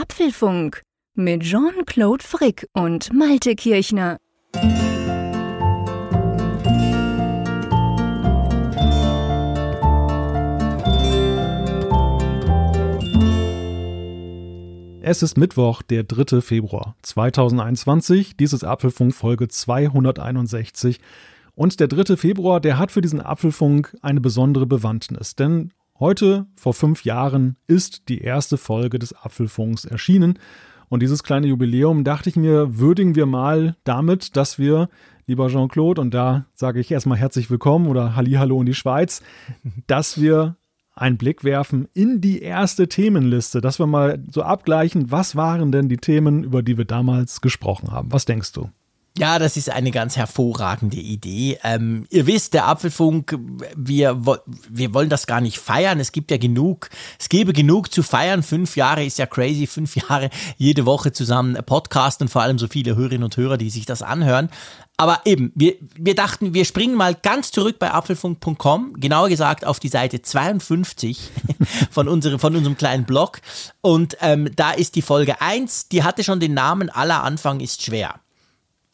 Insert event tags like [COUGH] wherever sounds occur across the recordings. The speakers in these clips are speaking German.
Apfelfunk mit Jean-Claude Frick und Malte Kirchner. Es ist Mittwoch, der 3. Februar 2021. Dies ist Apfelfunk Folge 261. Und der 3. Februar, der hat für diesen Apfelfunk eine besondere Bewandtnis. Denn heute, vor fünf Jahren, ist die erste Folge des Apfelfunks erschienen. Und dieses kleine Jubiläum, dachte ich mir, würdigen wir mal damit, dass wir, lieber Jean-Claude, und da sage ich erstmal herzlich willkommen oder Hallihallo in die Schweiz, [LAUGHS] dass wir einen Blick werfen in die erste Themenliste, dass wir mal so abgleichen, was waren denn die Themen, über die wir damals gesprochen haben. Was denkst du? Ja, das ist eine ganz hervorragende Idee. Ähm, ihr wisst, der Apfelfunk, wir, wir wollen das gar nicht feiern. Es gibt ja genug, es gäbe genug zu feiern. Fünf Jahre ist ja crazy, fünf [LAUGHS] Jahre jede Woche zusammen Podcast und vor allem so viele Hörerinnen und Hörer, die sich das anhören. Aber eben, wir, wir dachten, wir springen mal ganz zurück bei apfelfunk.com, genauer gesagt auf die Seite 52 [LAUGHS] von, unsere, von unserem kleinen Blog. Und ähm, da ist die Folge 1, die hatte schon den Namen Aller Anfang ist schwer.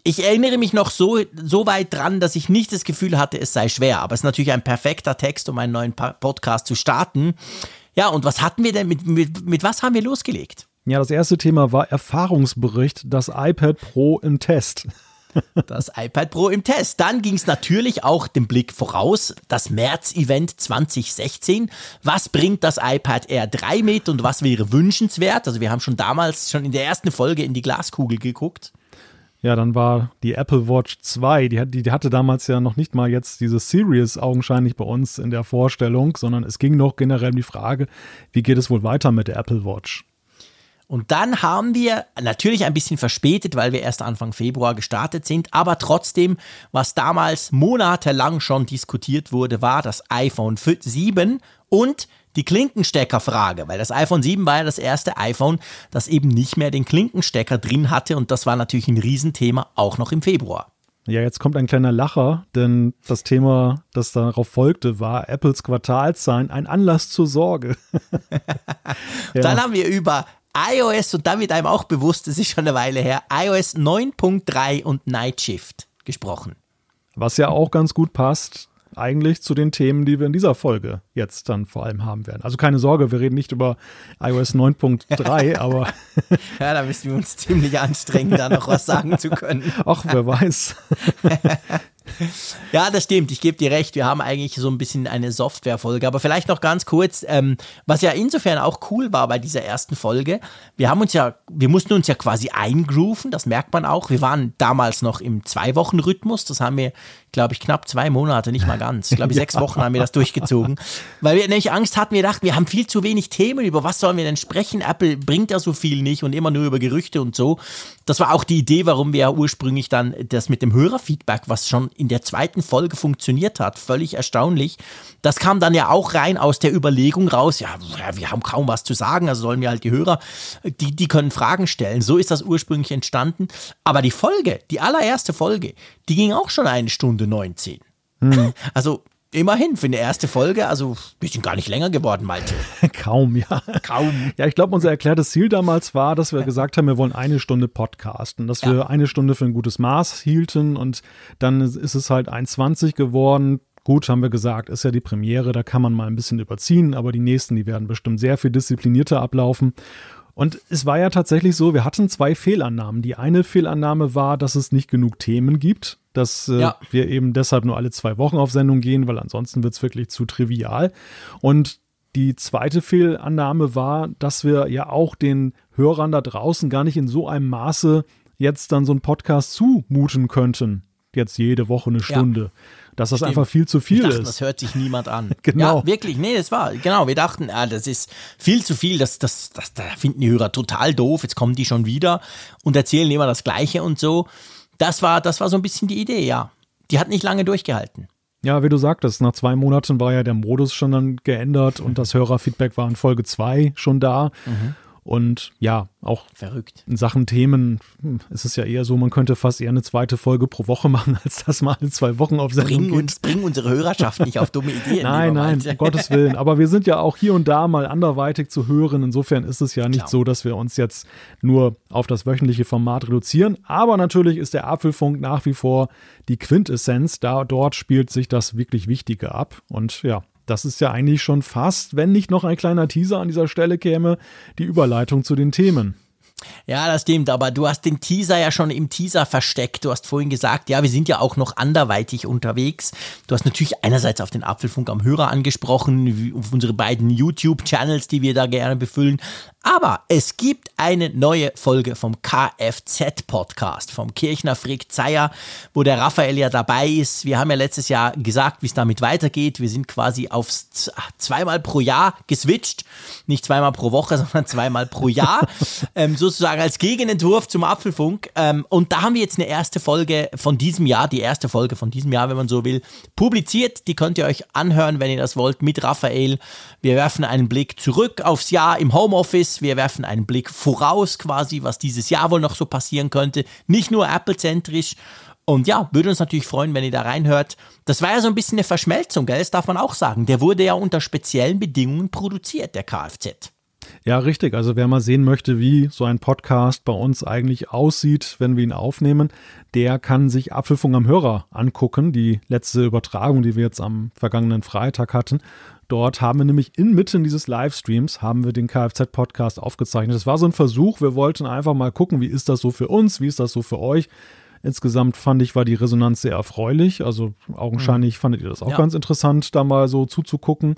Ich erinnere mich noch so, so weit dran, dass ich nicht das Gefühl hatte, es sei schwer. Aber es ist natürlich ein perfekter Text, um einen neuen Podcast zu starten. Ja, und was hatten wir denn? Mit, mit, mit was haben wir losgelegt? Ja, das erste Thema war Erfahrungsbericht, das iPad Pro im Test. [LAUGHS] Das iPad Pro im Test. Dann ging es natürlich auch dem Blick voraus, das März-Event 2016. Was bringt das iPad Air 3 mit und was wäre wünschenswert? Also wir haben schon damals, schon in der ersten Folge in die Glaskugel geguckt. Ja, dann war die Apple Watch 2, die, die, die, hatte damals ja noch nicht mal jetzt diese Series augenscheinlich bei uns in der Vorstellung, sondern es ging noch generell um die Frage, wie geht es wohl weiter mit der Apple Watch? Und dann haben wir natürlich ein bisschen verspätet, weil wir erst Anfang Februar gestartet sind, aber trotzdem, was damals monatelang schon diskutiert wurde, war das iPhone 7 und die Klinkensteckerfrage, weil das iPhone 7 war ja das erste iPhone, das eben nicht mehr den Klinkenstecker drin hatte und das war natürlich ein Riesenthema auch noch im Februar. Ja, jetzt kommt ein kleiner Lacher, denn das Thema, das darauf folgte, war Apples Quartalszahlen, ein Anlass zur Sorge. [LAUGHS] ja. Dann haben wir über iOS und damit einem auch bewusst, das ist schon eine Weile her, iOS 9.3 und Night Shift gesprochen. Was ja auch ganz gut passt, eigentlich zu den Themen, die wir in dieser Folge jetzt dann vor allem haben werden. Also keine Sorge, wir reden nicht über iOS 9.3, [LAUGHS] aber. ja, da müssen wir uns ziemlich anstrengen, da noch was sagen zu können. Ach, wer weiß. [LAUGHS] Ja, das stimmt. Ich gebe dir recht. Wir haben eigentlich so ein bisschen eine Software-Folge. Aber vielleicht noch ganz kurz, ähm, was ja insofern auch cool war bei dieser ersten Folge. Wir haben uns ja, wir mussten uns ja quasi eingrooven. Das merkt man auch. Wir waren damals noch im Zwei-Wochen-Rhythmus. Das haben wir, glaube ich, knapp zwei Monate, nicht mal ganz. Ich glaube, ja. [LAUGHS] sechs Wochen haben wir das durchgezogen. Weil wir nämlich Angst hatten. Wir dachten, wir haben viel zu wenig Themen. Über was sollen wir denn sprechen? Apple bringt ja so viel nicht und immer nur über Gerüchte und so. Das war auch die Idee, warum wir ja ursprünglich dann das mit dem Hörerfeedback, was schon in der zweiten Folge funktioniert hat. Völlig erstaunlich. Das kam dann ja auch rein aus der Überlegung raus, ja, wir haben kaum was zu sagen, also sollen wir halt die Hörer, die, die können Fragen stellen. So ist das ursprünglich entstanden. Aber die Folge, die allererste Folge, die ging auch schon eine Stunde 19. Hm. [LAUGHS] Also Immerhin für eine erste Folge, also wir sind gar nicht länger geworden, Malte. [LAUGHS] Kaum, ja. Kaum. Ja, ich glaube, unser erklärtes Ziel damals war, dass wir gesagt haben, wir wollen eine Stunde podcasten, dass ja. wir eine Stunde für ein gutes Maß hielten und dann ist es halt 1,20 geworden. Gut, haben wir gesagt, ist ja die Premiere, da kann man mal ein bisschen überziehen, aber die nächsten, die werden bestimmt sehr viel disziplinierter ablaufen. Und es war ja tatsächlich so, wir hatten zwei Fehlannahmen. Die eine Fehlannahme war, dass es nicht genug Themen gibt, dass äh, ja. wir eben deshalb nur alle zwei Wochen auf Sendung gehen, weil ansonsten wird es wirklich zu trivial. Und die zweite Fehlannahme war, dass wir ja auch den Hörern da draußen gar nicht in so einem Maße jetzt dann so einen Podcast zumuten könnten. Jetzt jede Woche eine Stunde. Ja dass das Stimmt. einfach viel zu viel dachten, ist. Das hört sich niemand an. [LAUGHS] genau. Ja, wirklich, nee, das war, genau, wir dachten, ah, das ist viel zu viel, das, das, das, das finden die Hörer total doof, jetzt kommen die schon wieder und erzählen immer das Gleiche und so. Das war, das war so ein bisschen die Idee, ja. Die hat nicht lange durchgehalten. Ja, wie du sagtest, nach zwei Monaten war ja der Modus schon dann geändert und das Hörerfeedback war in Folge zwei schon da. Mhm. Und ja, auch Verrückt. in Sachen Themen hm, ist es ja eher so, man könnte fast eher eine zweite Folge pro Woche [LAUGHS] machen, als das mal alle zwei Wochen auf Sendung Bring, geht. uns, bring unsere Hörerschaft nicht auf dumme Ideen. [LAUGHS] Nein, nein, um Gottes Willen. Aber wir sind ja auch hier und da mal anderweitig zu hören. Insofern ist es ja nicht Klar. so, dass wir uns jetzt nur auf das wöchentliche Format reduzieren. Aber natürlich ist der Apfelfunk nach wie vor die Quintessenz. Da, dort spielt sich das wirklich Wichtige ab. Und ja, das ist ja eigentlich schon fast, wenn nicht noch ein kleiner Teaser an dieser Stelle käme, die Überleitung zu den Themen. Ja, das stimmt, aber du hast den Teaser ja schon im Teaser versteckt. Du hast vorhin gesagt, ja, wir sind ja auch noch anderweitig unterwegs. Du hast natürlich einerseits auf den Apfelfunk am Hörer angesprochen, auf unsere beiden YouTube-Channels, die wir da gerne befüllen. Aber es gibt eine neue Folge vom Kfz-Podcast, vom Kirchner Frick Zeyer, wo der Raphael ja dabei ist. Wir haben ja letztes Jahr gesagt, wie es damit weitergeht. Wir sind quasi aufs zweimal pro Jahr geswitcht. Nicht zweimal pro Woche, [LAUGHS] sondern zweimal pro Jahr. [LAUGHS] ähm, sozusagen als Gegenentwurf zum Apfelfunk. Ähm, und da haben wir jetzt eine erste Folge von diesem Jahr, die erste Folge von diesem Jahr, wenn man so will, publiziert. Die könnt ihr euch anhören, wenn ihr das wollt, mit Raphael. Wir werfen einen Blick zurück aufs Jahr im Homeoffice. Wir werfen einen Blick voraus quasi, was dieses Jahr wohl noch so passieren könnte. Nicht nur Apple-zentrisch. Und ja, würde uns natürlich freuen, wenn ihr da reinhört. Das war ja so ein bisschen eine Verschmelzung, gell? Das darf man auch sagen. Der wurde ja unter speziellen Bedingungen produziert, der Kfz. Ja, richtig. Also wer mal sehen möchte, wie so ein Podcast bei uns eigentlich aussieht, wenn wir ihn aufnehmen, der kann sich Apfelfunk am Hörer angucken. Die letzte Übertragung, die wir jetzt am vergangenen Freitag hatten. Dort haben wir nämlich inmitten dieses Livestreams haben wir den Kfz-Podcast aufgezeichnet. Das war so ein Versuch. Wir wollten einfach mal gucken, wie ist das so für uns, wie ist das so für euch. Insgesamt fand ich, war die Resonanz sehr erfreulich. Also augenscheinlich fandet ihr das auch Ja. ganz interessant, da mal so zuzugucken.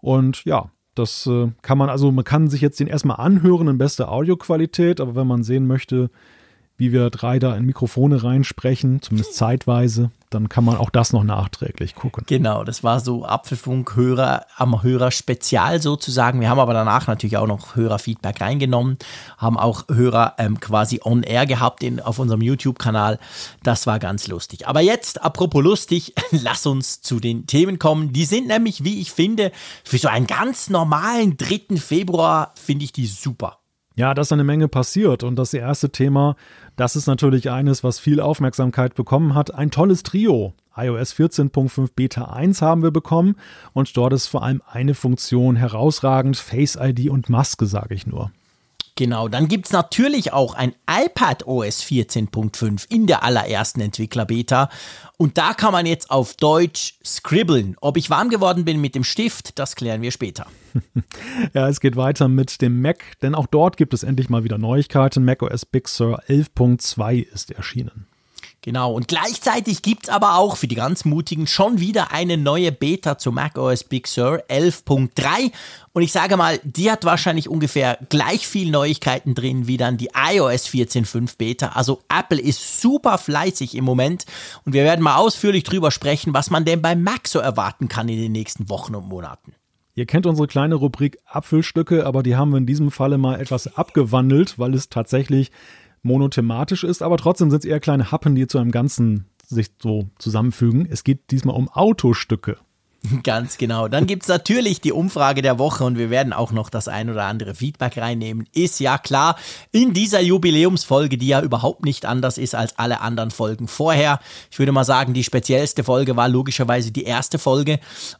Und ja, das äh, kann man, also man kann sich jetzt den erstmal anhören in bester Audioqualität, aber wenn man sehen möchte, wie wir drei da in Mikrofone reinsprechen, zumindest zeitweise, dann kann man auch das noch nachträglich gucken. Genau, das war so Apfelfunk-Hörer am Hörer Spezial sozusagen. Wir haben aber danach natürlich auch noch Hörerfeedback reingenommen, haben auch Hörer ähm, quasi on air gehabt in, auf unserem YouTube-Kanal. Das war ganz lustig. Aber jetzt, apropos lustig, [LAUGHS] lass uns zu den Themen kommen. Die sind nämlich, wie ich finde, für so einen ganz normalen 3. Februar finde ich die super. Ja, da ist eine Menge passiert und das erste Thema, das ist natürlich eines, was viel Aufmerksamkeit bekommen hat. Ein tolles Trio. iOS 14.5 Beta 1 haben wir bekommen und dort ist vor allem eine Funktion herausragend, Face ID und Maske, sage ich nur. Genau, dann gibt es natürlich auch ein iPad OS 14.5 in der allerersten Entwickler-Beta. Und da kann man jetzt auf Deutsch scribbeln. Ob ich warm geworden bin mit dem Stift, das klären wir später. [LAUGHS] Ja, es geht weiter mit dem Mac, denn auch dort gibt es endlich mal wieder Neuigkeiten. macOS Big Sur 11.2 ist erschienen. Genau, und gleichzeitig gibt es aber auch für die ganz Mutigen schon wieder eine neue Beta zu macOS Big Sur 11.3. Und ich sage mal, die hat wahrscheinlich ungefähr gleich viel Neuigkeiten drin wie dann die iOS 14.5 Beta. Also Apple ist super fleißig im Moment und wir werden mal ausführlich drüber sprechen, was man denn beim Mac so erwarten kann in den nächsten Wochen und Monaten. Ihr kennt unsere kleine Rubrik Apfelstücke, aber die haben wir in diesem Falle mal etwas abgewandelt, weil es tatsächlich monothematisch ist, aber trotzdem sind es eher kleine Happen, die zu einem Ganzen sich so zusammenfügen. Es geht diesmal um Autostücke. [LAUGHS] Ganz genau. Dann gibt es natürlich die Umfrage der Woche und wir werden auch noch das ein oder andere Feedback reinnehmen. Ist ja klar, in dieser Jubiläumsfolge, die ja überhaupt nicht anders ist als alle anderen Folgen vorher. Ich würde mal sagen, die speziellste Folge war logischerweise die erste Folge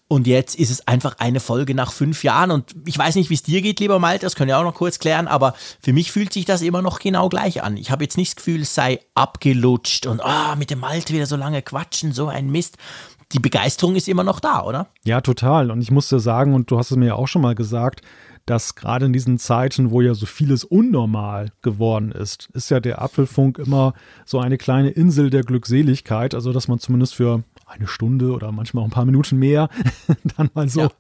und jetzt ist es einfach eine Folge nach fünf Jahren und ich weiß nicht, wie es dir geht, lieber Malte, das können wir auch noch kurz klären, aber für mich fühlt sich das immer noch genau gleich an. Ich habe jetzt nicht das Gefühl, es sei abgelutscht und ah, mit dem Malte wieder so lange quatschen, so ein Mist die Begeisterung ist immer noch da, oder? Ja, total. Und ich muss dir sagen, und du hast es mir ja auch schon mal gesagt, dass gerade in diesen Zeiten, wo ja so vieles unnormal geworden ist, ist ja der Apfelfunk immer so eine kleine Insel der Glückseligkeit. Also, dass man zumindest für eine Stunde oder manchmal auch ein paar Minuten mehr [LAUGHS] dann mal so Ja.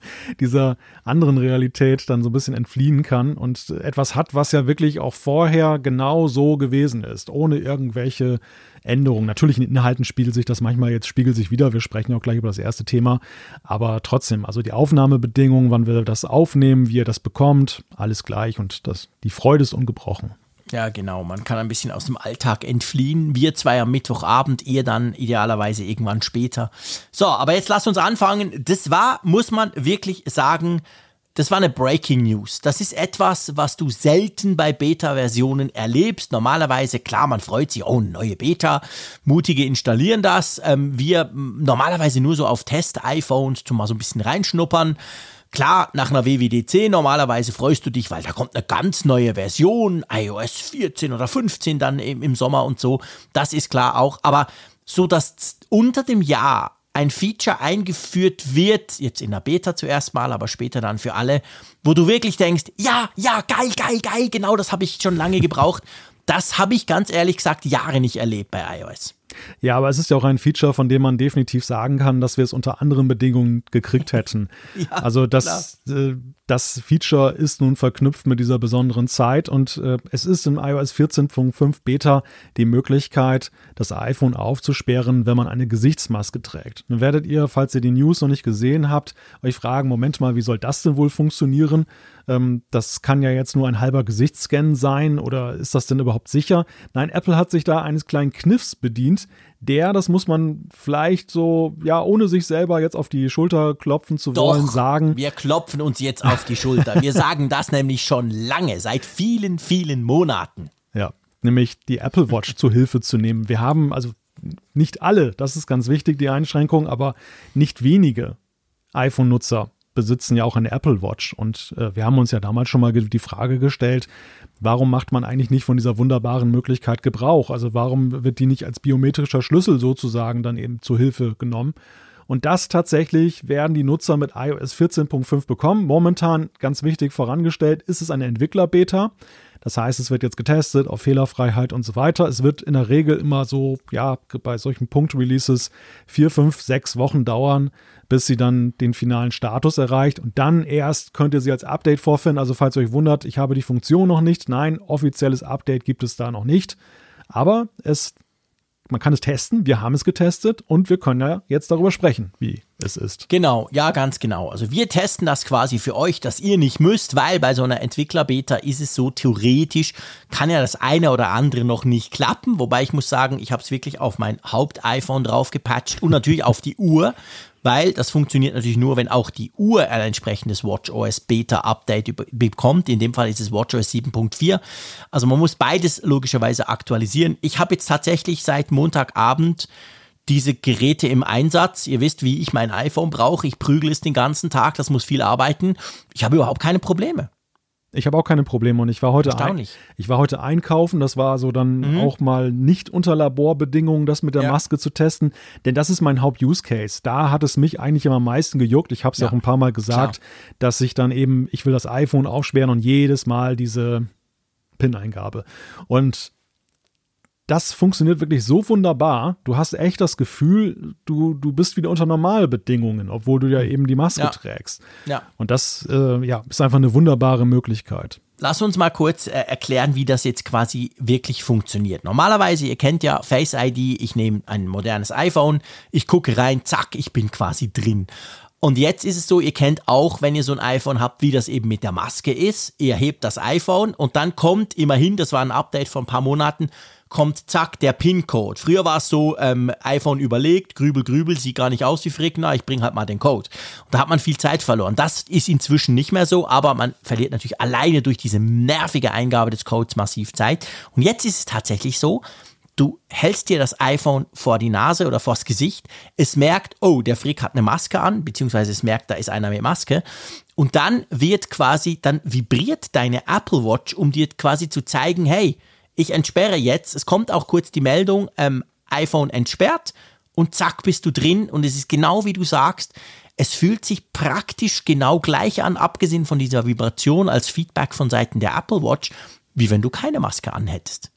dieser anderen Realität dann so ein bisschen entfliehen kann und etwas hat, was ja wirklich auch vorher genau so gewesen ist, ohne irgendwelche Änderungen. Natürlich in den Inhalten spiegelt sich das manchmal jetzt spiegelt sich wieder. Wir sprechen auch gleich über das erste Thema, aber trotzdem, also die Aufnahmebedingungen, wann wir das aufnehmen, wie ihr das bekommt, alles gleich und das, die Freude ist ungebrochen. Ja, genau. Man kann ein bisschen aus dem Alltag entfliehen. Wir zwei am Mittwochabend, ihr dann idealerweise irgendwann später. So, aber jetzt lasst uns anfangen. Das war, muss man wirklich sagen, das war eine Breaking News. Das ist etwas, was du selten bei Beta-Versionen erlebst. Normalerweise, klar, man freut sich, oh, neue Beta. Mutige installieren das. Ähm, wir normalerweise nur so auf Test-iPhones, zum mal so ein bisschen reinschnuppern. Klar, nach einer WWDC normalerweise freust du dich, weil da kommt eine ganz neue Version, iOS 14 oder 15 dann im, im Sommer und so. Das ist klar auch. Aber so, dass unter dem Jahr ein Feature eingeführt wird, jetzt in der Beta zuerst mal, aber später dann für alle, wo du wirklich denkst, ja, ja, geil, geil, geil, genau das habe ich schon lange gebraucht. Das habe ich ganz ehrlich gesagt Jahre nicht erlebt bei iOS. Ja, aber es ist ja auch ein Feature, von dem man definitiv sagen kann, dass wir es unter anderen Bedingungen gekriegt hätten. [LAUGHS] ja, [LAUGHS] also das, äh, das Feature ist nun verknüpft mit dieser besonderen Zeit und äh, es ist in iOS 14.5 Beta die Möglichkeit, das iPhone aufzusperren, wenn man eine Gesichtsmaske trägt. Dann werdet ihr, falls ihr die News noch nicht gesehen habt, euch fragen, Moment mal, wie soll das denn wohl funktionieren? Ähm, das kann ja jetzt nur ein halber Gesichtsscan sein oder ist das denn überhaupt sicher? Nein, Apple hat sich da eines kleinen Kniffs bedient. Der, das muss man vielleicht so, ja, ohne sich selber jetzt auf die Schulter klopfen zu Doch, wollen, sagen. Wir klopfen uns jetzt auf die Schulter. Wir [LAUGHS] sagen das nämlich schon lange, seit vielen, vielen Monaten. Ja, nämlich die Apple Watch zu Hilfe zu nehmen. Wir haben also nicht alle, das ist ganz wichtig, die Einschränkung, aber nicht wenige iPhone-Nutzer besitzen ja auch eine Apple Watch. Und äh, wir haben uns ja damals schon mal die Frage gestellt, warum macht man eigentlich nicht von dieser wunderbaren Möglichkeit Gebrauch? Also warum wird die nicht als biometrischer Schlüssel sozusagen dann eben zur Hilfe genommen? Und das tatsächlich werden die Nutzer mit iOS 14.5 bekommen. Momentan, ganz wichtig vorangestellt, ist es eine Entwickler-Beta. Das heißt, es wird jetzt getestet auf Fehlerfreiheit und so weiter. Es wird in der Regel immer so, ja, bei solchen Punkt-Releases vier, fünf, sechs Wochen dauern, bis sie dann den finalen Status erreicht. Und dann erst könnt ihr sie als Update vorfinden. Also falls ihr euch wundert, ich habe die Funktion noch nicht. Nein, offizielles Update gibt es da noch nicht. Aber es man kann es testen, wir haben es getestet und wir können ja jetzt darüber sprechen, wie es ist. Genau, ja, ganz genau. Also wir testen das quasi für euch, dass ihr nicht müsst, weil bei so einer Entwickler-Beta ist es so theoretisch, kann ja das eine oder andere noch nicht klappen. Wobei ich muss sagen, ich habe es wirklich auf mein Haupt-iPhone drauf gepatcht und natürlich auf die Uhr, weil das funktioniert natürlich nur, wenn auch die Uhr ein entsprechendes WatchOS Beta Update bekommt. In dem Fall ist es WatchOS 7.4. Also man muss beides logischerweise aktualisieren. Ich habe jetzt tatsächlich seit Montagabend diese Geräte im Einsatz. Ihr wisst, wie ich mein iPhone brauche. Ich prügel es den ganzen Tag, das muss viel arbeiten. Ich habe überhaupt keine Probleme. Ich habe auch keine Probleme und ich war heute ein, ich war heute einkaufen, das war so dann mhm. auch mal nicht unter Laborbedingungen, das mit der ja. Maske zu testen, denn das ist mein Haupt-Use-Case. Da hat es mich eigentlich immer am meisten gejuckt. Ich habe es ja. auch ein paar Mal gesagt, Klar. dass ich dann eben, ich will das iPhone aufsperren und jedes Mal diese PIN-Eingabe. Und das funktioniert wirklich so wunderbar. Du hast echt das Gefühl, du, du bist wieder unter Normalbedingungen, obwohl du ja mhm. eben die Maske ja. trägst. Ja. Und das äh, ja, ist einfach eine wunderbare Möglichkeit. Lass uns mal kurz äh, erklären, wie das jetzt quasi wirklich funktioniert. Normalerweise, ihr kennt ja Face ID, ich nehme ein modernes iPhone, ich gucke rein, zack, ich bin quasi drin. Und jetzt ist es so, ihr kennt auch, wenn ihr so ein iPhone habt, wie das eben mit der Maske ist. Ihr hebt das iPhone und dann kommt immerhin, das war ein Update von ein paar Monaten, kommt zack der PIN-Code. Früher war es so, ähm, iPhone überlegt, grübel, grübel, sieht gar nicht aus wie Frick, na, ich bring halt mal den Code. Und da hat man viel Zeit verloren. Das ist inzwischen nicht mehr so, aber man verliert natürlich alleine durch diese nervige Eingabe des Codes massiv Zeit. Und jetzt ist es tatsächlich so, du hältst dir das iPhone vor die Nase oder vors Gesicht, es merkt, oh, der Frick hat eine Maske an, beziehungsweise es merkt, da ist einer mit Maske. Und dann wird quasi, dann vibriert deine Apple Watch, um dir quasi zu zeigen, hey, ich entsperre jetzt, es kommt auch kurz die Meldung, ähm, iPhone entsperrt und zack bist du drin und es ist genau wie du sagst, es fühlt sich praktisch genau gleich an, abgesehen von dieser Vibration als Feedback von Seiten der Apple Watch, wie wenn du keine Maske anhättest.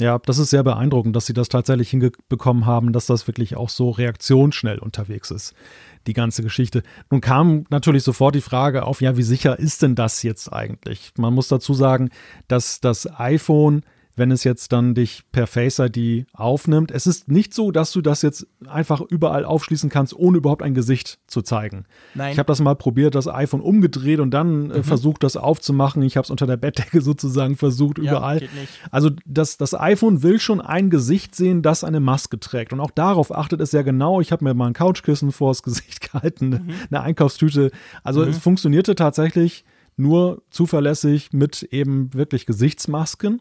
Ja, das ist sehr beeindruckend, dass sie das tatsächlich hinbekommen haben, dass das wirklich auch so reaktionsschnell unterwegs ist, die ganze Geschichte. Nun kam natürlich sofort die Frage auf, ja, wie sicher ist denn das jetzt eigentlich? Man muss dazu sagen, dass das iPhone wenn es jetzt dann dich per Face ID aufnimmt. Es ist nicht so, dass du das jetzt einfach überall aufschließen kannst, ohne überhaupt ein Gesicht zu zeigen. Nein. Ich habe das mal probiert, das iPhone umgedreht und dann äh, mhm. versucht, das aufzumachen. Ich habe es unter der Bettdecke [LAUGHS] sozusagen versucht, ja, überall. Also das, das iPhone will schon ein Gesicht sehen, das eine Maske trägt. Und auch darauf achtet es sehr genau. Ich habe mir mal ein Couchkissen vors [LAUGHS] Gesicht gehalten, mhm. eine Einkaufstüte. Also mhm. es funktionierte tatsächlich nur zuverlässig mit eben wirklich Gesichtsmasken.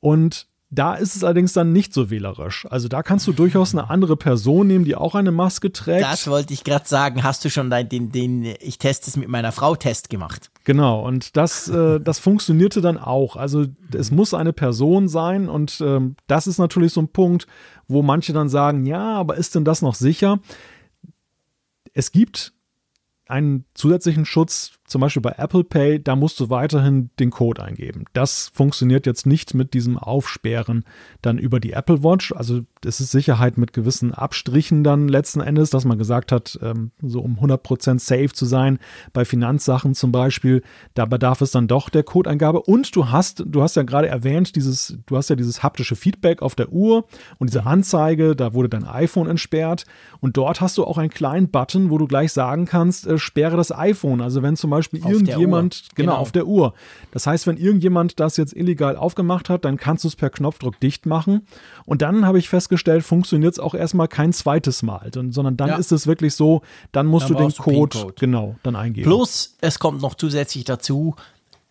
Und da ist es allerdings dann nicht so wählerisch. Also da kannst du durchaus eine andere Person nehmen, die auch eine Maske trägt. Das wollte ich gerade sagen. Hast du schon den, den, den ich teste es mit meiner Frau Test gemacht? Genau, und das, äh, das funktionierte dann auch. Also es muss eine Person sein und ähm, das ist natürlich so ein Punkt, wo manche dann sagen, ja, aber ist denn das noch sicher? Es gibt einen zusätzlichen Schutz zum Beispiel bei Apple Pay, da musst du weiterhin den Code eingeben. Das funktioniert jetzt nicht mit diesem Aufsperren dann über die Apple Watch. Also es ist Sicherheit mit gewissen Abstrichen dann letzten Endes, dass man gesagt hat, ähm, so um 100% safe zu sein bei Finanzsachen zum Beispiel, da bedarf es dann doch der Codeingabe. Und du hast, du hast ja gerade erwähnt, dieses, du hast ja dieses haptische Feedback auf der Uhr und diese Anzeige, da wurde dein iPhone entsperrt und dort hast du auch einen kleinen Button, wo du gleich sagen kannst, äh, sperre das iPhone. Also wenn zum Beispiel auf irgendjemand, genau, genau, auf der Uhr. Das heißt, wenn irgendjemand das jetzt illegal aufgemacht hat, dann kannst du es per Knopfdruck dicht machen. Und dann habe ich festgestellt, funktioniert es auch erstmal kein zweites Mal, sondern dann ja. ist es wirklich so, dann musst dann du den Code, Code, genau, dann eingeben. Plus, es kommt noch zusätzlich dazu,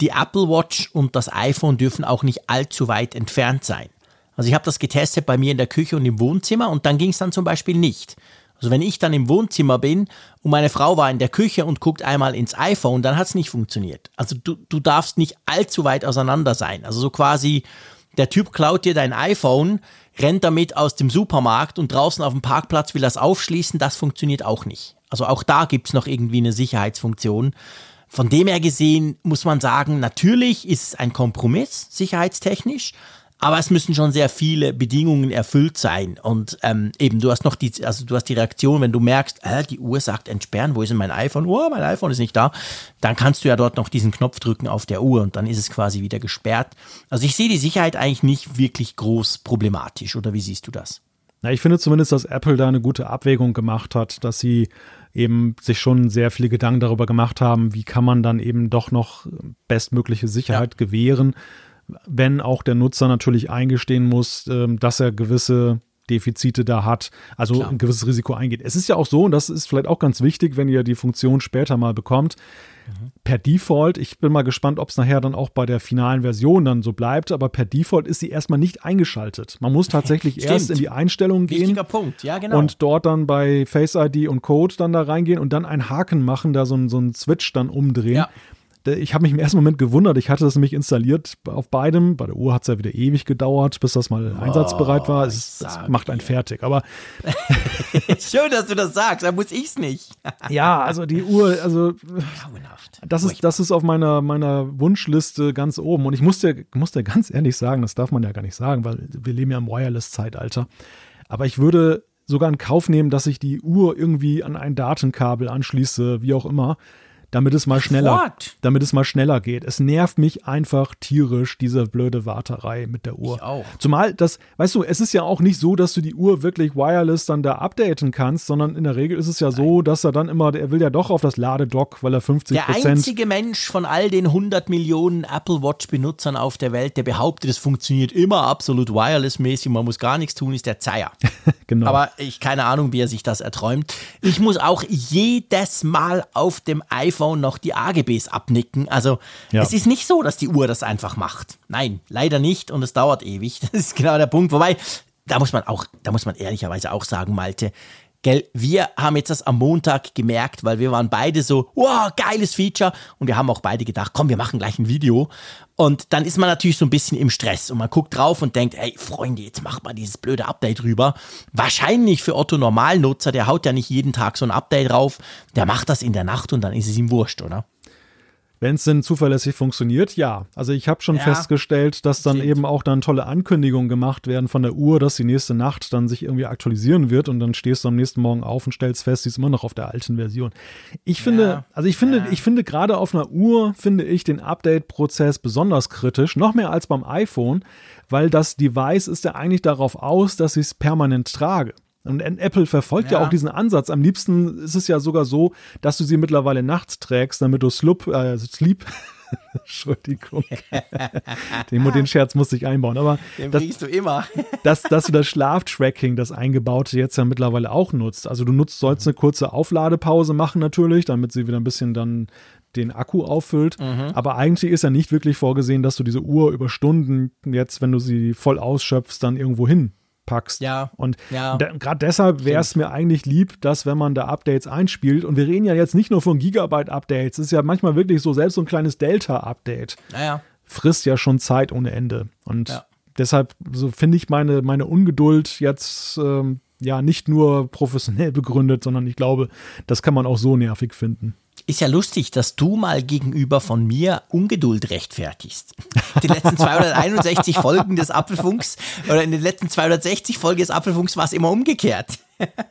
die Apple Watch und das iPhone dürfen auch nicht allzu weit entfernt sein. Also ich habe das getestet bei mir in der Küche und im Wohnzimmer und dann ging es dann zum Beispiel nicht. Also wenn ich dann im Wohnzimmer bin und meine Frau war in der Küche und guckt einmal ins iPhone, dann hat es nicht funktioniert. Also du, du darfst nicht allzu weit auseinander sein. Also so quasi, der Typ klaut dir dein iPhone, rennt damit aus dem Supermarkt und draußen auf dem Parkplatz will das aufschließen, das funktioniert auch nicht. Also auch da gibt's noch irgendwie eine Sicherheitsfunktion. Von dem her gesehen muss man sagen, natürlich ist es ein Kompromiss, sicherheitstechnisch, aber es müssen schon sehr viele Bedingungen erfüllt sein. Und ähm, eben, du hast noch die, also du hast die Reaktion, wenn du merkst, äh, die Uhr sagt entsperren, wo ist denn mein iPhone? Oh, mein iPhone ist nicht da. Dann kannst du ja dort noch diesen Knopf drücken auf der Uhr und dann ist es quasi wieder gesperrt. Also ich sehe die Sicherheit eigentlich nicht wirklich groß problematisch, oder wie siehst du das? Na, ich finde zumindest, dass Apple da eine gute Abwägung gemacht hat, dass sie eben sich schon sehr viele Gedanken darüber gemacht haben, wie kann man dann eben doch noch bestmögliche Sicherheit ja. gewähren wenn auch der Nutzer natürlich eingestehen muss, ähm, dass er gewisse Defizite da hat, also Klar. ein gewisses Risiko eingeht. Es ist ja auch so, und das ist vielleicht auch ganz wichtig, wenn ihr die Funktion später mal bekommt, mhm. per Default, ich bin mal gespannt, ob es nachher dann auch bei der finalen Version dann so bleibt, aber per Default ist sie erstmal nicht eingeschaltet. Man muss [LAUGHS] tatsächlich erst in die Einstellungen gehen Punkt. Ja, genau. und dort dann bei Face ID und Code dann da reingehen und dann einen Haken machen, da so, so einen Switch dann umdrehen. Ja ich habe mich im ersten Moment gewundert. Ich hatte das nämlich installiert auf beidem. Bei der Uhr hat es ja wieder ewig gedauert, bis das mal oh, einsatzbereit war. Es, es macht einen fertig. Aber [LAUGHS] schön, dass du das sagst. Da muss ich es nicht. [LAUGHS] ja, also die Uhr, also das ist, das ist auf meiner, meiner Wunschliste ganz oben. Und ich muss dir, muss dir ganz ehrlich sagen, das darf man ja gar nicht sagen, weil wir leben ja im Wireless-Zeitalter. Aber ich würde sogar in Kauf nehmen, dass ich die Uhr irgendwie an ein Datenkabel anschließe, wie auch immer damit es mal schneller, What? damit es mal schneller geht. Es nervt mich einfach tierisch, diese blöde Warterei mit der Uhr. Ich auch. Zumal das, weißt du, es ist ja auch nicht so, dass du die Uhr wirklich wireless dann da updaten kannst, sondern in der Regel ist es ja Nein. so, dass er dann immer, er will ja doch auf das Ladedock, weil er 50 Der einzige Mensch von all den 100 Millionen Apple Watch Benutzern auf der Welt, der behauptet, es funktioniert immer absolut wireless-mäßig, man muss gar nichts tun, ist der Zeier. [LAUGHS] genau. Aber ich keine Ahnung, wie er sich das erträumt. Ich muss auch jedes Mal auf dem iPhone iPhone noch die AGBs abnicken. Also ja. es ist nicht so, dass die Uhr das einfach macht. Nein, leider nicht und es dauert ewig. [LAUGHS] Das ist genau der Punkt. Wobei, da muss man auch, da muss man ehrlicherweise auch sagen, Malte, Gell, wir haben jetzt das am Montag gemerkt, weil wir waren beide so, wow, geiles Feature. Und wir haben auch beide gedacht, komm, wir machen gleich ein Video. Und dann ist man natürlich so ein bisschen im Stress und man guckt drauf und denkt, ey, Freunde, jetzt macht mal dieses blöde Update rüber. Wahrscheinlich für Otto Normalnutzer, der haut ja nicht jeden Tag so ein Update drauf, der macht das in der Nacht und dann ist es ihm wurscht, oder? Wenn es denn zuverlässig funktioniert, ja. Also ich habe schon ja, festgestellt, dass dann eben auch dann tolle Ankündigungen gemacht werden von der Uhr, dass die nächste Nacht dann sich irgendwie aktualisieren wird und dann stehst du am nächsten Morgen auf und stellst fest, sie ist immer noch auf der alten Version. Ich finde, ja, also ich finde, ja. ich finde gerade auf einer Uhr finde ich den Update-Prozess besonders kritisch, noch mehr als beim iPhone, weil das Device ist ja eigentlich darauf aus, dass ich es permanent trage. Und Apple verfolgt ja. ja. auch diesen Ansatz. Am liebsten ist es ja sogar so, dass du sie mittlerweile nachts trägst, damit du Slup, äh, Sleep, [LAUGHS] Entschuldigung. [LAUGHS] den, den Scherz musste ich einbauen. Aber den das, du immer. [LAUGHS] dass, dass du das Schlaftracking, das eingebaute, jetzt ja mittlerweile auch nutzt. Also du nutzt, sollst eine kurze Aufladepause machen natürlich, damit sie wieder ein bisschen dann den Akku auffüllt. Mhm. Aber eigentlich ist ja nicht wirklich vorgesehen, dass du diese Uhr über Stunden jetzt, wenn du sie voll ausschöpfst, dann irgendwo hin packst. Ja. Und ja. gerade deshalb wäre es mir eigentlich lieb, dass wenn man da Updates einspielt, und wir reden ja jetzt nicht nur von Gigabyte-Updates, es ist ja manchmal wirklich so, selbst so ein kleines Delta-Update naja. frisst ja schon Zeit ohne Ende. Und ja. deshalb so finde ich meine, meine Ungeduld jetzt ähm, ja nicht nur professionell [LAUGHS] begründet, sondern ich glaube, das kann man auch so nervig finden. Ist ja lustig, dass du mal gegenüber von mir Ungeduld rechtfertigst. Die letzten 261 Folgen des Apfelfunks oder in den letzten 260 Folgen des Apfelfunks war es immer umgekehrt.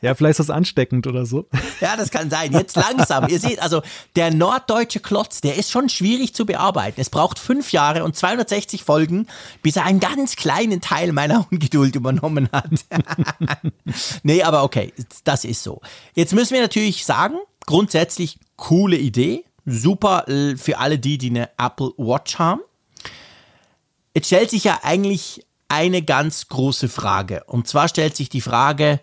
Ja, vielleicht ist das ansteckend oder so. Ja, das kann sein. Jetzt langsam. Ihr seht, also der norddeutsche Klotz, der ist schon schwierig zu bearbeiten. Es braucht fünf Jahre und 260 Folgen, bis er einen ganz kleinen Teil meiner Ungeduld übernommen hat. [LAUGHS] nee, aber okay, das ist so. Jetzt müssen wir natürlich sagen, grundsätzlich coole Idee. Super äh, für alle die, die eine Apple Watch haben. Jetzt stellt sich ja eigentlich eine ganz große Frage. Und zwar stellt sich die Frage,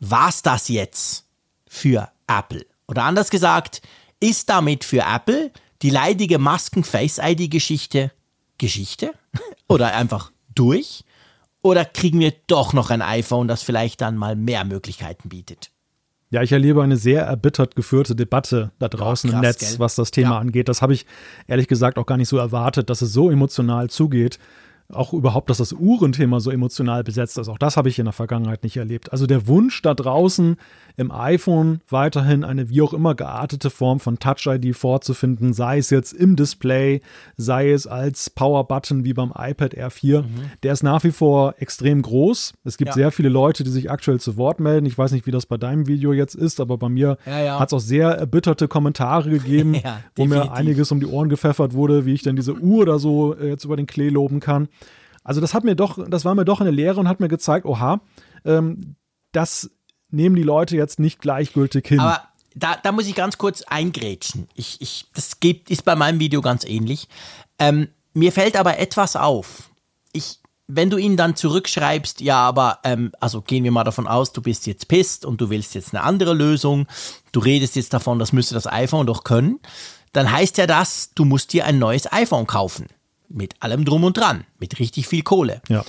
was das jetzt für Apple? Oder anders gesagt, ist damit für Apple die leidige Masken-Face-ID-Geschichte Geschichte? [LAUGHS] Oder einfach durch? Oder kriegen wir doch noch ein iPhone, das vielleicht dann mal mehr Möglichkeiten bietet? Ja, ich erlebe eine sehr erbittert geführte Debatte da draußen krass, im Netz, gell? was das Thema ja. angeht. Das habe ich ehrlich gesagt auch gar nicht so erwartet, dass es so emotional zugeht auch überhaupt, dass das Uhrenthema so emotional besetzt ist. Auch das habe ich in der Vergangenheit nicht erlebt. Also der Wunsch da draußen im iPhone weiterhin eine wie auch immer geartete Form von Touch-ID vorzufinden, sei es jetzt im Display, sei es als Power-Button wie beim iPad Air 4, mhm. der ist nach wie vor extrem groß. Es gibt ja. sehr viele Leute, die sich aktuell zu Wort melden. Ich weiß nicht, wie das bei deinem Video jetzt ist, aber bei mir ja, ja. hat es auch sehr erbitterte Kommentare gegeben, [LAUGHS] wo mir einiges um die Ohren gepfeffert wurde, wie ich denn diese [LAUGHS] Uhr da so äh, jetzt über den Klee loben kann. Also das hat mir doch, das war mir doch eine Lehre und hat mir gezeigt, oha, ähm, das nehmen die Leute jetzt nicht gleichgültig hin. Aber da, da muss ich ganz kurz eingrätschen. Ich, ich, das geht, ist bei meinem Video ganz ähnlich. Ähm, mir fällt aber etwas auf. Ich, wenn du ihnen dann zurückschreibst, ja, aber, ähm, also gehen wir mal davon aus, du bist jetzt pisst und du willst jetzt eine andere Lösung, du redest jetzt davon, das müsste das iPhone doch können, dann heißt ja das, du musst dir ein neues iPhone kaufen. Mit allem drum und dran, mit richtig viel Kohle. Ja.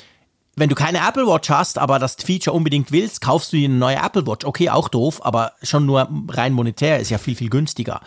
Wenn du keine Apple Watch hast, aber das Feature unbedingt willst, kaufst du dir eine neue Apple Watch. Okay, auch doof, aber schon nur rein monetär ist ja viel, viel günstiger.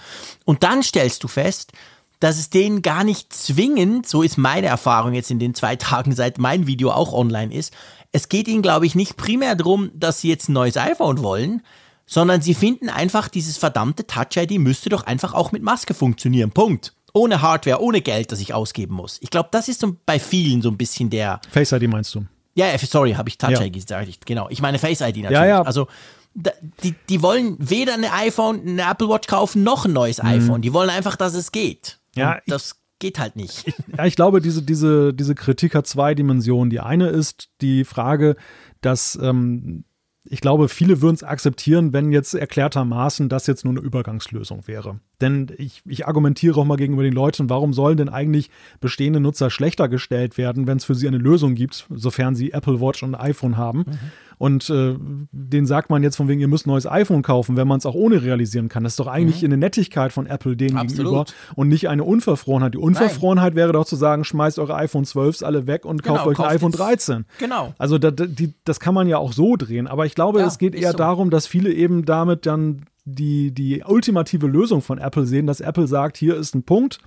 Und dann stellst du fest, dass es denen gar nicht zwingend, so ist meine Erfahrung jetzt in den zwei [LAUGHS] Tagen, seit mein Video auch online ist, es geht ihnen, glaube ich, nicht primär darum, dass sie jetzt ein neues iPhone wollen, sondern sie finden einfach, dieses verdammte Touch-ID müsste doch einfach auch mit Maske funktionieren. Punkt. Ohne Hardware, ohne Geld, das ich ausgeben muss. Ich glaube, das ist so bei vielen so ein bisschen der. Face ID meinst du? Ja, sorry, habe ich Touch ID gesagt. Genau. Ich meine Face ID natürlich. Ja, ja. Also die, die wollen weder ein iPhone, eine Apple Watch kaufen, noch ein neues mhm. iPhone. Die wollen einfach, dass es geht. Ja, Und das geht halt nicht. Ja, ich glaube, diese, diese, diese Kritik hat zwei Dimensionen. Die eine ist die Frage, dass ähm, ich glaube, viele würden es akzeptieren, wenn jetzt erklärtermaßen das jetzt nur eine Übergangslösung wäre. Denn ich, ich argumentiere auch mal gegenüber den Leuten, warum sollen denn eigentlich bestehende Nutzer schlechter gestellt werden, wenn es für sie eine Lösung gibt, sofern sie Apple Watch und iPhone haben. Mhm. Und äh, den sagt man jetzt von wegen, ihr müsst ein neues iPhone kaufen, wenn man es auch ohne realisieren kann. Das ist doch eigentlich mhm. eine Nettigkeit von Apple denen Absolut. gegenüber und nicht eine Unverfrorenheit. Die Unverfrorenheit Nein. wäre doch zu sagen, schmeißt eure iPhone 12s alle weg und genau, kauft euch ein iPhone 13. Genau. Also da, die, das kann man ja auch so drehen. Aber ich glaube, ja, es geht eher so. darum, dass viele eben damit dann die, die ultimative Lösung von Apple sehen, dass Apple sagt, hier ist ein Punkt,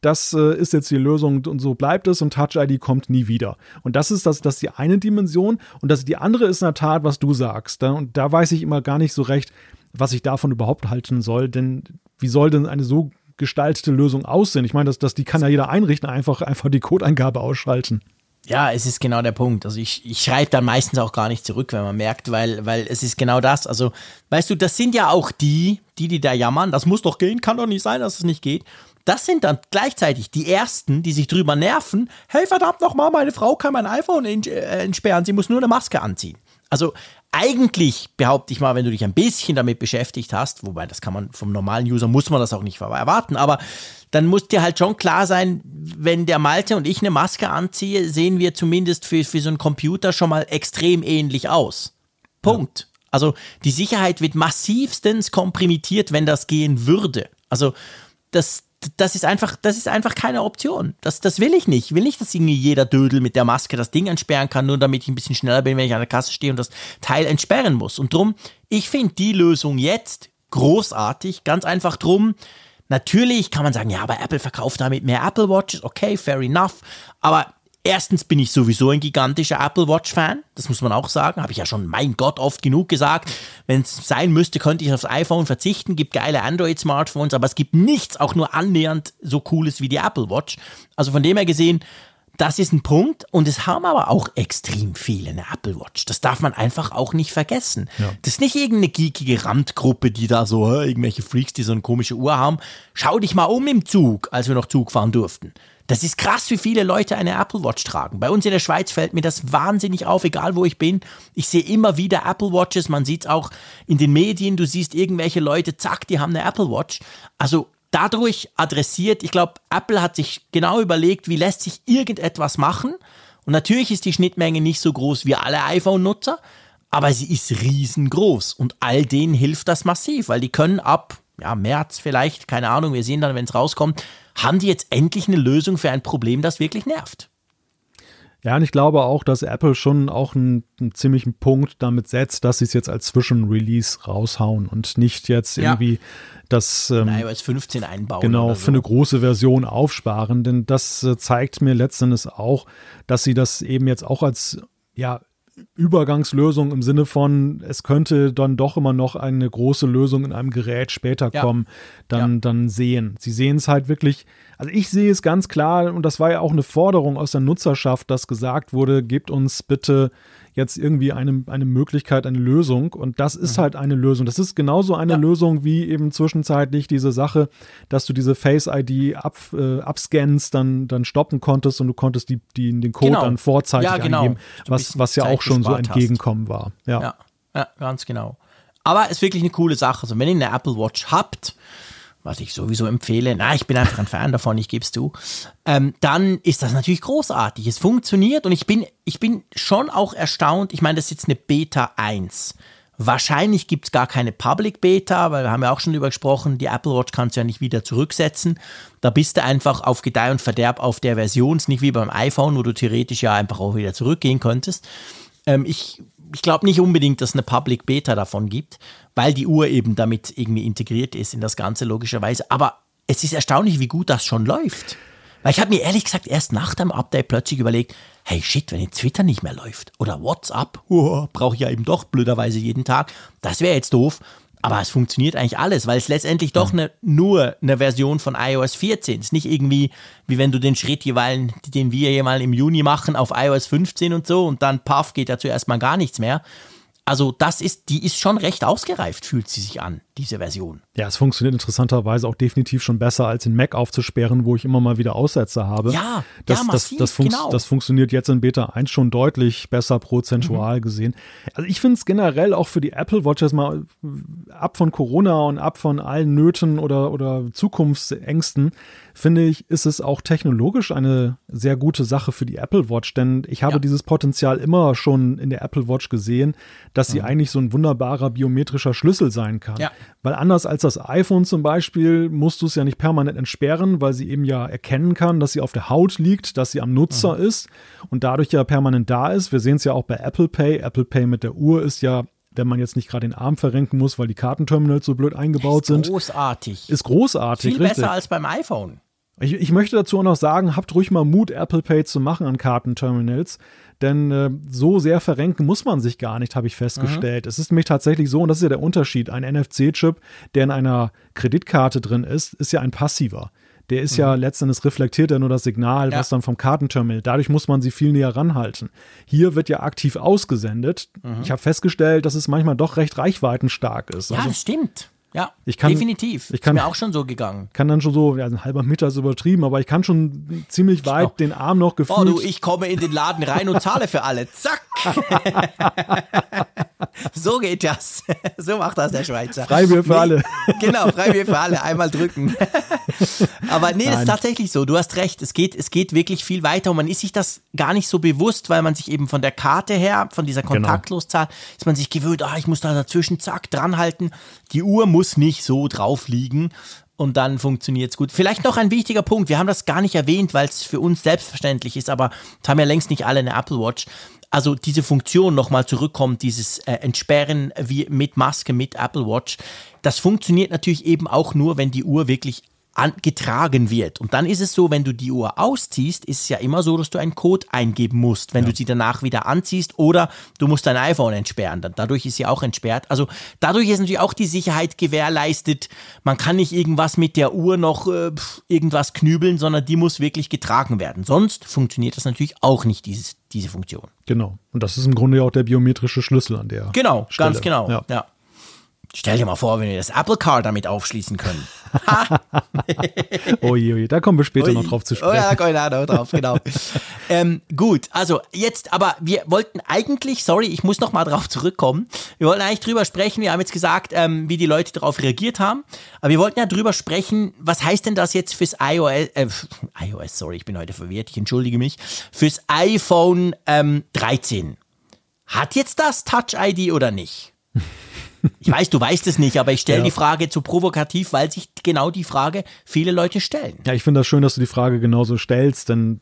das äh, ist jetzt die Lösung und so bleibt es und Touch ID kommt nie wieder. Und das ist das, das ist die eine Dimension und das die andere ist in der Tat, was du sagst. Da, und da weiß ich immer gar nicht so recht, was ich davon überhaupt halten soll, denn wie soll denn eine so gestaltete Lösungen aussehen. Ich meine, dass, dass die kann ja jeder einrichten, einfach, einfach die Codeingabe ausschalten. Ja, es ist genau der Punkt. Also ich, ich schreibe dann meistens auch gar nicht zurück, wenn man merkt, weil, weil es ist genau das. Also, weißt du, das sind ja auch die, die, die da jammern, das muss doch gehen, kann doch nicht sein, dass es nicht geht. Das sind dann gleichzeitig die Ersten, die sich drüber nerven. Hey, verdammt nochmal, meine Frau kann mein iPhone äh, entsperren, sie muss nur eine Maske anziehen. Also eigentlich behaupte ich mal, wenn du dich ein bisschen damit beschäftigt hast, wobei das kann man vom normalen User, muss man das auch nicht erwarten, aber dann muss dir halt schon klar sein, wenn der Malte und ich eine Maske anziehe, sehen wir zumindest für, für so einen Computer schon mal extrem ähnlich aus. Punkt. Ja. Also die Sicherheit wird massivstens komprimiert, wenn das gehen würde. Also das, das ist einfach, das ist einfach keine Option. Das, das will ich nicht. Ich will nicht, dass irgendwie jeder Dödel mit der Maske das Ding entsperren kann, nur damit ich ein bisschen schneller bin, wenn ich an der Kasse stehe und das Teil entsperren muss. Und drum, ich finde die Lösung jetzt großartig, ganz einfach drum. Natürlich kann man sagen, ja, aber Apple verkauft damit mehr Apple Watches, okay, fair enough. Aber Erstens bin ich sowieso ein gigantischer Apple Watch-Fan. Das muss man auch sagen. Habe ich ja schon, mein Gott, oft genug gesagt. Wenn es sein müsste, könnte ich aufs iPhone verzichten. Gibt geile Android-Smartphones, aber es gibt nichts auch nur annähernd so cooles wie die Apple Watch. Also von dem her gesehen, das ist ein Punkt. Und es haben aber auch extrem viele eine Apple Watch. Das darf man einfach auch nicht vergessen. Ja. Das ist nicht irgendeine geekige Randgruppe, die da so, irgendwelche Freaks, die so eine komische Uhr haben. Schau dich mal um im Zug, als wir noch Zug fahren durften. Das ist krass, wie viele Leute eine Apple Watch tragen. Bei uns in der Schweiz fällt mir das wahnsinnig auf, egal wo ich bin. Ich sehe immer wieder Apple Watches. Man sieht es auch in den Medien. Du siehst irgendwelche Leute, zack, die haben eine Apple Watch. Also dadurch adressiert, ich glaube, Apple hat sich genau überlegt, wie lässt sich irgendetwas machen. Und natürlich ist die Schnittmenge nicht so groß wie alle iPhone-Nutzer, aber sie ist riesengroß. Und all denen hilft das massiv, weil die können ab ja, März vielleicht, keine Ahnung, wir sehen dann, wenn es rauskommt, haben die jetzt endlich eine Lösung für ein Problem, das wirklich nervt. Ja, und ich glaube auch, dass Apple schon auch einen, einen ziemlichen Punkt damit setzt, dass sie es jetzt als Zwischenrelease raushauen und nicht jetzt ja. irgendwie das ähm, iOS 15 einbauen. Genau, so. für eine große Version aufsparen. Denn das äh, zeigt mir letztendlich auch, dass sie das eben jetzt auch als ja, Übergangslösung im Sinne von, es könnte dann doch immer noch eine große Lösung in einem Gerät später ja. kommen, dann, ja. dann sehen. Sie sehen es halt wirklich, also ich sehe es ganz klar, und das war ja auch eine Forderung aus der Nutzerschaft, dass gesagt wurde, gebt uns bitte jetzt irgendwie eine, eine Möglichkeit, eine Lösung. Und das ist mhm. halt eine Lösung. Das ist genauso eine ja. Lösung wie eben zwischenzeitlich diese Sache, dass du diese Face-ID ab, äh, abscannst, dann, dann stoppen konntest und du konntest die, die, den Code genau. dann vorzeitig ja, genau. eingeben, was, was ja auch schon so entgegenkommen hast. war. Ja. ja. ja, ganz genau. Aber es ist wirklich eine coole Sache. Also wenn ihr eine Apple Watch habt, was ich sowieso empfehle, na, ich bin einfach ein Fan davon, ich gebe es zu, ähm, dann ist das natürlich großartig. Es funktioniert und ich bin, ich bin schon auch erstaunt. Ich meine, das ist jetzt eine Beta 1. Wahrscheinlich gibt es gar keine Public Beta, weil wir haben ja auch schon darüber gesprochen, die Apple Watch kannst du ja nicht wieder zurücksetzen. Da bist du einfach auf Gedeih und Verderb auf der Version, nicht wie beim iPhone, wo du theoretisch ja einfach auch wieder zurückgehen könntest. Ähm, ich ich glaube nicht unbedingt, dass es eine Public Beta davon gibt, weil die Uhr eben damit irgendwie integriert ist in das Ganze logischerweise. Aber es ist erstaunlich, wie gut das schon läuft. Weil ich habe mir ehrlich gesagt erst nach dem Update plötzlich überlegt, hey shit, wenn jetzt Twitter nicht mehr läuft oder WhatsApp, oh, brauche ich ja eben doch blöderweise jeden Tag, das wäre jetzt doof. Aber es funktioniert eigentlich alles, weil es letztendlich doch ne, nur eine Version von iOS 14 ist. Nicht irgendwie, wie wenn du den Schritt jeweils, den wir mal im Juni machen, auf iOS 15 und so und dann paff, geht dazu erstmal gar nichts mehr. Also das ist, die ist schon recht ausgereift, fühlt sie sich an, diese Version. Ja, es funktioniert interessanterweise auch definitiv schon besser, als den Mac aufzusperren, wo ich immer mal wieder Aussätze habe. Ja, das, ja, massiv, das, das, fun genau. das funktioniert jetzt in Beta 1 schon deutlich besser prozentual mhm. gesehen. Also ich finde es generell auch für die Apple Watches mal ab von Corona und ab von allen Nöten oder, oder Zukunftsängsten, finde ich, ist es auch technologisch eine sehr gute Sache für die Apple Watch, denn ich habe ja. dieses Potenzial immer schon in der Apple Watch gesehen, dass sie mhm. eigentlich so ein wunderbarer biometrischer Schlüssel sein kann. Ja. Weil anders als das iPhone zum Beispiel musst du es ja nicht permanent entsperren, weil sie eben ja erkennen kann, dass sie auf der Haut liegt, dass sie am Nutzer mhm. ist und dadurch ja permanent da ist. Wir sehen es ja auch bei Apple Pay. Apple Pay mit der Uhr ist ja wenn man jetzt nicht gerade den Arm verrenken muss, weil die Kartenterminals so blöd eingebaut ist sind. Großartig. Ist großartig. Viel richtig. besser als beim iPhone. Ich, ich möchte dazu auch noch sagen, habt ruhig mal Mut, Apple Pay zu machen an Kartenterminals. Denn äh, so sehr verrenken muss man sich gar nicht, habe ich festgestellt. Mhm. Es ist nämlich tatsächlich so, und das ist ja der Unterschied, ein NFC-Chip, der in einer Kreditkarte drin ist, ist ja ein passiver. Der ist mhm. ja letztendlich reflektiert ja nur das Signal, ja. was dann vom Kartenterminal. Dadurch muss man sie viel näher ranhalten. Hier wird ja aktiv ausgesendet. Mhm. Ich habe festgestellt, dass es manchmal doch recht reichweitenstark ist. Ja, also, das stimmt. Ja, ich kann, definitiv. Ich kann, ist mir auch schon so gegangen. Kann dann schon so, ja, ein halber Meter ist übertrieben, aber ich kann schon ziemlich weit oh. den Arm noch gefühlt. Oh du, ich komme in den Laden rein und zahle für alle. Zack. [LAUGHS] [LAUGHS] so geht das. [LAUGHS] so macht das der Schweizer. Freibier für nee, alle. [LAUGHS] genau, Freibier für alle. Einmal drücken. aber nee, Nein. das ist tatsächlich so. Du hast recht. Es geht, es geht wirklich viel weiter und man ist sich das gar nicht so bewusst, weil man sich eben von der Karte her, von dieser genau. Kontaktloszahl, genau. ist man sich gewöhnt, ah, ich muss da dazwischen, zack, dranhalten. Die Uhr muss nicht so drauf liegen und dann funktioniert es gut. Vielleicht noch ein wichtiger Punkt, wir haben das gar nicht erwähnt, weil es für uns selbstverständlich ist, aber haben ja längst nicht alle eine Apple Watch. Also diese Funktion nochmal zurückkommt, dieses äh, Entsperren wie mit Maske, mit Apple Watch, das funktioniert natürlich eben auch nur, wenn die Uhr wirklich an, getragen wird. Und dann ist es so, wenn du die Uhr ausziehst, ist es ja immer so, dass du einen Code eingeben musst, wenn ja. du sie danach wieder anziehst oder du musst dein iPhone entsperren. Dann, dadurch ist sie auch entsperrt. Also dadurch ist natürlich auch die Sicherheit gewährleistet. Man kann nicht irgendwas mit der Uhr noch äh, irgendwas knübeln, sondern die muss wirklich getragen werden. Sonst funktioniert das natürlich auch nicht, dieses, diese Funktion. Genau. Und das ist im Grunde ja auch der biometrische Schlüssel an der. Genau, Stelle. ganz genau. ja. ja. Stell dir mal vor, wenn wir das Apple Car damit aufschließen können. oje, oje, [LAUGHS] da kommen wir später Ui. noch drauf zu sprechen. Oh ja, da kommen wir noch drauf, genau. [LAUGHS] ähm, gut, also jetzt, aber wir wollten eigentlich, sorry, ich muss noch mal drauf zurückkommen. Wir wollten eigentlich drüber sprechen, wir haben jetzt gesagt, ähm, wie die Leute darauf reagiert haben, aber wir wollten ja drüber sprechen, was heißt denn das jetzt fürs iOS, äh, iOS, sorry, ich bin heute verwirrt, ich entschuldige mich, fürs iPhone ähm, 13. Hat jetzt das Touch ID oder nicht? [LAUGHS] Ich weiß, du weißt es nicht, aber ich stelle ja. die Frage zu provokativ, weil sich genau die Frage viele Leute stellen. Ja, ich finde das schön, dass du die Frage genauso stellst, denn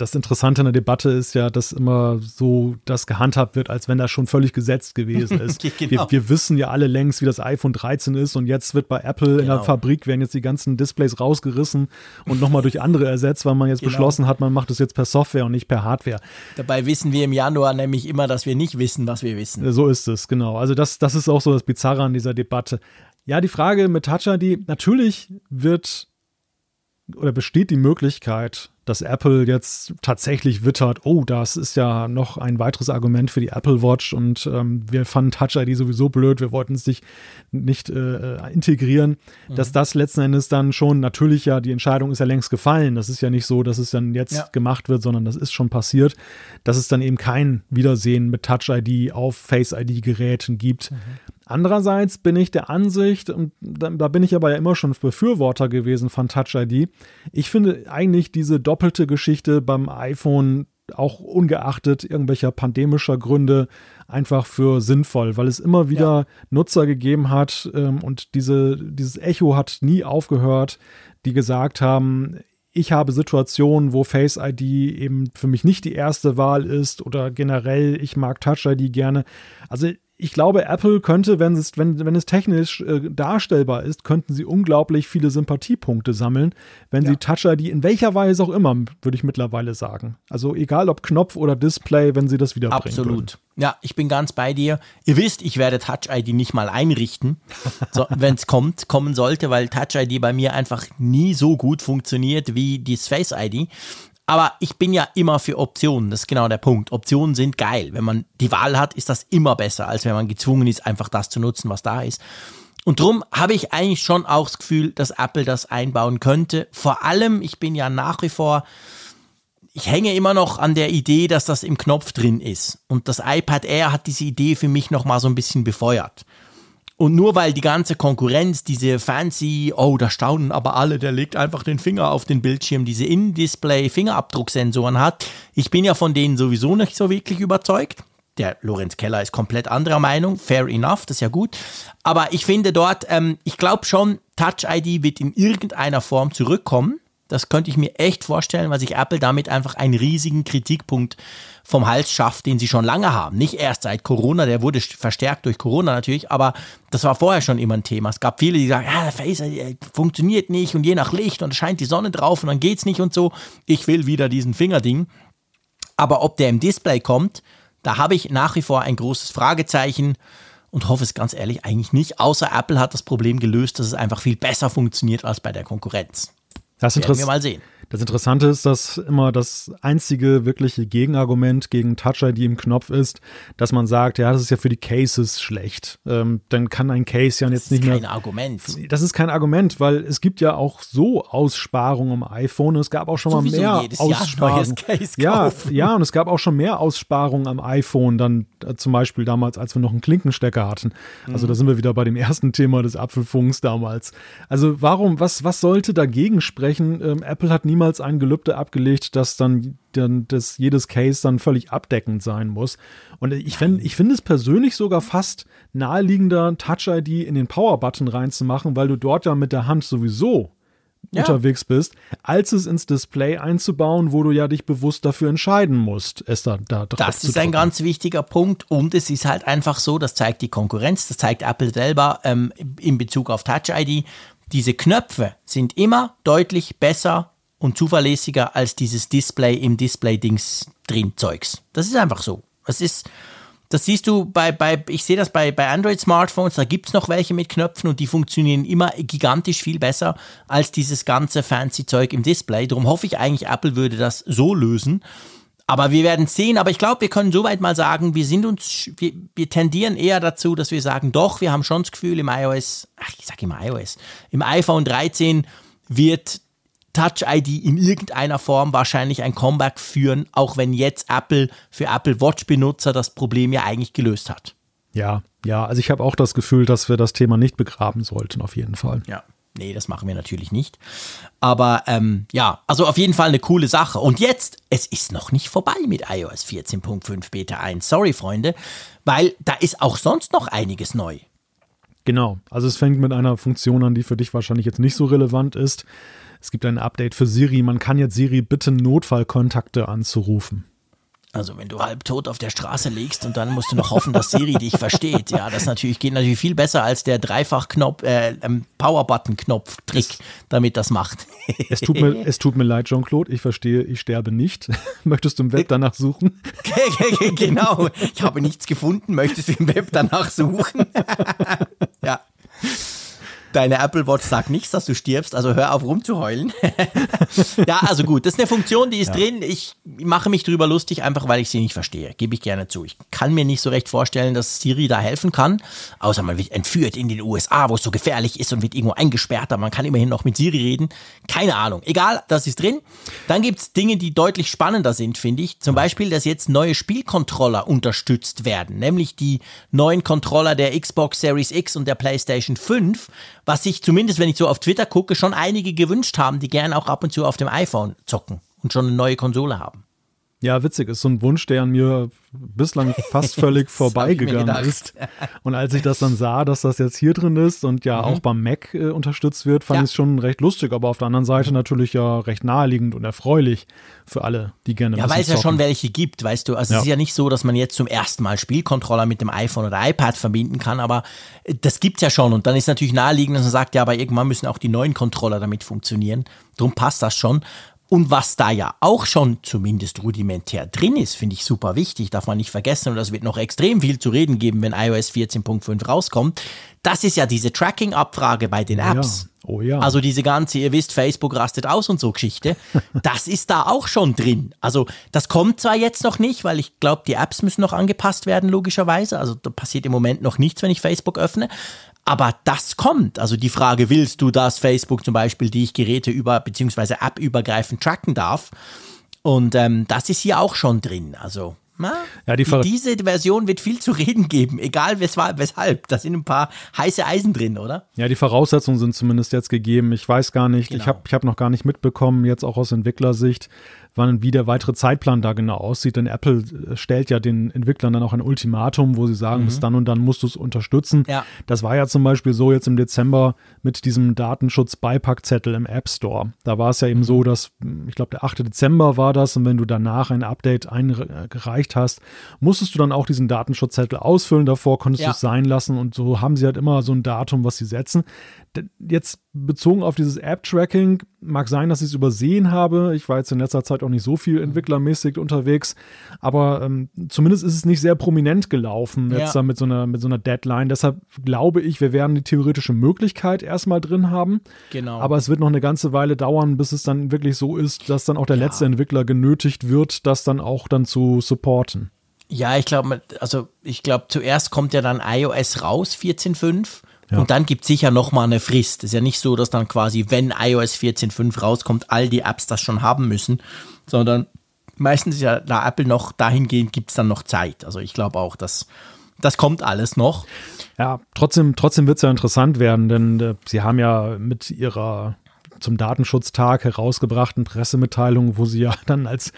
das Interessante in der Debatte ist ja, dass immer so das gehandhabt wird, als wenn das schon völlig gesetzt gewesen [LAUGHS] ist. genau. wir, wir, wissen ja alle längst, wie das iPhone 13 ist und jetzt wird bei Apple genau. in der genau. Fabrik werden jetzt die ganzen Displays rausgerissen und nochmal durch andere ersetzt, weil man jetzt genau. beschlossen hat, man macht es jetzt per Software und nicht per Hardware. Dabei wissen wir im Januar nämlich immer, dass wir nicht wissen, was wir wissen. So ist es, genau. Also das, das ist auch so das Bizarre an dieser Debatte. Ja, die Frage mit Touch ID, natürlich wird oder besteht die Möglichkeit, dass Apple jetzt tatsächlich wittert, oh, das ist ja noch ein weiteres Argument für die Apple Watch und ähm, wir fanden Touch ID sowieso blöd, wir wollten es nicht, nicht äh, integrieren, mhm. dass das letzten Endes dann schon natürlich ja, die Entscheidung ist ja längst gefallen. Das ist ja nicht so, dass es dann jetzt ja. gemacht wird, sondern das ist schon passiert, dass es dann eben kein Wiedersehen mit Touch ID auf Face ID Geräten gibt. Mhm. Andererseits bin ich der Ansicht, und da, bin ich aber ja immer schon Befürworter gewesen von Touch ID, ich finde eigentlich diese doppelte Geschichte beim iPhone auch ungeachtet irgendwelcher pandemischer Gründe einfach für sinnvoll, weil es immer wieder ja. Nutzer gegeben hat ähm, und diese, dieses Echo hat nie aufgehört, die gesagt haben, ich habe Situationen, wo Face ID eben für mich nicht die erste Wahl ist oder generell, ich mag Touch ID gerne. Also ich glaube, Apple könnte, wenn es, wenn, wenn es technisch äh, darstellbar ist, könnten sie unglaublich viele Sympathiepunkte sammeln, wenn ja. sie Touch ID in welcher Weise auch immer, würde ich mittlerweile sagen. Also egal ob Knopf oder Display, wenn sie das wieder Absolut. Würden. Ja, ich bin ganz bei dir. Ihr wisst, ich werde Touch ID nicht mal einrichten, [LAUGHS] so, wenn es kommt, kommen sollte, weil Touch ID bei mir einfach nie so gut funktioniert wie die Face ID. Aber ich bin ja immer für Optionen. Das ist genau der Punkt. Optionen sind geil. Wenn man die Wahl hat, ist das immer besser, als wenn man gezwungen ist, einfach das zu nutzen, was da ist. Und darum habe ich eigentlich schon auch das Gefühl, dass Apple das einbauen könnte. Vor allem, ich bin ja nach wie vor, ich hänge immer noch an der Idee, dass das im Knopf drin ist. Und das iPad Air hat diese Idee für mich noch mal so ein bisschen befeuert. Und nur weil die ganze Konkurrenz diese fancy, oh, da staunen aber alle, der legt einfach den Finger auf den Bildschirm, diese In-Display-Fingerabdrucksensoren hat. Ich bin ja von denen sowieso nicht so wirklich überzeugt. Der Lorenz Keller ist komplett anderer Meinung. Fair enough, das ist ja gut. Aber ich finde dort, ähm, ich glaube schon, Touch ID wird in irgendeiner Form zurückkommen. Das könnte ich mir echt vorstellen, weil sich Apple damit einfach einen riesigen Kritikpunkt vom Hals schafft, den sie schon lange haben. Nicht erst seit Corona, der wurde verstärkt durch Corona natürlich, aber das war vorher schon immer ein Thema. Es gab viele, die sagen, ja, der Face äh, funktioniert nicht und je nach Licht und scheint die Sonne drauf und dann geht's nicht und so. Ich will wieder diesen Fingerding. Aber ob der im Display kommt, da habe ich nach wie vor ein großes Fragezeichen und hoffe es ganz ehrlich eigentlich nicht. Außer Apple hat das Problem gelöst, dass es einfach viel besser funktioniert als bei der Konkurrenz. Das Werden wir mal sehen. Das Interessante ist, dass immer das einzige wirkliche Gegenargument gegen Touch ID im Knopf ist, dass man sagt, ja, das ist ja für die Cases schlecht. Ähm, dann kann ein Case ja jetzt nicht mehr. Das ist kein Argument. Das ist kein Argument, weil es gibt ja auch so Aussparungen am iPhone. Es gab auch schon Sowieso mal mehr Aussparungen. Ja, ja, und es gab auch schon mehr Aussparungen am iPhone, dann äh, zum Beispiel damals, als wir noch einen Klinkenstecker hatten. Also mhm. da sind wir wieder bei dem ersten Thema des Apfelfunks damals. Also warum, was, was sollte dagegen sprechen? Ähm, Apple hat niemals niemals ein Gelübde abgelegt, dass dann, dann dass jedes Case dann völlig abdeckend sein muss. Und ich finde ich finde es persönlich sogar fast naheliegender, Touch-ID in den Power-Button reinzumachen, weil du dort ja mit der Hand sowieso ja. unterwegs bist, als es ins Display einzubauen, wo du ja dich bewusst dafür entscheiden musst, es da, da drauf Das ist ein ganz wichtiger Punkt und es ist halt einfach so, das zeigt die Konkurrenz, das zeigt Apple selber ähm, in Bezug auf Touch ID. Diese Knöpfe sind immer deutlich besser und zuverlässiger als dieses Display im Display-Dings drin Zeugs. Das ist einfach so. Das ist, das siehst du bei, bei ich sehe das bei, bei Android-Smartphones, da gibt es noch welche mit Knöpfen und die funktionieren immer gigantisch viel besser als dieses ganze fancy Zeug im Display. Darum hoffe ich eigentlich, Apple würde das so lösen. Aber wir werden sehen. Aber ich glaube, wir können soweit mal sagen, wir sind uns, wir, wir, tendieren eher dazu, dass wir sagen, doch, wir haben schon das Gefühl, im iOS, ach, ich sag immer iOS, im iPhone 13 wird Touch ID in irgendeiner Form wahrscheinlich ein Comeback führen, auch wenn jetzt Apple für Apple Watch Benutzer das Problem ja eigentlich gelöst hat. Ja, ja, also ich habe auch das Gefühl, dass wir das Thema nicht begraben sollten, auf jeden Fall. Ja. Nee, das machen wir natürlich nicht. Aber ähm, ja, also auf jeden Fall eine coole Sache. Und jetzt, es ist noch nicht vorbei mit iOS 14.5 Beta 1. Sorry, Freunde, weil da ist auch sonst noch einiges neu. Genau, also es fängt mit einer Funktion an, die für dich wahrscheinlich jetzt nicht so relevant ist. Es gibt ein Update für Siri. Man kann jetzt Siri bitten, Notfallkontakte anzurufen. Also wenn du halb tot auf der Straße liegst und dann musst du noch hoffen, dass Siri dich versteht. Ja, das natürlich geht natürlich viel besser als der Dreifach-Knopf, äh, ähm, Power-Button-Knopf-Trick, damit das macht. [LAUGHS] es, tut mir, es tut mir leid, Jean-Claude, ich verstehe, ich sterbe nicht. [LAUGHS] Möchtest du im Web danach suchen? [LAUGHS] genau, ich habe nichts gefunden. Möchtest du im Web danach suchen? ja. Deine Apple Watch sagt nichts, dass du stirbst, also hör auf rumzuheulen. [LAUGHS] ja, also gut, das ist eine Funktion, die ist ja. drin. Ich mache mich drüber lustig, einfach weil ich sie nicht verstehe. Gebe ich gerne zu. Ich kann mir nicht so recht vorstellen, dass Siri da helfen kann. Außer man wird entführt in den USA, wo es so gefährlich ist und wird irgendwo eingesperrt, aber man kann immerhin noch mit Siri reden. Keine Ahnung. Egal, das ist drin. Dann gibt es Dinge, die deutlich spannender sind, finde ich. Zum Beispiel, dass jetzt neue Spielcontroller unterstützt werden, nämlich die neuen Controller der Xbox Series X und der PlayStation 5 was sich zumindest, wenn ich so auf Twitter gucke, schon einige gewünscht haben, die gerne auch ab und zu auf dem iPhone zocken und schon eine neue Konsole haben. Ja, witzig, ist so ein Wunsch, der an mir bislang [LAUGHS] fast völlig vorbeigegangen ist. Und als ich das dann sah, dass das jetzt hier drin ist und ja mhm. auch beim Mac äh, unterstützt wird, fand ja. ich es schon recht lustig, aber auf der anderen Seite natürlich ja recht naheliegend und erfreulich für alle, die gerne Ja, weil es ja schon welche gibt, weißt du. Also ja. es ist ja nicht so, dass man jetzt zum ersten Mal Spielcontroller mit dem iPhone oder iPad verbinden kann, aber äh, das gibt es ja schon und dann ist natürlich naheliegend, dass man sagt, ja, aber irgendwann müssen auch die neuen Controller damit funktionieren. Drum passt das schon. Und was da ja auch schon zumindest rudimentär drin ist, finde ich super wichtig, darf man nicht vergessen. Und das wird noch extrem viel zu reden geben, wenn iOS 14.5 rauskommt. Das ist ja diese Tracking-Abfrage bei den Apps. Ja. Oh ja. Also diese ganze, ihr wisst, Facebook rastet aus und so Geschichte. [LAUGHS] Das ist da auch schon drin. Also das kommt zwar jetzt noch nicht, weil ich glaube, die Apps müssen noch angepasst werden, logischerweise. Also da passiert im Moment noch nichts, wenn ich Facebook öffne. Aber das kommt. Also die Frage, willst du, dass Facebook zum Beispiel dich Geräte über, beziehungsweise App-übergreifend tracken darf? Und ähm, das ist hier auch schon drin. Also na, ja, die diese Version wird viel zu reden geben, egal weshalb. Da sind ein paar heiße Eisen drin, oder? Ja, die Voraussetzungen sind zumindest jetzt gegeben. Ich weiß gar nicht, genau. ich habe ich hab noch gar nicht mitbekommen, jetzt auch aus Entwicklersicht, wann, wie der weitere Zeitplan da genau aussieht. Denn Apple äh, stellt ja den Entwicklern dann auch ein Ultimatum, wo sie sagen, mhm. bis dann und dann musst du es unterstützen. Ja. Das war ja zum Beispiel so jetzt im Dezember mit diesem Datenschutz-Beipackzettel im App Store. Da war es ja eben mhm. so, dass, ich glaube, der 8. Dezember war das und wenn du danach ein Update eingereicht hast, musstest du dann auch diesen Datenschutzzettel ausfüllen. Davor konntest ja. du es sein lassen und so haben sie halt immer so ein Datum, was sie setzen. Jetzt bezogen auf dieses App-Tracking, mag sein, dass ich es übersehen habe. Ich war jetzt in letzter Zeit auch nicht so viel entwicklermäßig unterwegs, aber ähm, zumindest ist es nicht sehr prominent gelaufen, jetzt ja. mit so, einer, mit so einer Deadline. Deshalb glaube ich, wir werden die theoretische Möglichkeit erstmal drin haben. Genau. Aber es wird noch eine ganze Weile dauern, bis es dann wirklich so ist, dass dann auch der ja. letzte Entwickler genötigt wird, das dann auch dann zu supporten. Ja, ich glaube, also ich glaube, zuerst kommt ja dann iOS raus, 14.5. Ja. Und dann gibt es sicher nochmal eine Frist. Es ist ja nicht so, dass dann quasi, wenn iOS 14.5 rauskommt, all die Apps das schon haben müssen, sondern meistens ist ja da Apple noch dahingehend, gibt es dann noch Zeit. Also ich glaube auch, dass das kommt alles noch. Ja, trotzdem, trotzdem wird es ja interessant werden, denn äh, sie haben ja mit ihrer zum Datenschutztag herausgebrachten Pressemitteilung, wo sie ja [LAUGHS] dann als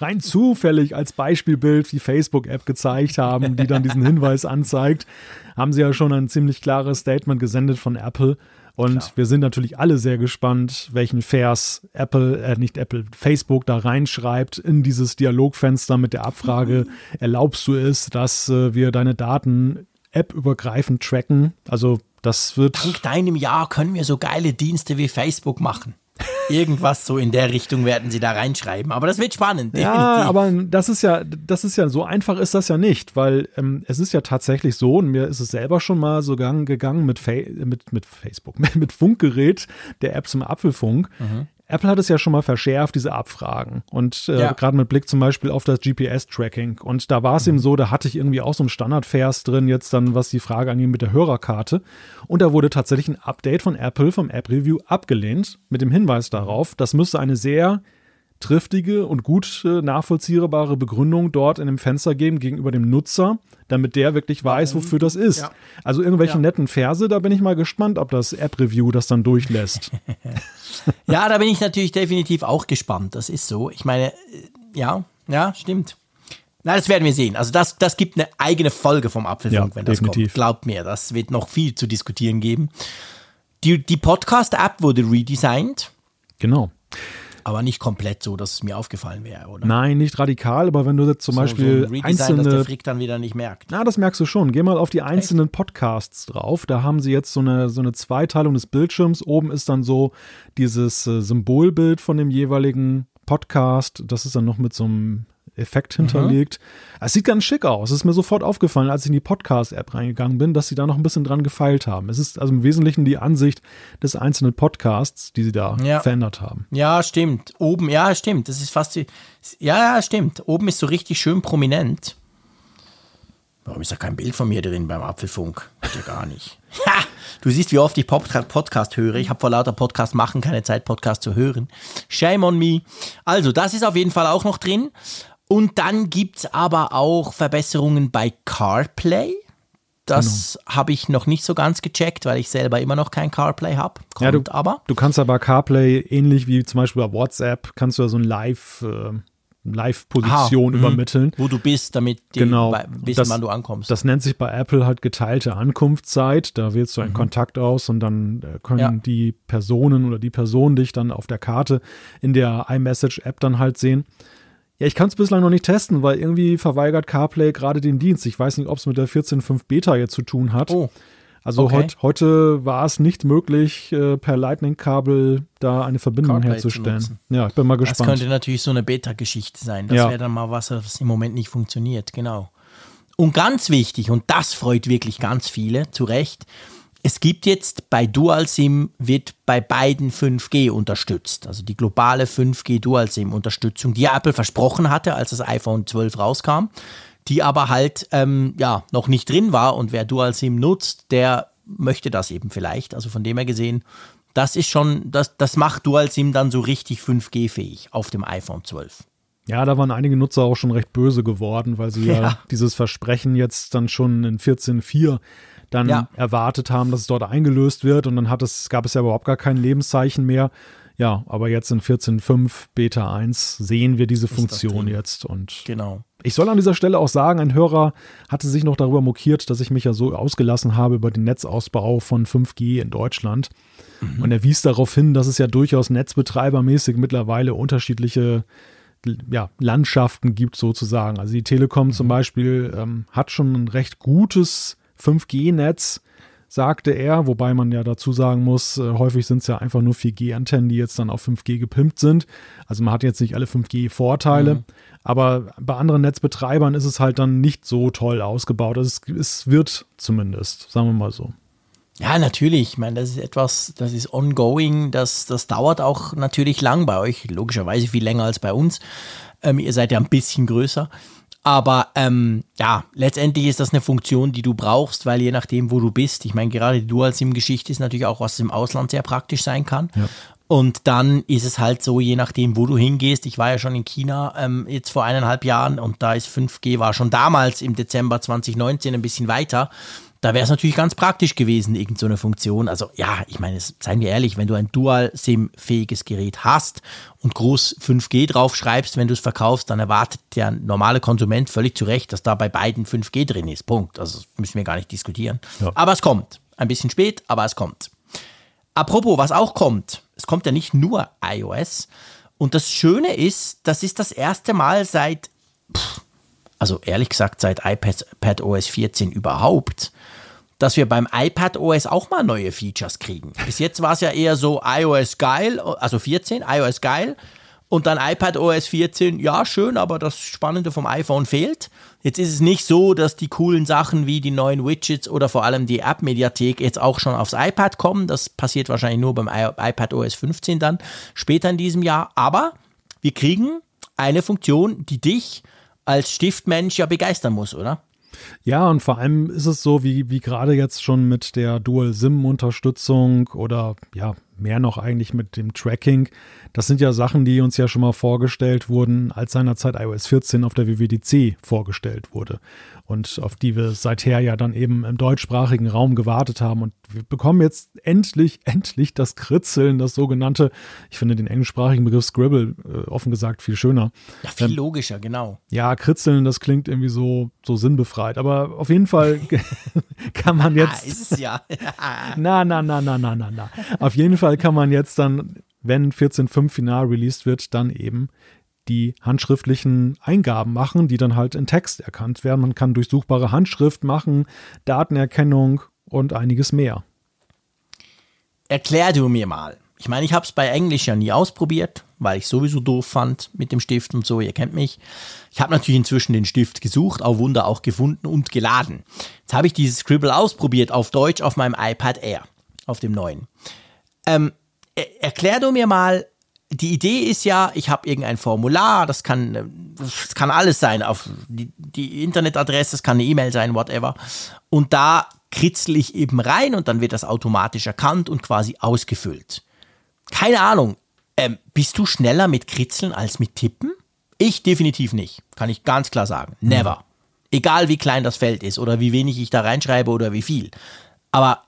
rein zufällig als Beispielbild die Facebook-App gezeigt haben, die dann diesen [LAUGHS] Hinweis anzeigt, haben sie ja schon ein ziemlich klares Statement gesendet von Apple. Und Klar. wir sind natürlich alle sehr gespannt, welchen Vers Apple, äh, nicht Apple, Facebook da reinschreibt in dieses Dialogfenster mit der Abfrage, erlaubst du es, dass äh, wir deine Daten app-übergreifend tracken? Also das wird. Dank deinem Jahr können wir so geile Dienste wie Facebook machen. [LAUGHS] Irgendwas so in der Richtung werden sie da reinschreiben. Aber das wird spannend. Definitiv. Ja, aber das ist ja, das ist ja, so einfach ist das ja nicht, weil ähm, es ist ja tatsächlich so, und mir ist es selber schon mal so gegangen mit, Fa mit, mit Facebook, [LAUGHS] mit Funkgerät, der App zum Apfelfunk. Mhm. Apple hat es ja schon mal verschärft, diese Abfragen. Und äh, ja. gerade mit Blick zum Beispiel auf das GPS-Tracking. Und da war es mhm. eben so, da hatte ich irgendwie auch so einen Standardvers drin, jetzt dann, was die Frage angeht mit der Hörerkarte. Und da wurde tatsächlich ein Update von Apple vom App Review abgelehnt, mit dem Hinweis darauf, das müsste eine sehr triftige und gut äh, nachvollziehbare Begründung dort in dem Fenster geben gegenüber dem Nutzer, damit der wirklich weiß, wofür das ist. Ja. Also irgendwelche ja. netten Verse, da bin ich mal gespannt, ob das App-Review das dann durchlässt. [LAUGHS] ja, da bin ich natürlich definitiv auch gespannt. Das ist so. Ich meine, äh, ja, ja, stimmt. Na, das werden wir sehen. Also das, das gibt eine eigene Folge vom Apfelfunk, ja, wenn das definitiv. kommt. Glaubt mir, das wird noch viel zu diskutieren geben. Die, die Podcast-App wurde redesigned. Genau aber nicht komplett so, dass es mir aufgefallen wäre, oder? Nein, nicht radikal, aber wenn du jetzt zum so, Beispiel so ein einzelne, dass der Frick dann wieder nicht merkt. Na, das merkst du schon. Geh mal auf die einzelnen Echt? Podcasts drauf. Da haben sie jetzt so eine so eine Zweiteilung des Bildschirms. Oben ist dann so dieses äh, Symbolbild von dem jeweiligen Podcast. Das ist dann noch mit so einem Effekt hinterlegt. Mhm. Es sieht ganz schick aus. Es ist mir sofort aufgefallen, als ich in die Podcast-App reingegangen bin, dass sie da noch ein bisschen dran gefeilt haben. Es ist also im Wesentlichen die Ansicht des einzelnen Podcasts, die sie da ja. verändert haben. Ja, stimmt. Oben, ja, stimmt. Das ist fast, ja, ja, stimmt. Oben ist so richtig schön prominent. Warum ist da kein Bild von mir drin beim Apfelfunk? Ja gar nicht. [LAUGHS] Ha! Du siehst, wie oft ich Podcast höre. Ich habe vor lauter Podcast machen keine Zeit, Podcast zu hören. Shame on me. Also, das ist auf jeden Fall auch noch drin. Und dann gibt es aber auch Verbesserungen bei CarPlay. Das genau. habe ich noch nicht so ganz gecheckt, weil ich selber immer noch kein CarPlay habe. Ja, du, aber. Du kannst aber CarPlay ähnlich wie zum Beispiel bei WhatsApp, kannst du ja so ein Live, äh, Live-Position mhm. übermitteln. Wo du bist, damit die genau, wissen, das, wann du ankommst. Das nennt sich bei Apple halt geteilte Ankunftszeit. Da wählst du einen mhm. Kontakt aus und dann äh, können ja. die Personen oder die Person dich dann auf der Karte in der iMessage-App dann halt sehen. Ja, ich kann es bislang noch nicht testen, weil irgendwie verweigert CarPlay gerade den Dienst. Ich weiß nicht, ob es mit der 14.5 Beta jetzt zu tun hat. Oh. Also okay. heut, heute war es nicht möglich, äh, per Lightning-Kabel da eine Verbindung CarPlay herzustellen. Ja, ich bin mal gespannt. Das könnte natürlich so eine Beta-Geschichte sein. Das ja. wäre dann mal was, was im Moment nicht funktioniert. Genau. Und ganz wichtig, und das freut wirklich ganz viele, zu Recht, es gibt jetzt bei DualSIM wird bei beiden 5G unterstützt. Also die globale 5G DualSIM-Unterstützung, die Apple versprochen hatte, als das iPhone 12 rauskam, die aber halt ähm, ja, noch nicht drin war. Und wer DualSIM nutzt, der möchte das eben vielleicht. Also von dem her gesehen, das ist schon, das, das macht DualSIM dann so richtig 5G-fähig auf dem iPhone 12. Ja, da waren einige Nutzer auch schon recht böse geworden, weil sie [LAUGHS] ja, ja dieses Versprechen jetzt dann schon in 14.4 dann ja. erwartet haben, dass es dort eingelöst wird und dann hat es, gab es ja überhaupt gar kein Lebenszeichen mehr. Ja, aber jetzt in 14.5 Beta 1 sehen wir diese Funktion jetzt und genau. Ich soll an dieser Stelle auch sagen, ein Hörer hatte sich noch darüber mokiert, dass ich mich ja so ausgelassen habe über den Netzausbau von 5G in Deutschland. Mhm. Und er wies darauf hin, dass es ja durchaus netzbetreibermäßig mittlerweile unterschiedliche ja, Landschaften gibt sozusagen. Also die Telekom mhm. zum Beispiel ähm, hat schon ein recht gutes 5G-Netz, sagte er, wobei man ja dazu sagen muss, äh, häufig sind es ja einfach nur 4G-Antennen, die jetzt dann auf 5G gepimpt sind. Also man hat jetzt nicht alle 5G-Vorteile, mhm. aber bei anderen Netzbetreibern ist es halt dann nicht so toll ausgebaut. Also es, es wird zumindest, sagen wir mal so. Ja, natürlich. Ich meine, das ist etwas, das ist ongoing. Das, das dauert auch natürlich lang bei euch. Logischerweise viel länger als bei uns. Ähm, ihr seid ja ein bisschen größer. Aber ähm, ja, letztendlich ist das eine Funktion, die du brauchst, weil je nachdem, wo du bist, ich meine, gerade die Dual-SIM-Geschichte ist natürlich auch, was im Ausland sehr praktisch sein kann. Ja. Und dann ist es halt so, je nachdem, wo du hingehst. Ich war ja schon in China ähm, jetzt vor eineinhalb Jahren und da ist 5G, war schon damals im Dezember 2019 ein bisschen weiter. Da wäre es natürlich ganz praktisch gewesen, irgendeine so Funktion. Also ja, ich meine, seien wir ehrlich, wenn du ein Dual-SIM-fähiges Gerät hast und groß 5G drauf schreibst, wenn du es verkaufst, dann erwartet der normale Konsument völlig zu Recht, dass da bei beiden 5G drin ist. Punkt. Also müssen wir gar nicht diskutieren. Ja. Aber es kommt. Ein bisschen spät, aber es kommt. Apropos, was auch kommt, es kommt ja nicht nur iOS. Und das Schöne ist, das ist das erste Mal seit pff, also ehrlich gesagt seit iPad OS 14 überhaupt, dass wir beim iPad OS auch mal neue Features kriegen. Bis jetzt war es ja eher so iOS geil, also 14, iOS geil und dann iPad OS 14, ja schön, aber das Spannende vom iPhone fehlt. Jetzt ist es nicht so, dass die coolen Sachen wie die neuen Widgets oder vor allem die App-Mediathek jetzt auch schon aufs iPad kommen. Das passiert wahrscheinlich nur beim iPad OS 15 dann später in diesem Jahr. Aber wir kriegen eine Funktion, die dich als Stiftmensch ja begeistern muss, oder? Ja, und vor allem ist es so, wie, wie gerade jetzt schon mit der Dual-SIM-Unterstützung oder ja, mehr noch eigentlich mit dem Tracking. Das sind ja Sachen, die uns ja schon mal vorgestellt wurden, als seinerzeit iOS 14 auf der WWDC vorgestellt wurde und auf die wir seither ja dann eben im deutschsprachigen Raum gewartet haben. Und wir bekommen jetzt endlich, [LAUGHS] endlich das Kritzeln, das sogenannte, ich finde den englischsprachigen Begriff Scribble äh, offen gesagt viel schöner. Ja, viel ähm, logischer, genau. Ja, Kritzeln, das klingt irgendwie so, so sinnbefreit. Aber auf jeden Fall [LAUGHS] [LAUGHS] kann man jetzt. Ah, ist es ja. na, na, na, na, na, na, na. Auf jeden Fall kann man jetzt dann, wenn 14.5 final released wird, dann eben die handschriftlichen Eingaben machen, die dann halt in Text erkannt werden. Man kann durchsuchbare Handschrift machen, Datenerkennung und einiges mehr. Erklär du mir mal. Ich meine, ich habe es bei Englisch ja nie ausprobiert, weil ich sowieso doof fand mit dem Stift und so. Ihr kennt mich. Ich habe natürlich inzwischen den Stift gesucht, auch Wunder auch gefunden und geladen. Jetzt habe ich dieses Scribble ausprobiert auf Deutsch auf meinem iPad Air, auf dem neuen. Ähm, erklär du mir mal, die Idee ist ja, ich habe irgendein Formular, das kann, das kann alles sein, auf die, die Internetadresse, das kann eine E-Mail sein, whatever. Und da kritzel ich eben rein und dann wird das automatisch erkannt und quasi ausgefüllt. Keine Ahnung, ähm, bist du schneller mit Kritzeln als mit Tippen? Ich definitiv nicht, kann ich ganz klar sagen. Never. Egal wie klein das Feld ist oder wie wenig ich da reinschreibe oder wie viel. Aber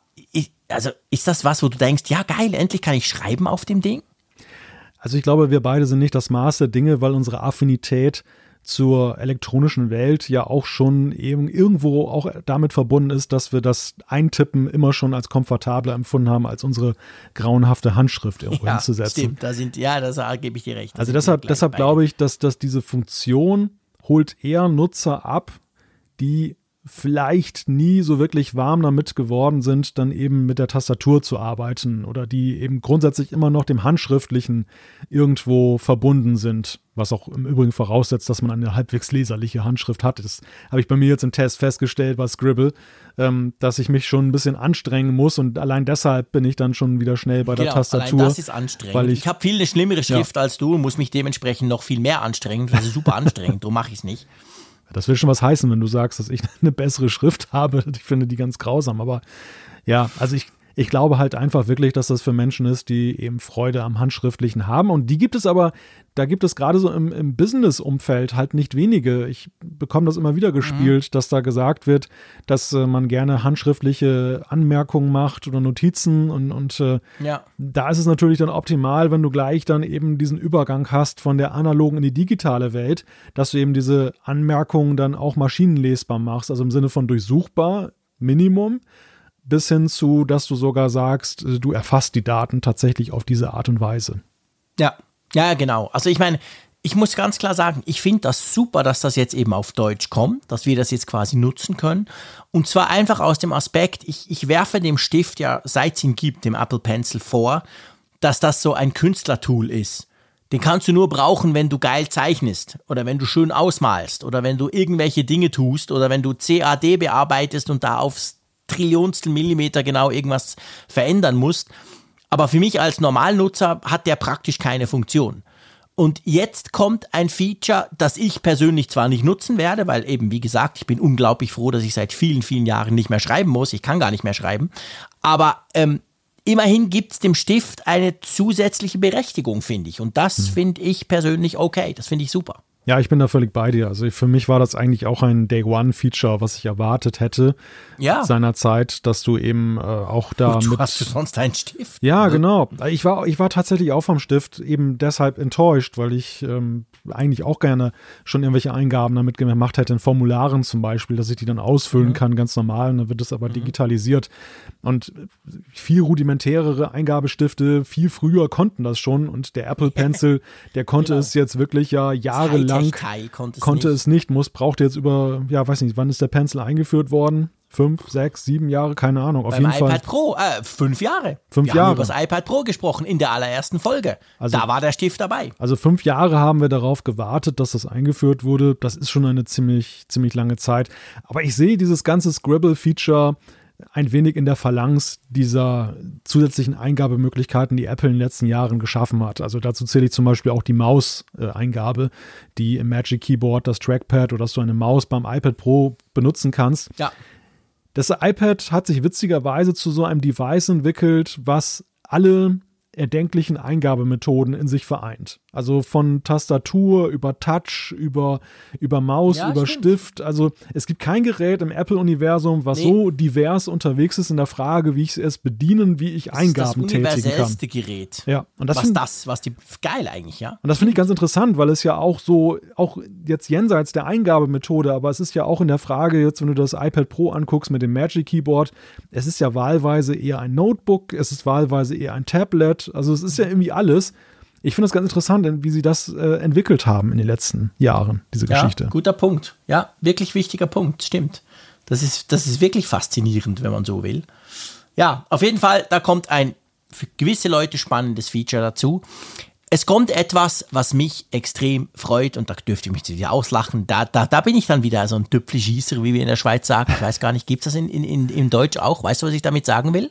also ist das was, wo du denkst, ja geil, endlich kann ich schreiben auf dem Ding? Also ich glaube, wir beide sind nicht das Maß der Dinge, weil unsere Affinität zur elektronischen Welt ja auch schon eben irgendwo auch damit verbunden ist, dass wir das Eintippen immer schon als komfortabler empfunden haben, als unsere grauenhafte Handschrift irgendwo [LAUGHS] ja, hinzusetzen. Stimmt, da sind, ja, da gebe ich dir recht. Also deshalb, deshalb glaube ich, dass, dass diese Funktion holt eher Nutzer ab, die vielleicht nie so wirklich warm damit geworden sind, dann eben mit der Tastatur zu arbeiten oder die eben grundsätzlich immer noch dem Handschriftlichen irgendwo verbunden sind, was auch im Übrigen voraussetzt, dass man eine halbwegs leserliche Handschrift hat. Das habe ich bei mir jetzt im Test festgestellt bei Scribble, ähm, dass ich mich schon ein bisschen anstrengen muss und allein deshalb bin ich dann schon wieder schnell bei der genau, Tastatur. das ist anstrengend. Weil ich, ich habe viel eine schlimmere Schrift ja. als du und muss mich dementsprechend noch viel mehr anstrengen. Das ist super anstrengend, darum mache ich es nicht. Das will schon was heißen, wenn du sagst, dass ich [LAUGHS] eine bessere Schrift habe. Ich finde die ganz grausam. Aber ja, also ich, ich glaube halt einfach wirklich, dass das für Menschen ist, die eben Freude am Handschriftlichen haben. Und die gibt es aber, da gibt es gerade so im, im Business-Umfeld halt nicht wenige. Ich bekomme das immer wieder gespielt, mhm. dass da gesagt wird, dass äh, man gerne handschriftliche Anmerkungen macht oder Notizen. Und, und äh, ja. da ist es natürlich dann optimal, wenn du gleich dann eben diesen Übergang hast von der analogen in die digitale Welt, dass du eben diese Anmerkungen dann auch maschinenlesbar machst. Also im Sinne von durchsuchbar, Minimum bis hin zu, dass du sogar sagst, äh, du erfasst die Daten tatsächlich auf diese Art und Weise. Ja, ja, genau. Also ich meine, ich muss ganz klar sagen, ich finde das super, dass das jetzt eben auf Deutsch kommt, dass wir das jetzt quasi nutzen können. Und zwar einfach aus dem Aspekt, ich, ich werfe dem Stift ja, seit es ihn gibt, dem Apple Pencil vor, dass das so ein Künstlertool ist. Den kannst du nur brauchen, wenn du geil zeichnest oder wenn du schön ausmalst oder wenn du irgendwelche Dinge tust oder wenn du CAD bearbeitest und da aufs Trillionstel Millimeter genau irgendwas verändern musst. Aber für mich als Normalnutzer hat der praktisch keine Funktion. Und jetzt kommt ein Feature, das ich persönlich zwar nicht nutzen werde, weil eben, wie gesagt, ich bin unglaublich froh, dass ich seit vielen, vielen Jahren nicht mehr schreiben muss. Ich kann gar nicht mehr schreiben. Aber ähm, immerhin gibt es dem Stift eine zusätzliche Berechtigung, finde ich. Und das hm. finde ich persönlich okay. Das finde ich super. Ja, ich bin da völlig bei dir. Also für mich war das eigentlich auch ein Day-One-Feature, was ich erwartet hätte ja. seinerzeit, dass du eben äh, auch da du mit. Hast du sonst einen Stift? Ja, ne? genau. Ich war, ich war tatsächlich auch vom Stift eben deshalb enttäuscht, weil ich ähm, eigentlich auch gerne schon irgendwelche Eingaben damit gemacht hätte, in Formularen zum Beispiel, dass ich die dann ausfüllen mhm. kann, ganz normal. Und dann wird es aber mhm. digitalisiert. Und viel rudimentärere Eingabestifte, viel früher konnten das schon. Und der Apple [LAUGHS] Pencil, der konnte genau. es jetzt wirklich ja jahrelang, konnte es nicht, muss, brauchte jetzt über, ja, weiß nicht, wann ist der Pencil eingeführt worden? fünf, sechs, sieben Jahre, keine Ahnung. Auf Beim jeden iPad Fall. Pro, äh, fünf Jahre. Fünf wir Jahre. haben über das iPad Pro gesprochen in der allerersten Folge. Also, da war der Stift dabei. Also fünf Jahre haben wir darauf gewartet, dass das eingeführt wurde. Das ist schon eine ziemlich, ziemlich lange Zeit. Aber ich sehe dieses ganze Scribble-Feature ein wenig in der Phalanx dieser zusätzlichen Eingabemöglichkeiten, die Apple in den letzten Jahren geschaffen hat. Also dazu zähle ich zum Beispiel auch die Maus-Eingabe, die im Magic Keyboard, das Trackpad oder dass du eine Maus beim iPad Pro benutzen kannst. Ja. Das iPad hat sich witzigerweise zu so einem Device entwickelt, was alle erdenklichen Eingabemethoden in sich vereint. Also von Tastatur über Touch, über, über Maus, ja, über stimmt. Stift. Also es gibt kein Gerät im Apple-Universum, was nee. so divers unterwegs ist in der Frage, wie ich es bedienen, wie ich das Eingaben tätigen kann. Das universellste Gerät. Ja, und das was find, das, was die geil eigentlich, ja. Und das finde ich ganz interessant, weil es ja auch so, auch jetzt jenseits der Eingabemethode, aber es ist ja auch in der Frage, jetzt wenn du das iPad Pro anguckst mit dem Magic Keyboard, es ist ja wahlweise eher ein Notebook, es ist wahlweise eher ein Tablet, also es ist ja irgendwie alles ich finde es ganz interessant, wie sie das äh, entwickelt haben in den letzten Jahren, diese ja, Geschichte. Guter Punkt. Ja, wirklich wichtiger Punkt, stimmt. Das ist, das ist wirklich faszinierend, wenn man so will. Ja, auf jeden Fall, da kommt ein für gewisse Leute spannendes Feature dazu. Es kommt etwas, was mich extrem freut und da dürfte ich mich wieder auslachen. Da, da, da bin ich dann wieder so ein Tüpfelschießer, wie wir in der Schweiz sagen. Ich weiß gar nicht, gibt es das in, in, in, in Deutsch auch? Weißt du, was ich damit sagen will?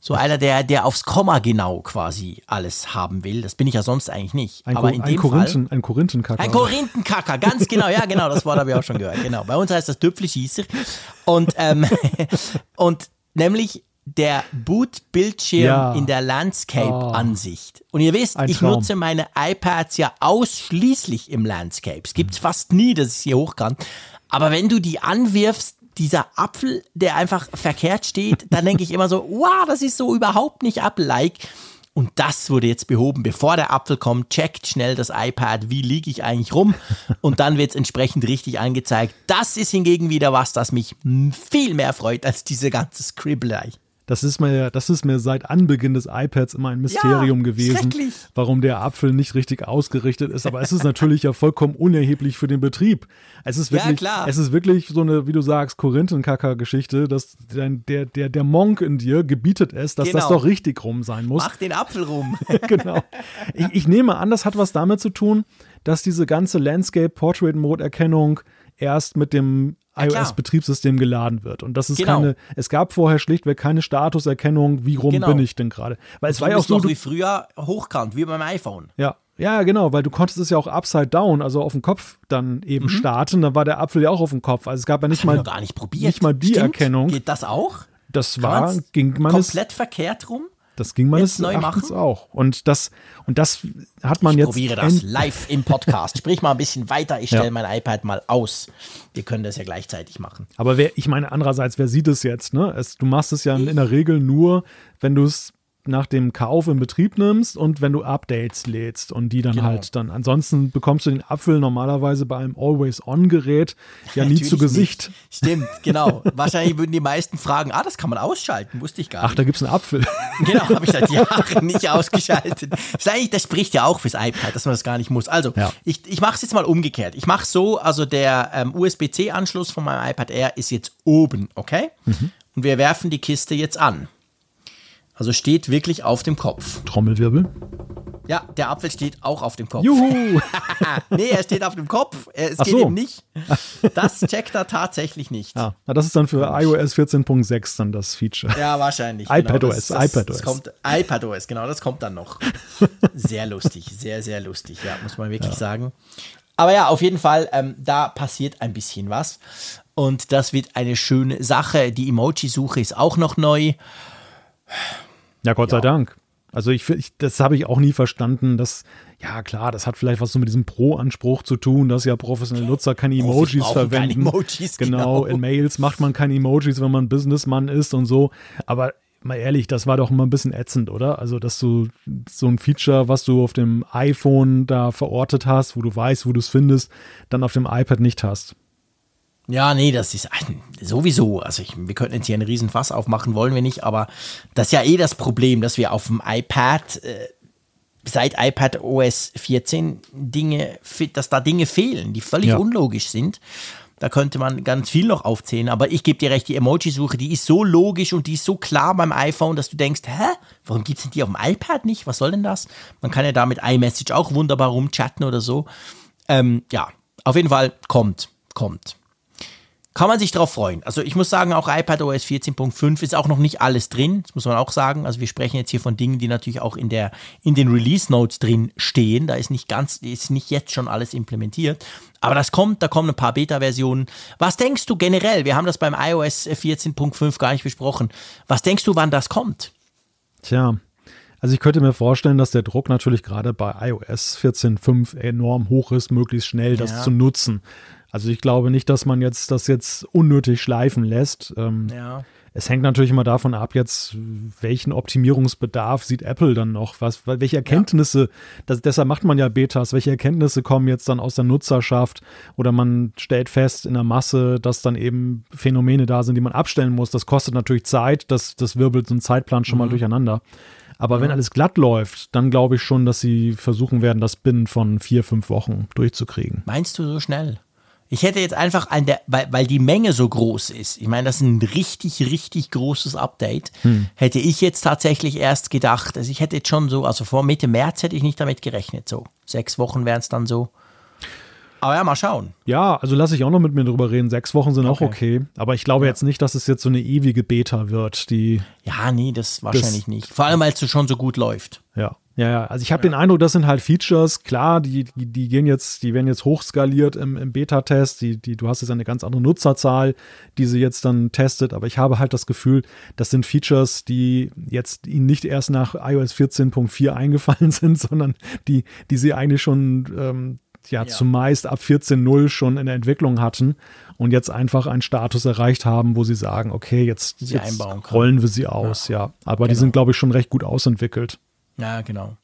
So einer, der, der aufs Komma genau quasi alles haben will. Das bin ich ja sonst eigentlich nicht. Ein, Aber in ein dem Korinthen, Fall, ein Korinthenkacker. Ein Korinthenkacker, ganz genau. Ja, genau, das Wort habe ich auch schon gehört. Genau. Bei uns heißt das Tüpfelschießer. Und, ähm, [LAUGHS] und nämlich der Boot-Bildschirm ja. in der Landscape-Ansicht. Oh. Und ihr wisst, ich nutze meine iPads ja ausschließlich im Landscape. Es gibt es fast nie, dass ich sie hoch kann. Aber wenn du die anwirfst, dieser Apfel, der einfach verkehrt steht, dann denke ich immer so, wow, das ist so überhaupt nicht Apple-like. Und das wurde jetzt behoben. Bevor der Apfel kommt, checkt schnell das iPad, wie liege ich eigentlich rum. Und dann wird es entsprechend richtig angezeigt. Das ist hingegen wieder was, das mich viel mehr freut als diese ganze Scribblei. Das ist mir, das ist mir seit Anbeginn des iPads immer ein Mysterium ja, gewesen, warum der Apfel nicht richtig ausgerichtet ist. Aber es ist natürlich ja vollkommen unerheblich für den Betrieb. Es ist wirklich, ja, es ist wirklich so eine, wie du sagst, Korinthenkacker-Geschichte, dass der, der, der Monk in dir gebietet es, dass genau. das doch richtig rum sein muss. Mach den Apfel rum. [LAUGHS] genau. Ich, ich nehme an, das hat was damit zu tun, dass diese ganze Landscape Portrait Mode Erkennung erst mit dem iOS-Betriebssystem geladen wird. Und das ist genau. keine, es gab vorher schlichtweg keine Statuserkennung, wie rum genau. bin ich denn gerade. Weil es war ja auch so. wie früher hochkant, wie beim iPhone. Ja. Ja, genau, weil du konntest es ja auch upside down, also auf dem Kopf dann eben mhm. starten. Dann war der Apfel ja auch auf dem Kopf. Also es gab ja nicht mal, gar nicht, probiert. nicht mal die Stimmt. Erkennung. Geht das auch? Das war, ging meines, komplett verkehrt rum. Das ging meines neu Erachtens machen? auch. Und das, und das hat man ich jetzt. Ich probiere das live im Podcast. Sprich mal ein bisschen weiter. Ich stelle [LAUGHS] ja. mein iPad mal aus. Wir können das ja gleichzeitig machen. Aber wer, ich meine, andererseits, wer sieht es jetzt? Ne? Es, du machst es ja in der Regel nur, wenn du es nach dem Kauf in Betrieb nimmst und wenn du Updates lädst und die dann genau. halt dann. Ansonsten bekommst du den Apfel normalerweise bei einem Always-On-Gerät ja nie zu Gesicht. Nicht. Stimmt, [LAUGHS] genau. Wahrscheinlich würden die meisten fragen, ah, das kann man ausschalten, wusste ich gar nicht. Ach, da gibt es einen Apfel. [LAUGHS] Genau, habe ich seit Jahren nicht ausgeschaltet. Das, eigentlich, das spricht ja auch fürs iPad, dass man das gar nicht muss. Also, ja. ich, ich mache es jetzt mal umgekehrt. Ich mache so, also der ähm, USB-C-Anschluss von meinem iPad Air ist jetzt oben, okay? Mhm. Und wir werfen die Kiste jetzt an. Also steht wirklich auf dem Kopf. Trommelwirbel. Ja, der Apfel steht auch auf dem Kopf. Juhu! [LAUGHS] nee, er steht auf dem Kopf. Es Ach geht so. eben nicht. Das checkt er tatsächlich nicht. Ja, das ist dann für iOS 14.6 dann das Feature. Ja, wahrscheinlich. iPadOS, genau, iPadOS. Das kommt, iPadOS, genau, das kommt dann noch. Sehr lustig, sehr, sehr lustig, ja, muss man wirklich ja. sagen. Aber ja, auf jeden Fall, ähm, da passiert ein bisschen was. Und das wird eine schöne Sache. Die Emoji-Suche ist auch noch neu. Ja, Gott ja. sei Dank. Also ich, ich das habe ich auch nie verstanden, dass, ja klar, das hat vielleicht was so mit diesem Pro-Anspruch zu tun, dass ja professionelle Nutzer keine Emojis verwenden. Keine Emojis, genau. genau, in Mails macht man keine Emojis, wenn man Businessmann ist und so. Aber mal ehrlich, das war doch immer ein bisschen ätzend, oder? Also, dass du so ein Feature, was du auf dem iPhone da verortet hast, wo du weißt, wo du es findest, dann auf dem iPad nicht hast. Ja, nee, das ist sowieso. Also ich, wir könnten jetzt hier einen riesen Fass aufmachen, wollen wir nicht, aber das ist ja eh das Problem, dass wir auf dem iPad äh, seit iPad OS 14 Dinge, dass da Dinge fehlen, die völlig ja. unlogisch sind. Da könnte man ganz viel noch aufzählen, aber ich gebe dir recht, die Emoji-Suche, die ist so logisch und die ist so klar beim iPhone, dass du denkst, hä, warum gibt es denn die auf dem iPad nicht? Was soll denn das? Man kann ja da mit iMessage auch wunderbar rumchatten oder so. Ähm, ja, auf jeden Fall kommt, kommt kann man sich darauf freuen. Also ich muss sagen, auch iPadOS 14.5 ist auch noch nicht alles drin, das muss man auch sagen. Also wir sprechen jetzt hier von Dingen, die natürlich auch in, der, in den Release Notes drin stehen. Da ist nicht ganz, ist nicht jetzt schon alles implementiert. Aber das kommt, da kommen ein paar Beta-Versionen. Was denkst du generell? Wir haben das beim iOS 14.5 gar nicht besprochen. Was denkst du, wann das kommt? Tja, also ich könnte mir vorstellen, dass der Druck natürlich gerade bei iOS 14.5 enorm hoch ist, möglichst schnell das ja. zu nutzen. Also ich glaube nicht, dass man jetzt das jetzt unnötig schleifen lässt. Ähm, ja. Es hängt natürlich immer davon ab, jetzt welchen Optimierungsbedarf sieht Apple dann noch, was, welche Erkenntnisse, ja. das, deshalb macht man ja Betas, welche Erkenntnisse kommen jetzt dann aus der Nutzerschaft oder man stellt fest in der Masse, dass dann eben Phänomene da sind, die man abstellen muss. Das kostet natürlich Zeit, das, das wirbelt so einen Zeitplan schon mhm. mal durcheinander. Aber mhm. wenn alles glatt läuft, dann glaube ich schon, dass sie versuchen werden, das binnen von vier, fünf Wochen durchzukriegen. Meinst du so schnell? Ich hätte jetzt einfach an der, weil, weil die Menge so groß ist, ich meine, das ist ein richtig, richtig großes Update, hm. hätte ich jetzt tatsächlich erst gedacht, also ich hätte jetzt schon so, also vor Mitte März hätte ich nicht damit gerechnet, so. Sechs Wochen wären es dann so. Aber ja, mal schauen. Ja, also lasse ich auch noch mit mir drüber reden. Sechs Wochen sind okay. auch okay. Aber ich glaube ja. jetzt nicht, dass es jetzt so eine ewige Beta wird, die. Ja, nee, das wahrscheinlich das, nicht. Vor allem, weil es schon so gut läuft. Ja. Ja, ja, also ich habe ja. den Eindruck, das sind halt Features, klar, die, die, die gehen jetzt, die werden jetzt hochskaliert im, im Beta-Test, die, die, du hast jetzt eine ganz andere Nutzerzahl, die sie jetzt dann testet, aber ich habe halt das Gefühl, das sind Features, die jetzt ihnen nicht erst nach iOS 14.4 eingefallen [LAUGHS] sind, sondern die, die sie eigentlich schon ähm, ja, ja, zumeist ab 14.0 schon in der Entwicklung hatten und jetzt einfach einen Status erreicht haben, wo sie sagen, okay, jetzt, jetzt rollen wir sie aus, ja. ja. Aber genau. die sind, glaube ich, schon recht gut ausentwickelt. Ja, genau.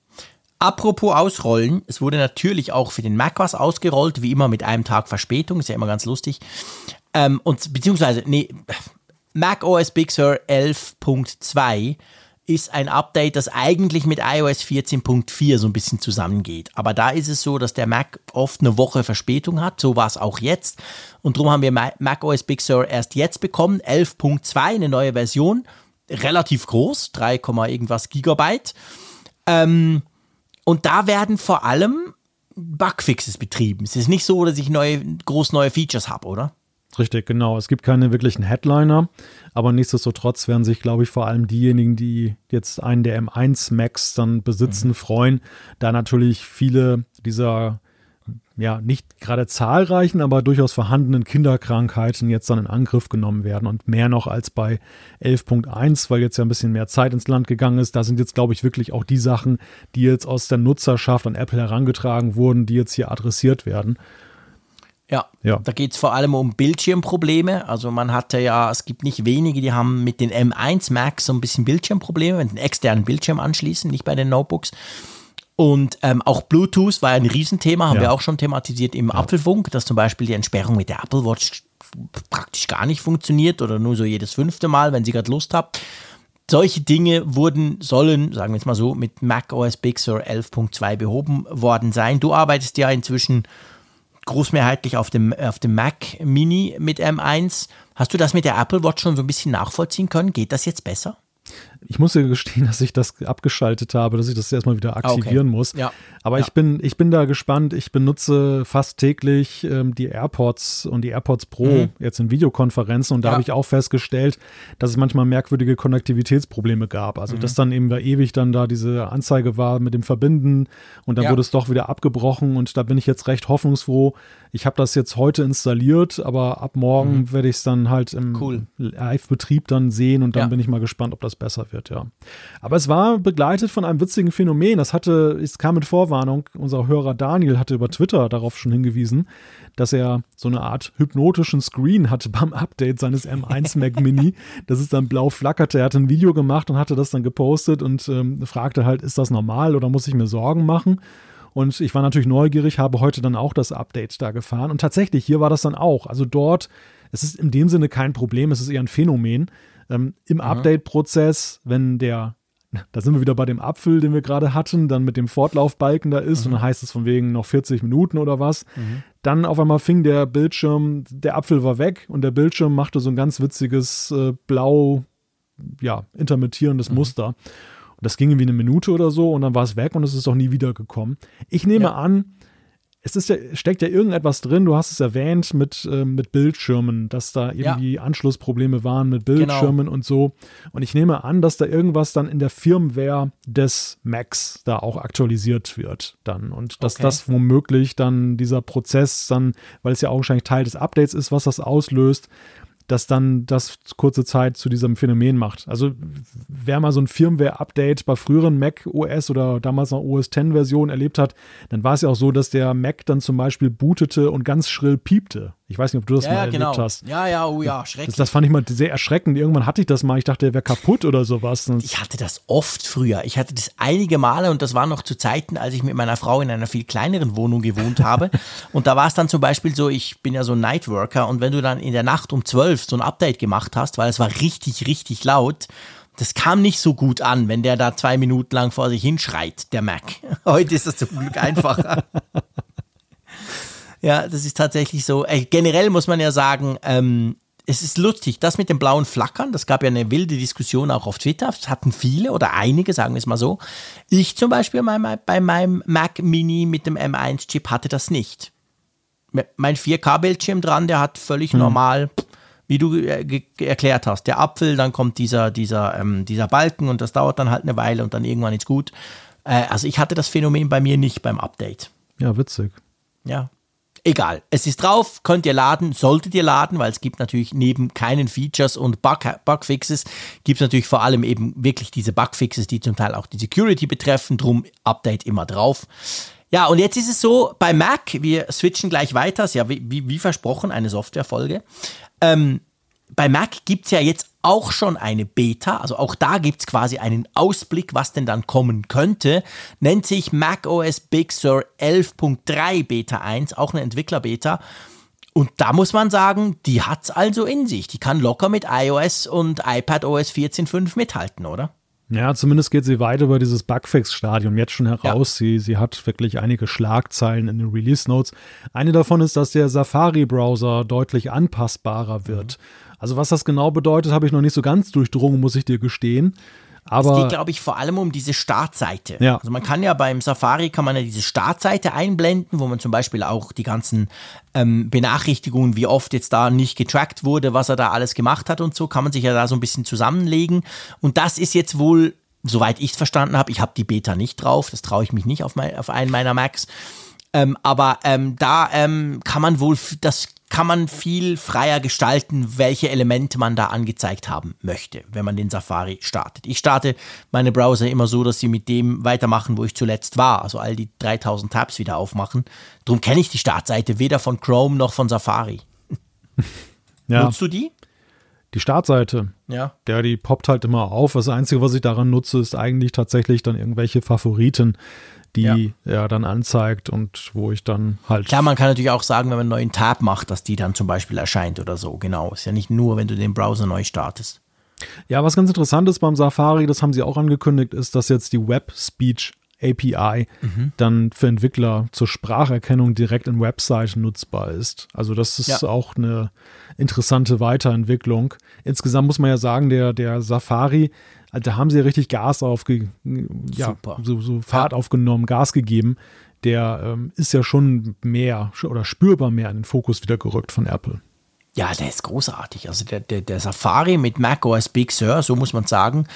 Apropos Ausrollen, es wurde natürlich auch für den Mac was ausgerollt, wie immer mit einem Tag Verspätung, ist ja immer ganz lustig. Ähm, und beziehungsweise, nee, Mac OS Big Sur 11.2 ist ein Update, das eigentlich mit iOS 14.4 so ein bisschen zusammengeht. Aber da ist es so, dass der Mac oft eine Woche Verspätung hat. So war es auch jetzt. Und darum haben wir Mac OS Big Sur erst jetzt bekommen. 11.2, eine neue Version. Relativ groß, 3, irgendwas Gigabyte. Ähm, und da werden vor allem Bugfixes betrieben. Es ist nicht so, dass ich neue, groß neue Features habe, oder? Richtig, genau. Es gibt keine wirklichen Headliner, aber nichtsdestotrotz werden sich, glaube ich, vor allem diejenigen, die jetzt einen der M1 Max dann besitzen, mhm. freuen, da natürlich viele dieser ja nicht gerade zahlreichen, aber durchaus vorhandenen Kinderkrankheiten jetzt dann in Angriff genommen werden und mehr noch als bei 11.1, weil jetzt ja ein bisschen mehr Zeit ins Land gegangen ist. Da sind jetzt, glaube ich, wirklich auch die Sachen, die jetzt aus der Nutzerschaft an Apple herangetragen wurden, die jetzt hier adressiert werden. Ja, ja. da geht es vor allem um Bildschirmprobleme. Also man hatte ja, es gibt nicht wenige, die haben mit den M1 Macs so ein bisschen Bildschirmprobleme, wenn sie einen externen Bildschirm anschließen, nicht bei den Notebooks. Und ähm, auch Bluetooth war ein Riesenthema, haben ja. wir auch schon thematisiert im ja. Apfelfunk, dass zum Beispiel die Entsperrung mit der Apple Watch praktisch gar nicht funktioniert oder nur so jedes fünfte Mal, wenn sie gerade Lust habt. Solche Dinge wurden, sollen, sagen wir jetzt mal so, mit Mac OS Big Sur 11.2 behoben worden sein. Du arbeitest ja inzwischen großmehrheitlich auf dem, auf dem Mac Mini mit M1. Hast du das mit der Apple Watch schon so ein bisschen nachvollziehen können? Geht das jetzt besser? Ich muss dir gestehen, [LAUGHS] dass ich das abgeschaltet habe, dass ich das erstmal wieder aktivieren okay. muss. Ja. Aber ja. ich, bin, ich bin da gespannt. Ich benutze fast täglich ähm, die AirPods und die AirPods Pro mhm. jetzt in Videokonferenzen und da ja. habe ich auch festgestellt, dass es manchmal merkwürdige Konnektivitätsprobleme gab. Also, mhm. dass dann eben ewig dann da diese Anzeige war mit dem Verbinden und dann wurde es doch wieder abgebrochen und da bin ich jetzt recht hoffnungsfroh. Ich habe das jetzt heute installiert, aber ab morgen mhm. werde ich es dann halt im cool. Live-Betrieb dann sehen und dann bin ich mal gespannt, ob das besser wird, ja. Aber es war begleitet von einem witzigen Phänomen. Das hatte, es kam mit Vorwarnung. Unser Hörer Daniel hatte über Twitter darauf schon hingewiesen, dass er so eine Art hypnotischen Screen hatte beim Update seines M1 [LAUGHS] Mac Mini. Das ist dann blau flackerte. Er hatte ein Video gemacht und hatte das dann gepostet und ähm, fragte halt, ist das normal oder muss ich mir Sorgen machen? Und ich war natürlich neugierig, habe heute dann auch das Update da gefahren. Und tatsächlich, hier war das dann auch. Also dort, es ist in dem Sinne kein Problem, es ist eher ein Phänomen. Ähm, Im Update-Prozess, wenn der, da sind wir wieder bei dem Apfel, den wir gerade hatten, dann mit dem Fortlaufbalken da ist mhm. und dann heißt es von wegen noch 40 Minuten oder was. Mhm. Dann auf einmal fing der Bildschirm, der Apfel war weg und der Bildschirm machte so ein ganz witziges äh, blau, ja, intermittierendes mhm. Muster. Das ging irgendwie eine Minute oder so und dann war es weg und es ist auch nie wiedergekommen. Ich nehme ja. an, es ist ja, steckt ja irgendetwas drin, du hast es erwähnt, mit, äh, mit Bildschirmen, dass da irgendwie ja. Anschlussprobleme waren mit. Bildschirmen genau. und so. Und ich nehme an, dass da irgendwas dann in der Firmware des Macs da auch aktualisiert wird dann. Und dass okay. das womöglich dann dieser Prozess dann, weil es ja augenscheinlich Teil des Updates ist, was das auslöst, dass dann das kurze Zeit zu diesem Phänomen macht. Also wer mal so ein Firmware-Update bei früheren Mac OS oder damals noch OS X-Version erlebt hat, dann war es ja auch so, dass der Mac dann zum Beispiel bootete und ganz schrill piepte. Ich weiß nicht, ob du das ja, mal genau. erlebt hast. Ja, ja, oh ja, schrecklich. Das, das, fand ich mal sehr erschreckend. Irgendwann hatte ich das mal. Ich dachte, der wäre kaputt oder sowas. Ich hatte das oft früher. Ich hatte das einige Male und das war noch zu Zeiten, als ich mit meiner Frau in einer viel kleineren Wohnung gewohnt habe. [LAUGHS] und da war es dann zum Beispiel so, ich bin ja so ein Nightworker und wenn du dann in der Nacht um zwölf so ein Update gemacht hast, weil es war richtig, richtig laut, das kam nicht so gut an, wenn der da zwei Minuten lang vor sich hinschreit, der Mac. [LAUGHS] Heute ist das zum Glück einfacher. [LAUGHS] Ja, das ist tatsächlich so. Äh, generell muss man ja sagen, ähm, es ist lustig, das mit dem blauen Flackern, das gab ja eine wilde Diskussion auch auf Twitter, das hatten viele oder einige, sagen wir es mal so. Ich zum Beispiel bei, meinem Mac Mini mit dem M1-Chip hatte das nicht. Mein 4K-Bildschirm dran, der hat völlig hm. normal, wie du äh, erklärt hast, der Apfel, dann kommt dieser, dieser, ähm, dieser Balken und das dauert dann halt eine Weile und dann irgendwann ist gut. Äh, also ich hatte das Phänomen bei mir nicht beim Update. Ja, witzig. Ja, Egal, es ist drauf, könnt ihr laden, solltet ihr laden, weil es gibt natürlich neben keinen Features und Bug, Bugfixes, gibt es natürlich vor allem eben wirklich diese Bugfixes, die zum Teil auch die Security betreffen, drum Update immer drauf. Ja, und jetzt ist es so, bei Mac, wir switchen gleich weiter, ist ja wie, wie, wie versprochen eine Softwarefolge. Ähm, bei Mac gibt es ja jetzt auch schon eine Beta, also auch da gibt es quasi einen Ausblick, was denn dann kommen könnte. Nennt sich Mac OS Big Sur 11.3 Beta 1, auch eine Entwickler-Beta. Und da muss man sagen, die hat es also in sich. Die kann locker mit iOS und iPad OS 14.5 mithalten, oder? Ja, zumindest geht sie weit über dieses Bugfix-Stadium jetzt schon heraus. Ja. Sie, sie hat wirklich einige Schlagzeilen in den Release-Notes. Eine davon ist, dass der Safari-Browser deutlich anpassbarer wird. Mhm. Also was das genau bedeutet, habe ich noch nicht so ganz durchdrungen, muss ich dir gestehen. Aber es geht, glaube ich, vor allem um diese Startseite. Ja. Also man kann ja beim Safari kann man ja diese Startseite einblenden, wo man zum Beispiel auch die ganzen ähm, Benachrichtigungen, wie oft jetzt da nicht getrackt wurde, was er da alles gemacht hat und so, kann man sich ja da so ein bisschen zusammenlegen. Und das ist jetzt wohl, soweit ich es verstanden habe, ich habe die Beta nicht drauf, das traue ich mich nicht auf, mein, auf einen meiner Macs Ähm, aber ähm, da ähm, kann man wohl, das kann man viel freier gestalten, welche Elemente man da angezeigt haben möchte, wenn man den Safari startet. Ich starte meine Browser immer so, dass sie mit dem weitermachen, wo ich zuletzt war, also all die 3000 Tabs wieder aufmachen. Darum kenne ich die Startseite weder von Chrome noch von Safari. [LAUGHS] Ja. Nutzt du die? Die Startseite, Ja. ja, die poppt halt immer auf. Das Einzige, was ich daran nutze, ist eigentlich tatsächlich dann irgendwelche Favoriten, die er dann anzeigt und wo ich dann halt. Klar, man kann natürlich auch sagen, wenn man einen neuen Tab macht, dass die dann zum Beispiel erscheint oder so. Genau. Ist ja nicht nur, wenn du den Browser neu startest. Ja, was ganz interessant ist beim Safari, das haben sie auch angekündigt, ist, dass jetzt die Web Speech API dann für Entwickler zur Spracherkennung direkt in Webseiten nutzbar ist. Also das ist Ja. auch eine interessante Weiterentwicklung. Insgesamt muss man ja sagen, der, der Safari, also da haben sie ja richtig Gas aufge, ja, so, so Fahrt aufgenommen, Gas gegeben. Der ähm, ist ja schon mehr oder spürbar mehr in den Fokus wieder gerückt von Apple. Ja, der ist großartig. Also der, der, der Safari mit macOS Big Sur, so muss man sagen,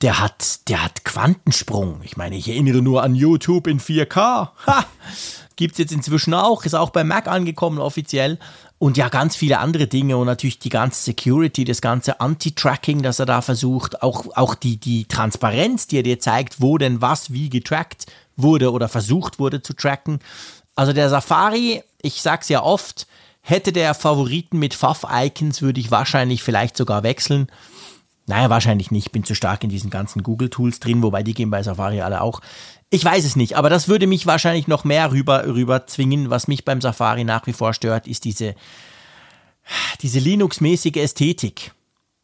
der hat, der hat Quantensprung. Ich meine, ich erinnere nur an YouTube in 4K. Ha! Gibt's jetzt inzwischen auch, ist auch bei Mac angekommen offiziell. Und ja, ganz viele andere Dinge und natürlich die ganze Security, das ganze Anti-Tracking, das er da versucht, auch, auch die, die Transparenz, die er dir zeigt, wo denn was wie getrackt wurde oder versucht wurde zu tracken. Also der Safari, ich sag's ja oft, hätte der Favoriten mit Fav-Icons, würde ich wahrscheinlich vielleicht sogar wechseln. Naja, wahrscheinlich nicht. Bin zu stark in diesen ganzen Google-Tools drin, wobei die gehen bei Safari alle auch. Ich weiß es nicht, aber das würde mich wahrscheinlich noch mehr rüber, rüber zwingen. Was mich beim Safari nach wie vor stört, ist diese, diese Linux-mäßige Ästhetik.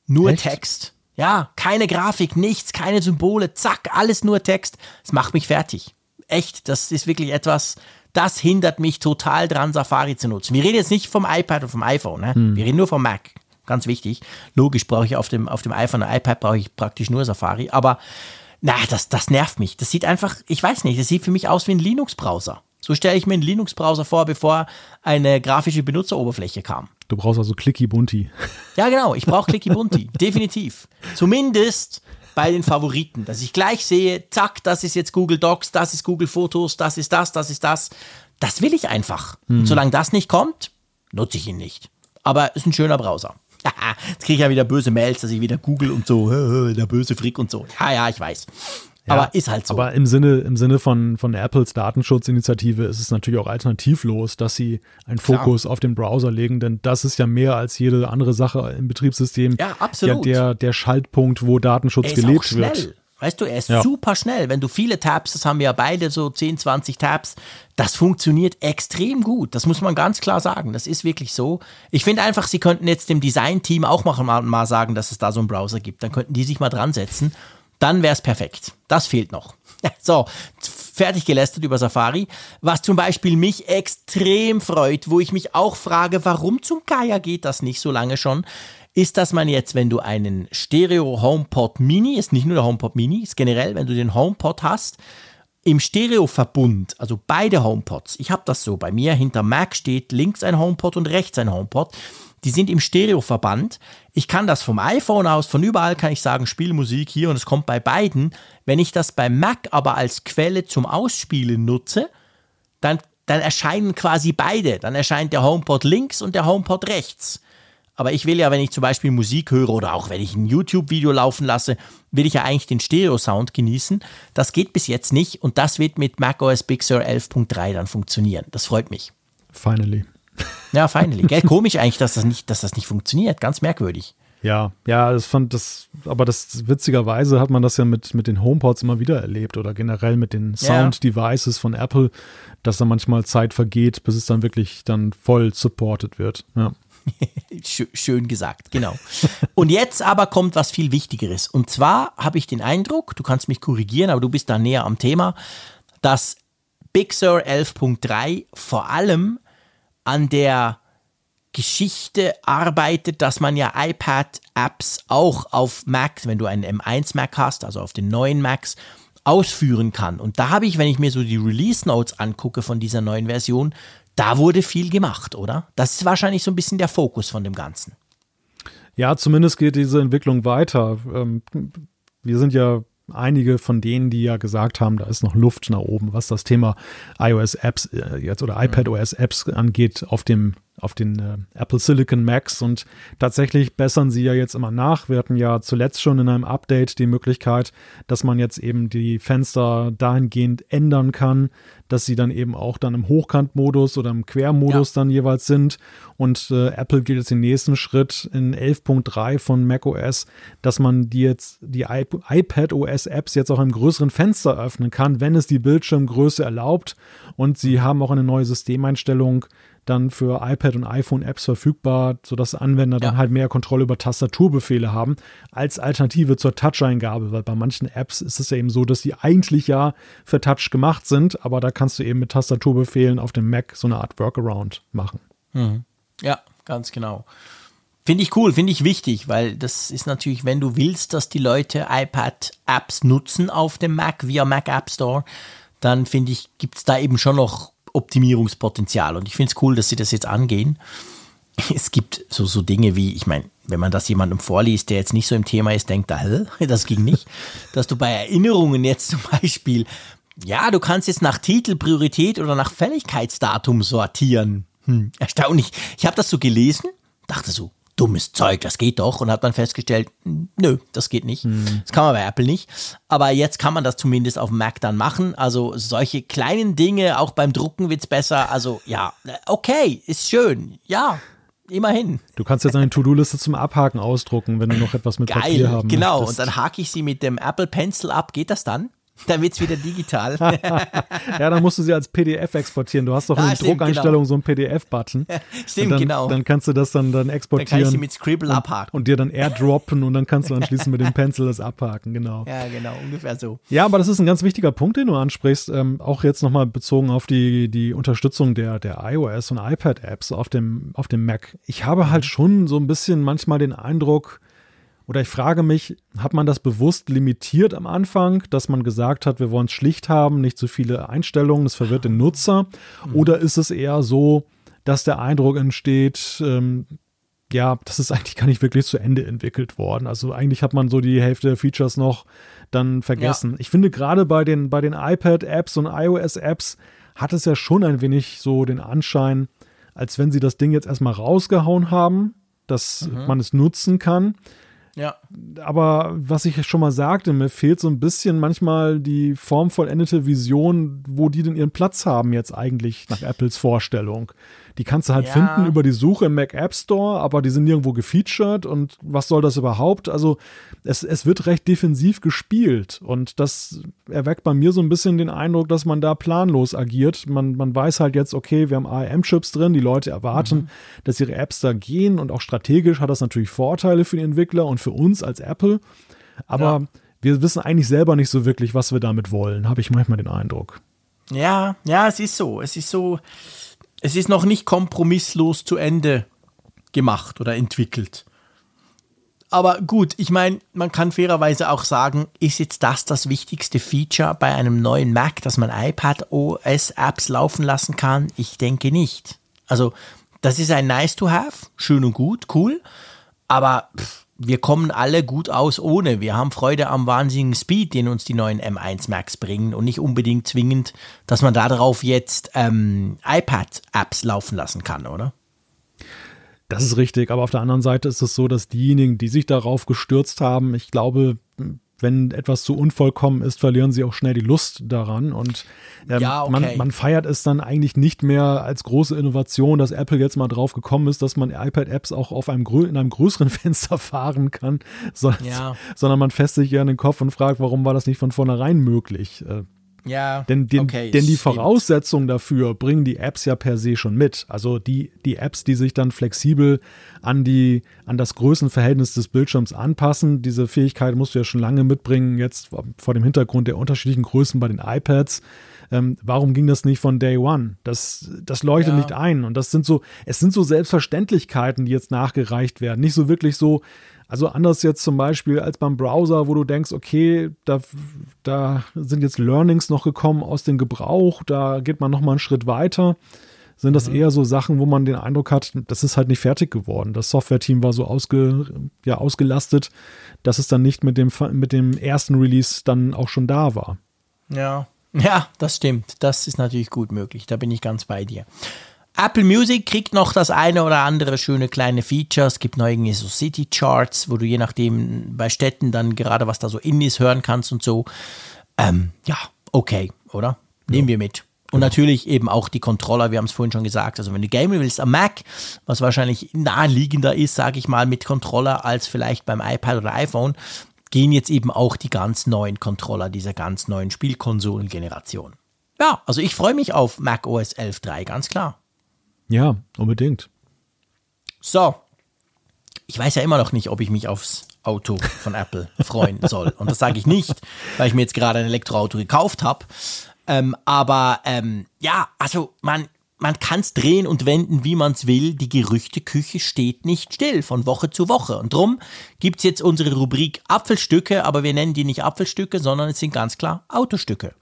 Nur Echt? Text. Ja, keine Grafik, nichts, keine Symbole, zack, alles nur Text. Das macht mich fertig. Echt, das ist wirklich etwas, das hindert mich total dran, Safari zu nutzen. Wir reden jetzt nicht vom iPad oder vom iPhone, ne? wir reden nur vom Mac. Ganz wichtig. Logisch brauche ich auf dem, auf dem iPhone und iPad brauche ich praktisch nur Safari, aber na, das, das nervt mich. Das sieht einfach, ich weiß nicht, das sieht für mich aus wie ein Linux-Browser. So stelle ich mir einen Linux-Browser vor, bevor eine grafische Benutzeroberfläche kam. Du brauchst also Clicky Bunti. [LAUGHS] Ja, genau. Ich brauche Clicky Bunti. [LAUGHS] Definitiv. Zumindest bei den Favoriten, dass ich gleich sehe, zack, das ist jetzt Google Docs, das ist Google Fotos, das ist das, das ist das. Das will ich einfach. Und solange das nicht kommt, nutze ich ihn nicht. Aber ist ein schöner Browser. Jetzt kriege ich ja wieder böse Mails, dass ich wieder Google und so, [LAUGHS] der böse Frick und so. Ja, ja, ich weiß. aber ist halt so. Aber im Sinne, im Sinne von, von Apples Datenschutzinitiative ist es natürlich auch alternativlos, dass sie einen Fokus auf den Browser legen, denn das ist ja mehr als jede andere Sache im Betriebssystem. Ja, absolut. Der, der, der Schaltpunkt, wo Datenschutz gelebt wird. Weißt du, er ist Ja. super schnell. Wenn du viele Tabs, das haben wir ja beide so 10, 20 Tabs, das funktioniert extrem gut. Das muss man ganz klar sagen. Das ist wirklich so. Ich finde einfach, sie könnten jetzt dem Design-Team auch mal, mal, sagen, dass es da so einen Browser gibt. Dann könnten die sich mal dran setzen. Dann wäre es perfekt. Das fehlt noch. [LAUGHS] So, fertig gelästert über Safari. Was zum Beispiel mich extrem freut, wo ich mich auch frage, warum zum Geier geht das nicht so lange schon, ist, dass man jetzt, wenn du einen Stereo HomePod Mini, ist nicht nur der HomePod Mini, ist generell, wenn du den HomePod hast, im Stereoverbund, also beide HomePods, ich habe das so, bei mir hinter Mac steht links ein HomePod und rechts ein HomePod, die sind im Stereoverband. Ich kann das vom iPhone aus, von überall kann ich sagen, spiel Musik hier und es kommt bei beiden. Wenn ich das bei Mac aber als Quelle zum Ausspielen nutze, dann, dann erscheinen quasi beide. Dann erscheint der HomePod links und der HomePod rechts. Aber ich will ja, wenn ich zum Beispiel Musik höre oder auch wenn ich ein YouTube-Video laufen lasse, will ich ja eigentlich den Stereo-Sound genießen. Das geht bis jetzt nicht und das wird mit macOS Big Sur 11.3 dann funktionieren. Das freut mich. Finally. Ja, [LAUGHS] finally. Gell, komisch eigentlich, dass das nicht, dass das nicht funktioniert. Ganz merkwürdig. Ja, ja, das fand das, aber das witzigerweise hat man das ja mit, mit den HomePods immer wieder erlebt oder generell mit den. Sound-Devices von Apple, dass da manchmal Zeit vergeht, bis es dann wirklich dann voll supported wird. Ja. [LAUGHS] Schö- Schön gesagt, genau. Und jetzt aber kommt was viel Wichtigeres. Und zwar habe ich den Eindruck, du kannst mich korrigieren, aber du bist da näher am Thema, dass Big Sur 11.3 vor allem an der Geschichte arbeitet, dass man ja iPad-Apps auch auf Mac, wenn du einen M1 Mac hast, also auf den neuen Macs, ausführen kann. Und da habe ich, wenn ich mir so die Release Notes angucke von dieser neuen Version, da wurde viel gemacht, oder? Das ist wahrscheinlich so ein bisschen der Fokus von dem Ganzen. Ja, zumindest geht diese Entwicklung weiter. Ähm, wir sind ja einige von denen, die ja gesagt haben, da ist noch Luft nach oben, was das Thema iOS-Apps äh, jetzt oder iPadOS-Apps angeht auf dem auf den äh, Apple Silicon Macs und tatsächlich bessern sie ja jetzt immer nach. Wir hatten ja zuletzt schon in einem Update die Möglichkeit, dass man jetzt eben die Fenster dahingehend ändern kann, dass sie dann eben auch dann im Hochkantmodus oder im Quermodus ja. dann jeweils sind. Und äh, Apple geht jetzt den nächsten Schritt in 11.3 von macOS, dass man die jetzt die iPad OS Apps jetzt auch im größeren Fenster öffnen kann, wenn es die Bildschirmgröße erlaubt. Und sie haben auch eine neue Systemeinstellung dann für iPad und iPhone-Apps verfügbar, sodass Anwender ja. dann halt mehr Kontrolle über Tastaturbefehle haben, als Alternative zur Touch-Eingabe, weil bei manchen Apps ist es ja eben so, dass die eigentlich ja für Touch gemacht sind, aber da kannst du eben mit Tastaturbefehlen auf dem Mac so eine Art Workaround machen. Mhm. Ja, ganz genau. Finde ich cool, finde ich wichtig, weil das ist natürlich, wenn du willst, dass die Leute iPad-Apps nutzen auf dem Mac via Mac App Store, dann finde ich, gibt es da eben schon noch Optimierungspotenzial. Und ich finde es cool, dass sie das jetzt angehen. Es gibt so, so Dinge wie, ich meine, wenn man das jemandem vorliest, der jetzt nicht so im Thema ist, denkt hä, [LAUGHS] das ging nicht. Dass du bei Erinnerungen jetzt zum Beispiel, ja, du kannst jetzt nach Titel, Priorität oder nach Fälligkeitsdatum sortieren. Hm, erstaunlich. Ich habe das so gelesen, dachte so, dummes Zeug, das geht doch. Und hat dann festgestellt, nö, das geht nicht. Hm. Das kann man bei Apple nicht. Aber jetzt kann man das zumindest auf dem Mac dann machen. Also solche kleinen Dinge, auch beim Drucken wird es besser. Also ja, okay, ist schön. Ja, immerhin. Du kannst jetzt eine To-Do-Liste zum Abhaken ausdrucken, wenn du noch etwas mit Geil, Papier haben genau. Möchtest. Und dann hake ich sie mit dem Apple Pencil ab. Geht das dann? Dann wird es wieder digital. [LAUGHS] ja, dann musst du sie als PDF exportieren. Du hast doch ah, in den Druckeinstellungen genau. so einen PDF-Button. [LAUGHS] stimmt, dann, genau. Dann kannst du das dann, dann exportieren. Dann kann ich sie mit Scribble und, abhaken. Und dir dann airdroppen und dann kannst du anschließend mit dem [LAUGHS] Pencil das abhaken, genau. Ja, genau, ungefähr so. Ja, aber das ist ein ganz wichtiger Punkt, den du ansprichst. Ähm, auch jetzt nochmal bezogen auf die, die Unterstützung der, der iOS und iPad-Apps auf dem, auf dem Mac. Ich habe halt schon so ein bisschen manchmal den Eindruck, oder ich frage mich, hat man das bewusst limitiert am Anfang, dass man gesagt hat, wir wollen es schlicht haben, nicht zu viele Einstellungen, das verwirrt den Nutzer? Mhm. Oder ist es eher so, dass der Eindruck entsteht, ähm, ja, das ist eigentlich gar nicht wirklich zu Ende entwickelt worden. Also eigentlich hat man so die Hälfte der Features noch dann vergessen. Ja. Ich finde gerade bei den, bei den iPad-Apps und iOS-Apps hat es ja schon ein wenig so den Anschein, als wenn sie das Ding jetzt erstmal rausgehauen haben, dass mhm. man es nutzen kann. Ja. Aber was ich schon mal sagte, mir fehlt so ein bisschen manchmal die formvollendete Vision, wo die denn ihren Platz haben jetzt eigentlich nach Apples Vorstellung. Die kannst du halt ja. finden über die Suche im Mac App Store, aber die sind nirgendwo gefeatured und was soll das überhaupt? Also es, es wird recht defensiv gespielt und das erweckt bei mir so ein bisschen den Eindruck, dass man da planlos agiert. Man, man weiß halt jetzt, okay, wir haben ARM-Chips drin, die Leute erwarten, mhm. dass ihre Apps da gehen und auch strategisch hat das natürlich Vorteile für die Entwickler und für uns als Apple. Aber ja. wir wissen eigentlich selber nicht so wirklich, was wir damit wollen, habe ich manchmal den Eindruck. Ja, ja, es ist so. Es ist so es ist noch nicht kompromisslos zu Ende gemacht oder entwickelt. Aber gut, ich meine, man kann fairerweise auch sagen, ist jetzt das das wichtigste Feature bei einem neuen Mac, dass man iPad OS Apps laufen lassen kann? Ich denke nicht. Also, das ist ein nice to have, schön und gut, cool, aber pff, wir kommen alle gut aus ohne. Wir haben Freude am wahnsinnigen Speed, den uns die neuen M1 Max bringen und nicht unbedingt zwingend, dass man darauf jetzt ähm, iPad-Apps laufen lassen kann, oder? Das ist richtig, aber auf der anderen Seite ist es so, dass diejenigen, die sich darauf gestürzt haben, ich glaube, wenn etwas zu unvollkommen ist, verlieren sie auch schnell die Lust daran. Und ähm, ja, okay. man, man, feiert es dann eigentlich nicht mehr als große Innovation, dass Apple jetzt mal drauf gekommen ist, dass man iPad-Apps auch auf einem, in einem größeren [LAUGHS] Fenster fahren kann, sondern, ja. sondern man fässt sich ja in den Kopf und fragt, warum war das nicht von vornherein möglich? Äh, ja, denn, den, okay, denn die Voraussetzungen dafür bringen die Apps ja per se schon mit. Also die, die Apps, die sich dann flexibel an, die, an das Größenverhältnis des Bildschirms anpassen, diese Fähigkeit musst du ja schon lange mitbringen, jetzt vor dem Hintergrund der unterschiedlichen Größen bei den iPads. Ähm, warum ging das nicht von Day One? Das, das leuchtet ja. nicht ein. Und das sind so, es sind so Selbstverständlichkeiten, die jetzt nachgereicht werden. Nicht so wirklich so, also anders jetzt zum Beispiel als beim Browser, wo du denkst, okay, da, da sind jetzt Learnings noch gekommen aus dem Gebrauch, da geht man noch mal einen Schritt weiter. sind das mhm. eher so Sachen, wo man den Eindruck hat, das ist halt nicht fertig geworden. Das Software-Team war so ausge, ja, ausgelastet, dass es dann nicht mit dem, mit dem ersten Release dann auch schon da war. Ja, ja, das stimmt. Das ist natürlich gut möglich. Da bin ich ganz bei dir. Apple Music kriegt noch das eine oder andere schöne kleine Feature. Es gibt neue so City Charts, wo du je nachdem bei Städten dann gerade was da so in ist hören kannst und so. Ähm, ja, okay, oder? Nehmen ja. wir mit. Und natürlich eben auch die Controller, wir haben es vorhin schon gesagt. Also wenn du gamen willst am Mac, was wahrscheinlich naheliegender ist, sage ich mal, mit Controller als vielleicht beim iPad oder iPhone, gehen jetzt eben auch die ganz neuen Controller dieser ganz neuen Spielkonsolengeneration. Ja, also ich freue mich auf Mac OS 11.3, ganz klar. Ja, unbedingt. So, ich weiß ja immer noch nicht, ob ich mich aufs Auto von Apple [LAUGHS] freuen soll. Und das sage ich nicht, weil ich mir jetzt gerade ein Elektroauto gekauft habe. Ähm, aber ähm, ja, also man, man kann es drehen und wenden, wie man es will. Die Gerüchteküche steht nicht still von Woche zu Woche. Und drum gibt es jetzt unsere Rubrik Apfelstücke, aber wir nennen die nicht Apfelstücke, sondern es sind ganz klar Autostücke.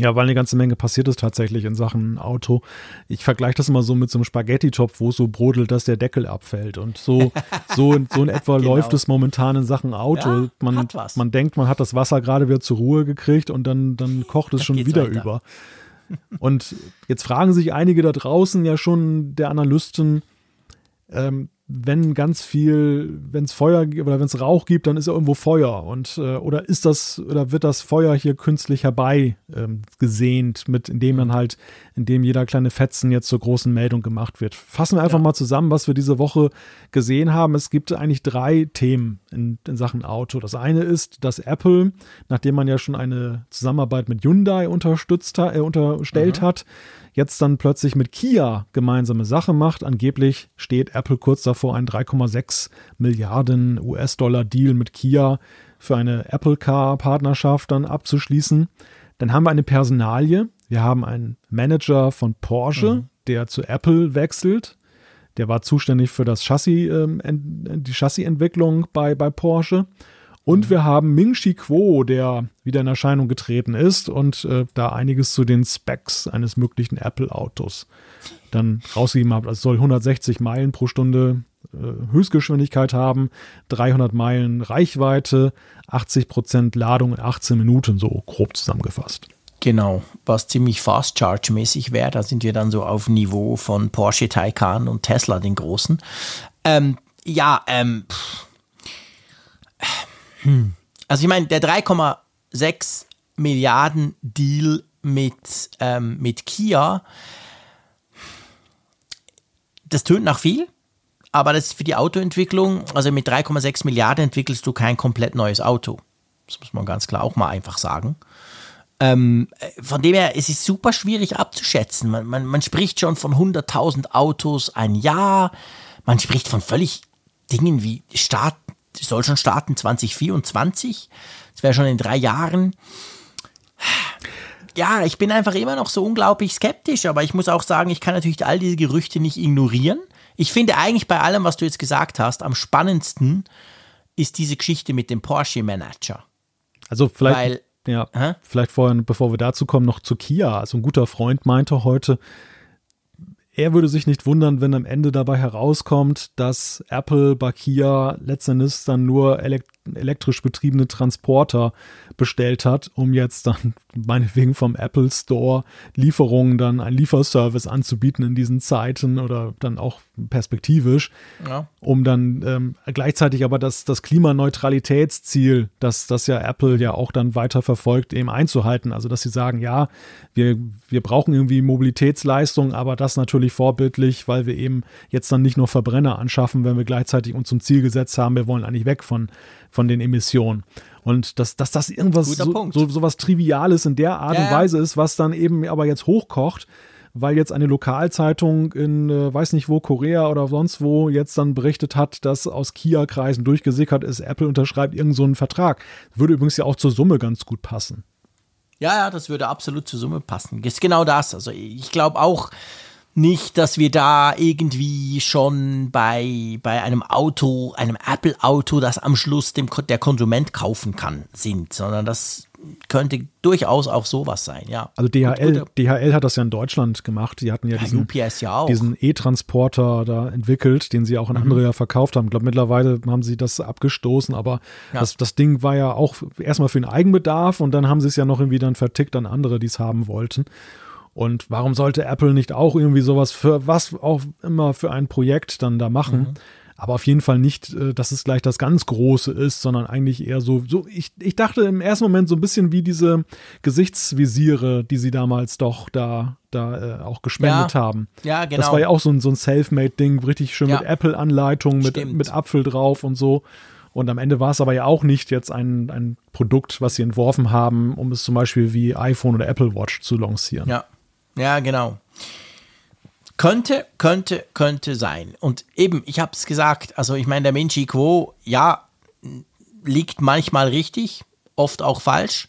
Ja, weil eine ganze Menge passiert ist tatsächlich in Sachen Auto. Ich vergleiche das immer so mit so einem Spaghetti-Topf, wo es so brodelt, dass der Deckel abfällt. Und so, [LAUGHS] so, in, so in etwa genau. läuft es momentan in Sachen Auto. Ja, man, man denkt, man hat das Wasser gerade wieder zur Ruhe gekriegt und dann, dann kocht es schon wieder weiter. über. Und jetzt fragen sich einige da draußen ja schon, der Analysten, ähm, wenn ganz viel, wenn es Feuer oder wenn es Rauch gibt, dann ist ja irgendwo Feuer und äh, oder ist das oder wird das Feuer hier künstlich herbei ähm, gesehnt, mit indem dann halt, indem jeder kleine Fetzen jetzt zur großen Meldung gemacht wird. Fassen wir einfach ja. mal zusammen, was wir diese Woche gesehen haben. Es gibt eigentlich drei Themen in, in Sachen Auto. Das eine ist, dass Apple, nachdem man ja schon eine Zusammenarbeit mit Hyundai unterstützt, äh, unterstellt mhm. hat, jetzt dann plötzlich mit Kia gemeinsame Sache macht. Angeblich steht Apple kurz davor, einen 3,6 Milliarden US-Dollar Deal mit Kia für eine Apple Car-Partnerschaft dann abzuschließen. Dann haben wir eine Personalie. Wir haben einen Manager von Porsche, mhm. der zu Apple wechselt. Der war zuständig für das Chassis, ähm, die Chassisentwicklung bei, bei Porsche. Und wir haben Ming Chi Kuo, der wieder in Erscheinung getreten ist und äh, da einiges zu den Specs eines möglichen Apple-Autos dann rausgegeben hat. Also es soll 160 Meilen pro Stunde äh, Höchstgeschwindigkeit haben, 300 Meilen Reichweite, 80 Prozent Ladung in 18 Minuten, so grob zusammengefasst. Genau, was ziemlich Fast Charge mäßig wäre. Da sind wir dann so auf Niveau von Porsche Taycan und Tesla, den großen. Ähm, ja, ähm, hm. Also ich meine, der 3,6 Milliarden Deal mit, ähm, mit Kia, das tönt nach viel, aber das ist für die Autoentwicklung, also mit 3,6 Milliarden entwickelst du kein komplett neues Auto. Das muss man ganz klar auch mal einfach sagen. Ähm, von dem her, es ist super schwierig abzuschätzen. Man, man, man spricht schon von 100.000 Autos ein Jahr. Man spricht von völlig Dingen wie Start, soll schon starten 2024. Das wäre schon in drei Jahren. Ja, ich bin einfach immer noch so unglaublich skeptisch, aber ich muss auch sagen, ich kann natürlich all diese Gerüchte nicht ignorieren. Ich finde eigentlich bei allem, was du jetzt gesagt hast, am spannendsten ist diese Geschichte mit dem Porsche Manager. Also vielleicht, Weil, ja, hä? vielleicht vorher, bevor wir dazu kommen, noch zu Kia. Also ein guter Freund meinte heute, er würde sich nicht wundern, wenn am Ende dabei herauskommt, dass Apple bei Kia letztendlich dann nur elekt elektrisch betriebene Transporter bestellt hat, um jetzt dann [LAUGHS] meinetwegen vom Apple Store Lieferungen dann ein Lieferservice anzubieten in diesen Zeiten oder dann auch perspektivisch, ja. um dann ähm, gleichzeitig aber das, das Klimaneutralitätsziel, das, das ja Apple ja auch dann weiter verfolgt, eben einzuhalten. Also dass sie sagen, ja, wir, wir brauchen irgendwie Mobilitätsleistung, aber das natürlich vorbildlich, weil wir eben jetzt dann nicht nur Verbrenner anschaffen, wenn wir gleichzeitig uns zum Ziel gesetzt haben, wir wollen eigentlich weg von, von den Emissionen. Und dass, dass das irgendwas so, so, so, was Triviales in der Art ja, und Weise ist, was dann eben aber jetzt hochkocht, weil jetzt eine Lokalzeitung in, äh, weiß nicht wo, Korea oder sonst wo, jetzt dann berichtet hat, dass aus Kia-Kreisen durchgesickert ist, Apple unterschreibt irgendeinen so Vertrag. Würde übrigens ja auch zur Summe ganz gut passen. Ja, ja, das würde absolut zur Summe passen. Ist genau das. Also ich glaube auch, nicht, dass wir da irgendwie schon bei, bei einem Auto, einem Apple-Auto, das am Schluss dem, der Konsument kaufen kann, sind, sondern das könnte durchaus auch sowas sein, ja. Also DHL, DHL hat das ja in Deutschland gemacht. Die hatten ja, ja diesen, ja diesen E-Transporter da entwickelt, den sie auch an mhm. andere ja verkauft haben. Ich glaube, mittlerweile haben sie das abgestoßen, aber ja. das, das Ding war ja auch erstmal für den Eigenbedarf und dann haben sie es ja noch irgendwie dann vertickt an andere, die es haben wollten. Und warum sollte Apple nicht auch irgendwie sowas für was auch immer für ein Projekt dann da machen? Mhm. Aber auf jeden Fall nicht, äh, dass es gleich das ganz Große ist, sondern eigentlich eher so, so ich, ich dachte im ersten Moment so ein bisschen wie diese Gesichtsvisiere, die sie damals doch da, da äh, auch gespendet ja. haben. Ja, genau. Das war ja auch so ein, so ein Selfmade-Ding, richtig schön ja. mit Apple-Anleitung, mit, mit Apfel drauf und so. Und am Ende war es aber ja auch nicht jetzt ein, ein Produkt, was sie entworfen haben, um es zum Beispiel wie iPhone oder Apple Watch zu lancieren. Ja, ja, genau. Könnte, könnte, könnte sein. Und eben, ich habe es gesagt, also ich meine, der Minchi Quo, ja, liegt manchmal richtig, oft auch falsch.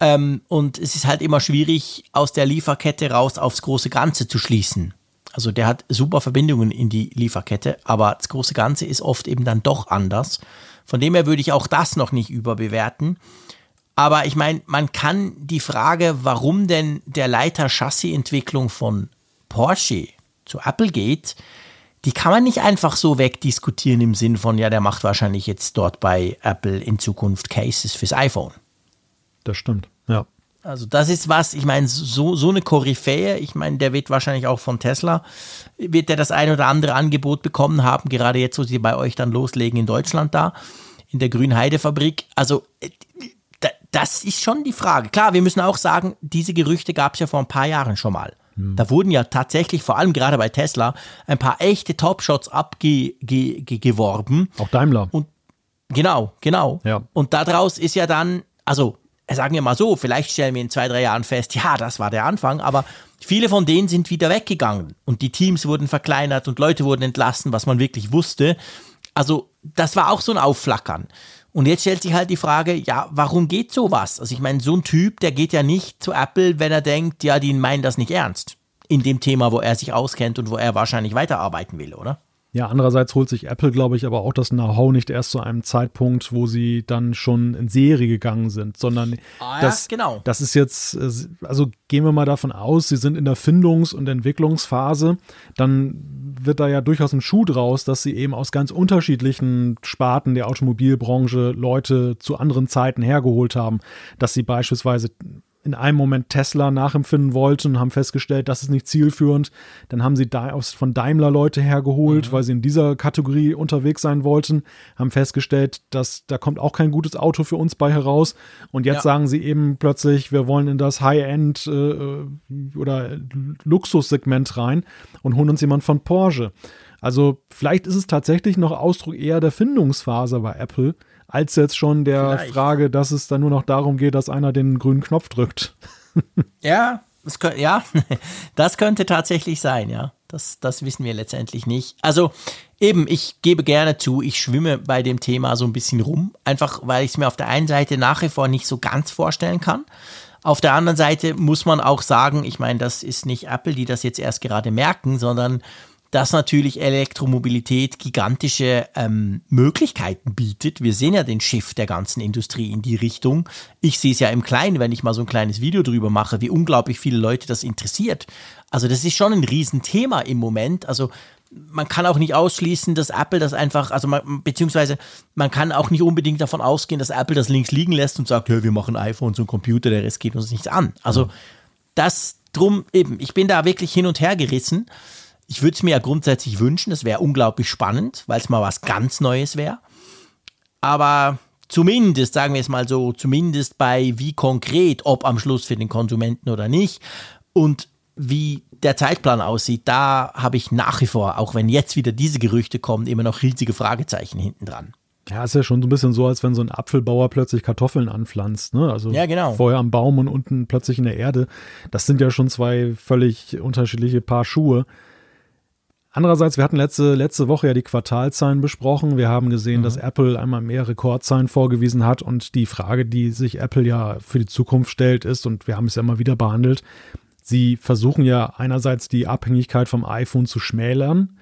Ähm, und es ist halt immer schwierig, aus der Lieferkette raus aufs große Ganze zu schließen. Also der hat super Verbindungen in die Lieferkette, aber das große Ganze ist oft eben dann doch anders. Von dem her würde ich auch das noch nicht überbewerten. Aber ich meine, man kann die Frage, warum denn der Leiter Chassisentwicklung von Porsche zu Apple geht, die kann man nicht einfach so wegdiskutieren im Sinn von, ja, der macht wahrscheinlich jetzt dort bei Apple in Zukunft Cases fürs iPhone. Das stimmt, ja. Also das ist was, ich meine, so, so eine Koryphäe, ich meine, der wird wahrscheinlich auch von Tesla, wird der das ein oder andere Angebot bekommen haben, gerade jetzt, wo sie bei euch dann loslegen in Deutschland da, in der Grünheide-Fabrik. Also äh, das ist schon die Frage. Klar, wir müssen auch sagen, diese Gerüchte gab es ja vor ein paar Jahren schon mal. Da wurden ja tatsächlich, vor allem gerade bei Tesla, ein paar echte Topshots abgeworben. Auch Daimler. Und genau, genau. Ja. Und daraus ist ja dann, also sagen wir mal so, vielleicht stellen wir in zwei, drei Jahren fest, ja, das war der Anfang, aber viele von denen sind wieder weggegangen und die Teams wurden verkleinert und Leute wurden entlassen, was man wirklich wusste. Also das war auch so ein Aufflackern. Und jetzt stellt sich halt die Frage, ja, warum geht sowas? Also ich meine, so ein Typ, der geht ja nicht zu Apple, wenn er denkt, ja, die meinen das nicht ernst. In dem Thema, wo er sich auskennt und wo er wahrscheinlich weiterarbeiten will, oder? Ja, andererseits holt sich Apple, glaube ich, aber auch das Know-how nicht erst zu einem Zeitpunkt, wo sie dann schon in Serie gegangen sind, sondern ah, das, genau. das ist jetzt, äh, also gehen wir mal davon aus, sie sind in der Findungs- und Entwicklungsphase, dann wird da ja durchaus ein Schuh draus, dass sie eben aus ganz unterschiedlichen Sparten der Automobilbranche Leute zu anderen Zeiten hergeholt haben, dass sie beispielsweise in einem Moment Tesla nachempfinden wollten und haben festgestellt, das ist nicht zielführend. Dann haben sie da von Daimler Leute hergeholt, mhm. weil sie in dieser Kategorie unterwegs sein wollten, haben festgestellt, dass da kommt auch kein gutes Auto für uns bei heraus. Und jetzt ja. sagen sie eben plötzlich, wir wollen in das High-End äh, oder Luxussegment rein und holen uns jemand von Porsche. Also vielleicht ist es tatsächlich noch Ausdruck eher der Findungsphase bei Apple, als jetzt schon der Vielleicht. Frage, dass es dann nur noch darum geht, dass einer den grünen Knopf drückt. [LAUGHS] ja, das, ja, [LAUGHS] das könnte tatsächlich sein, ja. Das, das wissen wir letztendlich nicht. Also eben, ich gebe gerne zu, ich schwimme bei dem Thema so ein bisschen rum, einfach weil ich es mir auf der einen Seite nach wie vor nicht so ganz vorstellen kann. Auf der anderen Seite muss man auch sagen, ich meine, das ist nicht Apple, die das jetzt erst gerade merken, sondern dass natürlich Elektromobilität gigantische ähm, Möglichkeiten bietet. Wir sehen ja den Shift der ganzen Industrie in die Richtung. Ich sehe es ja im Kleinen, wenn ich mal so ein kleines Video drüber mache, wie unglaublich viele Leute das interessiert. Also das ist schon ein Riesenthema im Moment. Also man kann auch nicht ausschließen, dass Apple das einfach, also man, beziehungsweise man kann auch nicht unbedingt davon ausgehen, dass Apple das links liegen lässt und sagt, ja, wir machen iPhones und Computer, der Rest geht uns nichts an. Also das drum eben, ich bin da wirklich hin und her gerissen. Ich würde es mir ja grundsätzlich wünschen, das wäre unglaublich spannend, weil es mal was ganz Neues wäre. Aber zumindest, sagen wir es mal so, zumindest bei wie konkret, ob am Schluss für den Konsumenten oder nicht und wie der Zeitplan aussieht, da habe ich nach wie vor, auch wenn jetzt wieder diese Gerüchte kommen, immer noch riesige Fragezeichen hinten dran. Ja, ist ja schon so ein bisschen so, als wenn so ein Apfelbauer plötzlich Kartoffeln anpflanzt. Ne? Also ja, genau. vorher am Baum und unten plötzlich in der Erde. Das sind ja schon zwei völlig unterschiedliche Paar Schuhe. Andererseits, wir hatten letzte, letzte Woche ja die Quartalzahlen besprochen. Wir haben gesehen, mhm. dass Apple einmal mehr Rekordzahlen vorgewiesen hat. Und die Frage, die sich Apple ja für die Zukunft stellt, ist, und wir haben es ja immer wieder behandelt, sie versuchen ja einerseits die Abhängigkeit vom iPhone zu schmälern,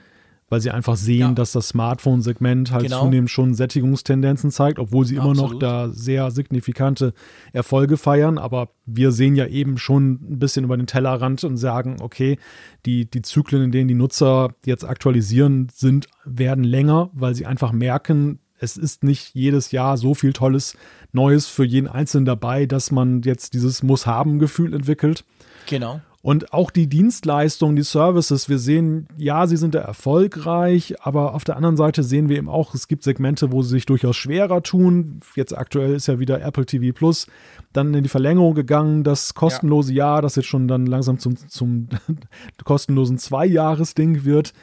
weil sie einfach sehen, ja. dass das Smartphone-Segment halt genau. zunehmend schon Sättigungstendenzen zeigt, obwohl sie immer noch da sehr signifikante Erfolge feiern. Aber wir sehen ja eben schon ein bisschen über den Tellerrand und sagen, okay, die, die Zyklen, in denen die Nutzer jetzt aktualisieren, sind, werden länger, weil sie einfach merken, es ist nicht jedes Jahr so viel Tolles Neues für jeden Einzelnen dabei, dass man jetzt dieses Muss-Haben-Gefühl entwickelt. Genau. Und auch die Dienstleistungen, die Services, wir sehen, ja, sie sind da erfolgreich, aber auf der anderen Seite sehen wir eben auch, es gibt Segmente, wo sie sich durchaus schwerer tun. Jetzt aktuell ist ja wieder Apple TV Plus dann in die Verlängerung gegangen, das kostenlose ja. Jahr, das jetzt schon dann langsam zum, zum [LAUGHS] kostenlosen Zwei-Jahres-Ding wird.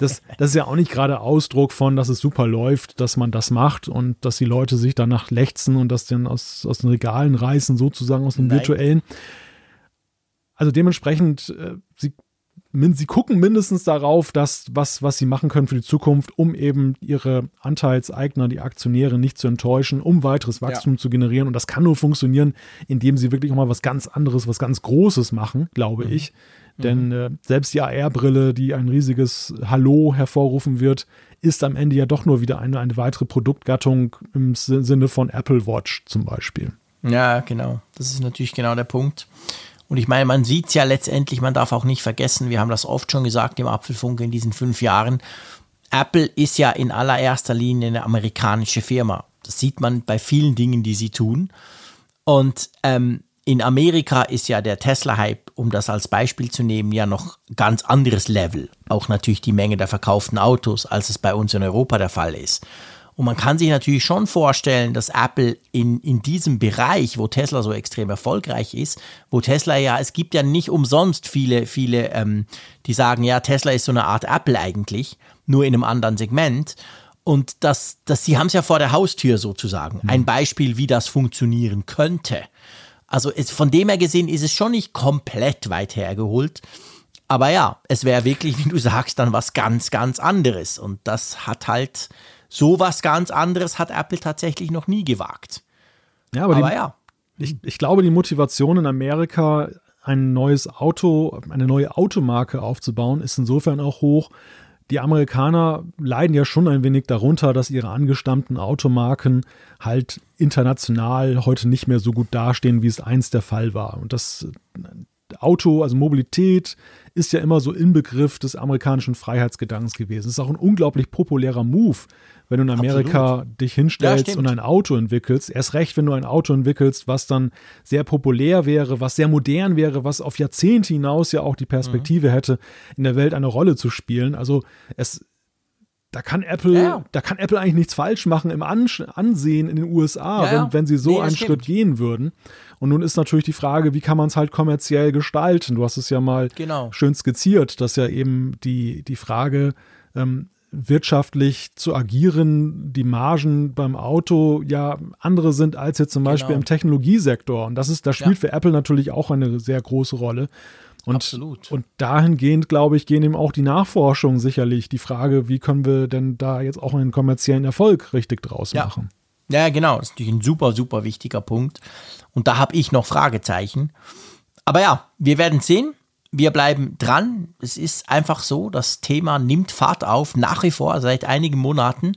Das, das ist ja auch nicht gerade Ausdruck von, dass es super läuft, dass man das macht und dass die Leute sich danach lechzen und das dann aus, aus den Regalen reißen, sozusagen aus dem Nein. virtuellen. Also dementsprechend, äh, sie, sie gucken mindestens darauf, dass was, was sie machen können für die Zukunft, um eben ihre Anteilseigner, die Aktionäre nicht zu enttäuschen, um weiteres Wachstum ja. zu generieren. Und das kann nur funktionieren, indem sie wirklich auch mal was ganz anderes, was ganz Großes machen, glaube mhm. ich. Denn mhm. äh, selbst die AR-Brille, die ein riesiges Hallo hervorrufen wird, ist am Ende ja doch nur wieder eine, eine weitere Produktgattung im Sinne von Apple Watch zum Beispiel. Ja, genau. Das ist natürlich genau der Punkt. Und ich meine, man sieht es ja letztendlich, man darf auch nicht vergessen, wir haben das oft schon gesagt im Apfelfunk in diesen fünf Jahren, Apple ist ja in allererster Linie eine amerikanische Firma. Das sieht man bei vielen Dingen, die sie tun. Und ähm, in Amerika ist ja der Tesla-Hype, um das als Beispiel zu nehmen, ja noch ganz anderes Level. Auch natürlich die Menge der verkauften Autos, als es bei uns in Europa der Fall ist. Und man kann sich natürlich schon vorstellen, dass Apple in, in diesem Bereich, wo Tesla so extrem erfolgreich ist, wo Tesla ja, es gibt ja nicht umsonst viele, viele, ähm, die sagen, ja, Tesla ist so eine Art Apple eigentlich, nur in einem anderen Segment. Und das, das, sie haben es ja vor der Haustür sozusagen. Mhm. Ein Beispiel, wie das funktionieren könnte. Also es, von dem her gesehen ist es schon nicht komplett weit hergeholt. Aber ja, es wäre wirklich, [LAUGHS] wie du sagst, dann was ganz, ganz anderes. Und das hat halt so was ganz anderes hat Apple tatsächlich noch nie gewagt. Ja, aber, aber die, ja. Ich, ich glaube, die Motivation in Amerika, ein neues Auto, eine neue Automarke aufzubauen, ist insofern auch hoch. Die Amerikaner leiden ja schon ein wenig darunter, dass ihre angestammten Automarken halt international heute nicht mehr so gut dastehen, wie es einst der Fall war. Und das Auto, also Mobilität, ist ja immer so Inbegriff des amerikanischen Freiheitsgedankens gewesen. Es ist auch ein unglaublich populärer Move, wenn du in Amerika Absolut. dich hinstellst ja, und ein Auto entwickelst. Erst recht, wenn du ein Auto entwickelst, was dann sehr populär wäre, was sehr modern wäre, was auf Jahrzehnte hinaus ja auch die Perspektive mhm. hätte, in der Welt eine Rolle zu spielen. Also es da kann Apple, ja. da kann Apple eigentlich nichts falsch machen im Ansehen in den USA, ja, wenn, wenn sie so nee, einen stimmt. Schritt gehen würden. Und nun ist natürlich die Frage, wie kann man es halt kommerziell gestalten? Du hast es ja mal genau. schön skizziert, dass ja eben die, die Frage, ähm, wirtschaftlich zu agieren, die Margen beim Auto ja andere sind als jetzt zum Beispiel genau. im Technologiesektor. Und das ist, das spielt ja. für Apple natürlich auch eine sehr große Rolle. Und, Absolut. und dahingehend, glaube ich, gehen eben auch die Nachforschungen sicherlich die Frage, wie können wir denn da jetzt auch einen kommerziellen Erfolg richtig draus ja. machen. Ja, genau. Das ist natürlich ein super, super wichtiger Punkt. Und da habe ich noch Fragezeichen. Aber ja, wir werden sehen wir bleiben dran. Es ist einfach so, das Thema nimmt Fahrt auf, nach wie vor seit einigen Monaten.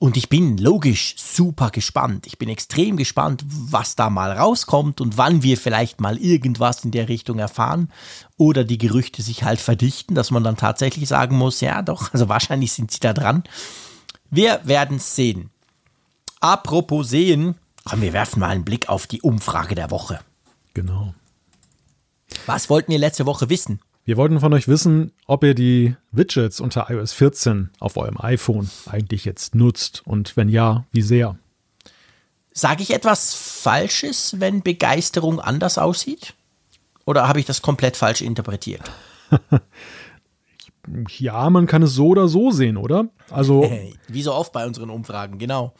Und ich bin logisch super gespannt. Ich bin extrem gespannt, was da mal rauskommt und wann wir vielleicht mal irgendwas in der Richtung erfahren oder die Gerüchte sich halt verdichten, dass man dann tatsächlich sagen muss, ja doch, also wahrscheinlich sind sie da dran. Wir werden es sehen. Apropos sehen, komm, wir werfen mal einen Blick auf die Umfrage der Woche. Genau. Was wollten ihr letzte Woche wissen? Wir wollten von euch wissen, ob ihr die Widgets unter iOS 14 auf eurem iPhone eigentlich jetzt nutzt und wenn ja, wie sehr. Sage ich etwas Falsches, wenn Begeisterung anders aussieht? Oder habe ich das komplett falsch interpretiert? [LAUGHS] ja, man kann es so oder so sehen, oder? Also [LAUGHS] wie so oft bei unseren Umfragen, genau.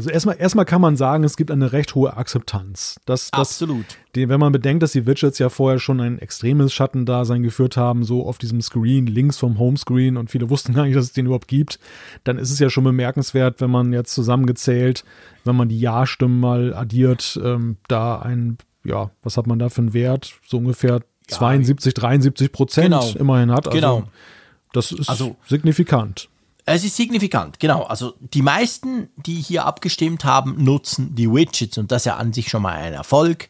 Also erstmal, erstmal kann man sagen, es gibt eine recht hohe Akzeptanz. Das, das, Absolut. Die, wenn man bedenkt, dass die Widgets ja vorher schon ein extremes Schattendasein geführt haben, so auf diesem Screen, links vom Homescreen und viele wussten [LAUGHS] gar nicht, dass es den überhaupt gibt, dann ist es ja schon bemerkenswert, wenn man jetzt zusammengezählt, wenn man die Ja-Stimmen mal addiert, ähm, da ein, ja, was hat man da für einen Wert? So ungefähr ja, 72, 73 Prozent genau. immerhin hat. Also, genau Das ist also, signifikant. Es ist signifikant, genau. Also die meisten, die hier abgestimmt haben, nutzen die Widgets und das ist ja an sich schon mal ein Erfolg,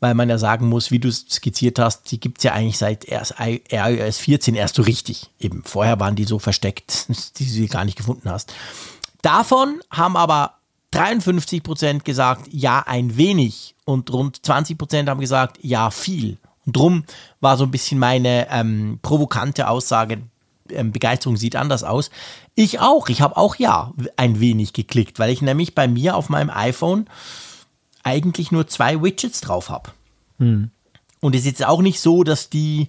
weil man ja sagen muss, wie du es skizziert hast, die gibt es ja eigentlich seit erst iOS 14 erst so richtig. Eben vorher waren die so versteckt, [LAUGHS] die du sie gar nicht gefunden hast. Davon haben aber 53 Prozent gesagt, ja, ein wenig und rund 20 Prozent haben gesagt, ja, viel. Und drum war so ein bisschen meine ähm, provokante Aussage, Begeisterung sieht anders aus. Ich auch, ich habe auch ja ein wenig geklickt, weil ich nämlich bei mir auf meinem iPhone eigentlich nur zwei Widgets drauf habe. Hm. Und es ist jetzt auch nicht so, dass die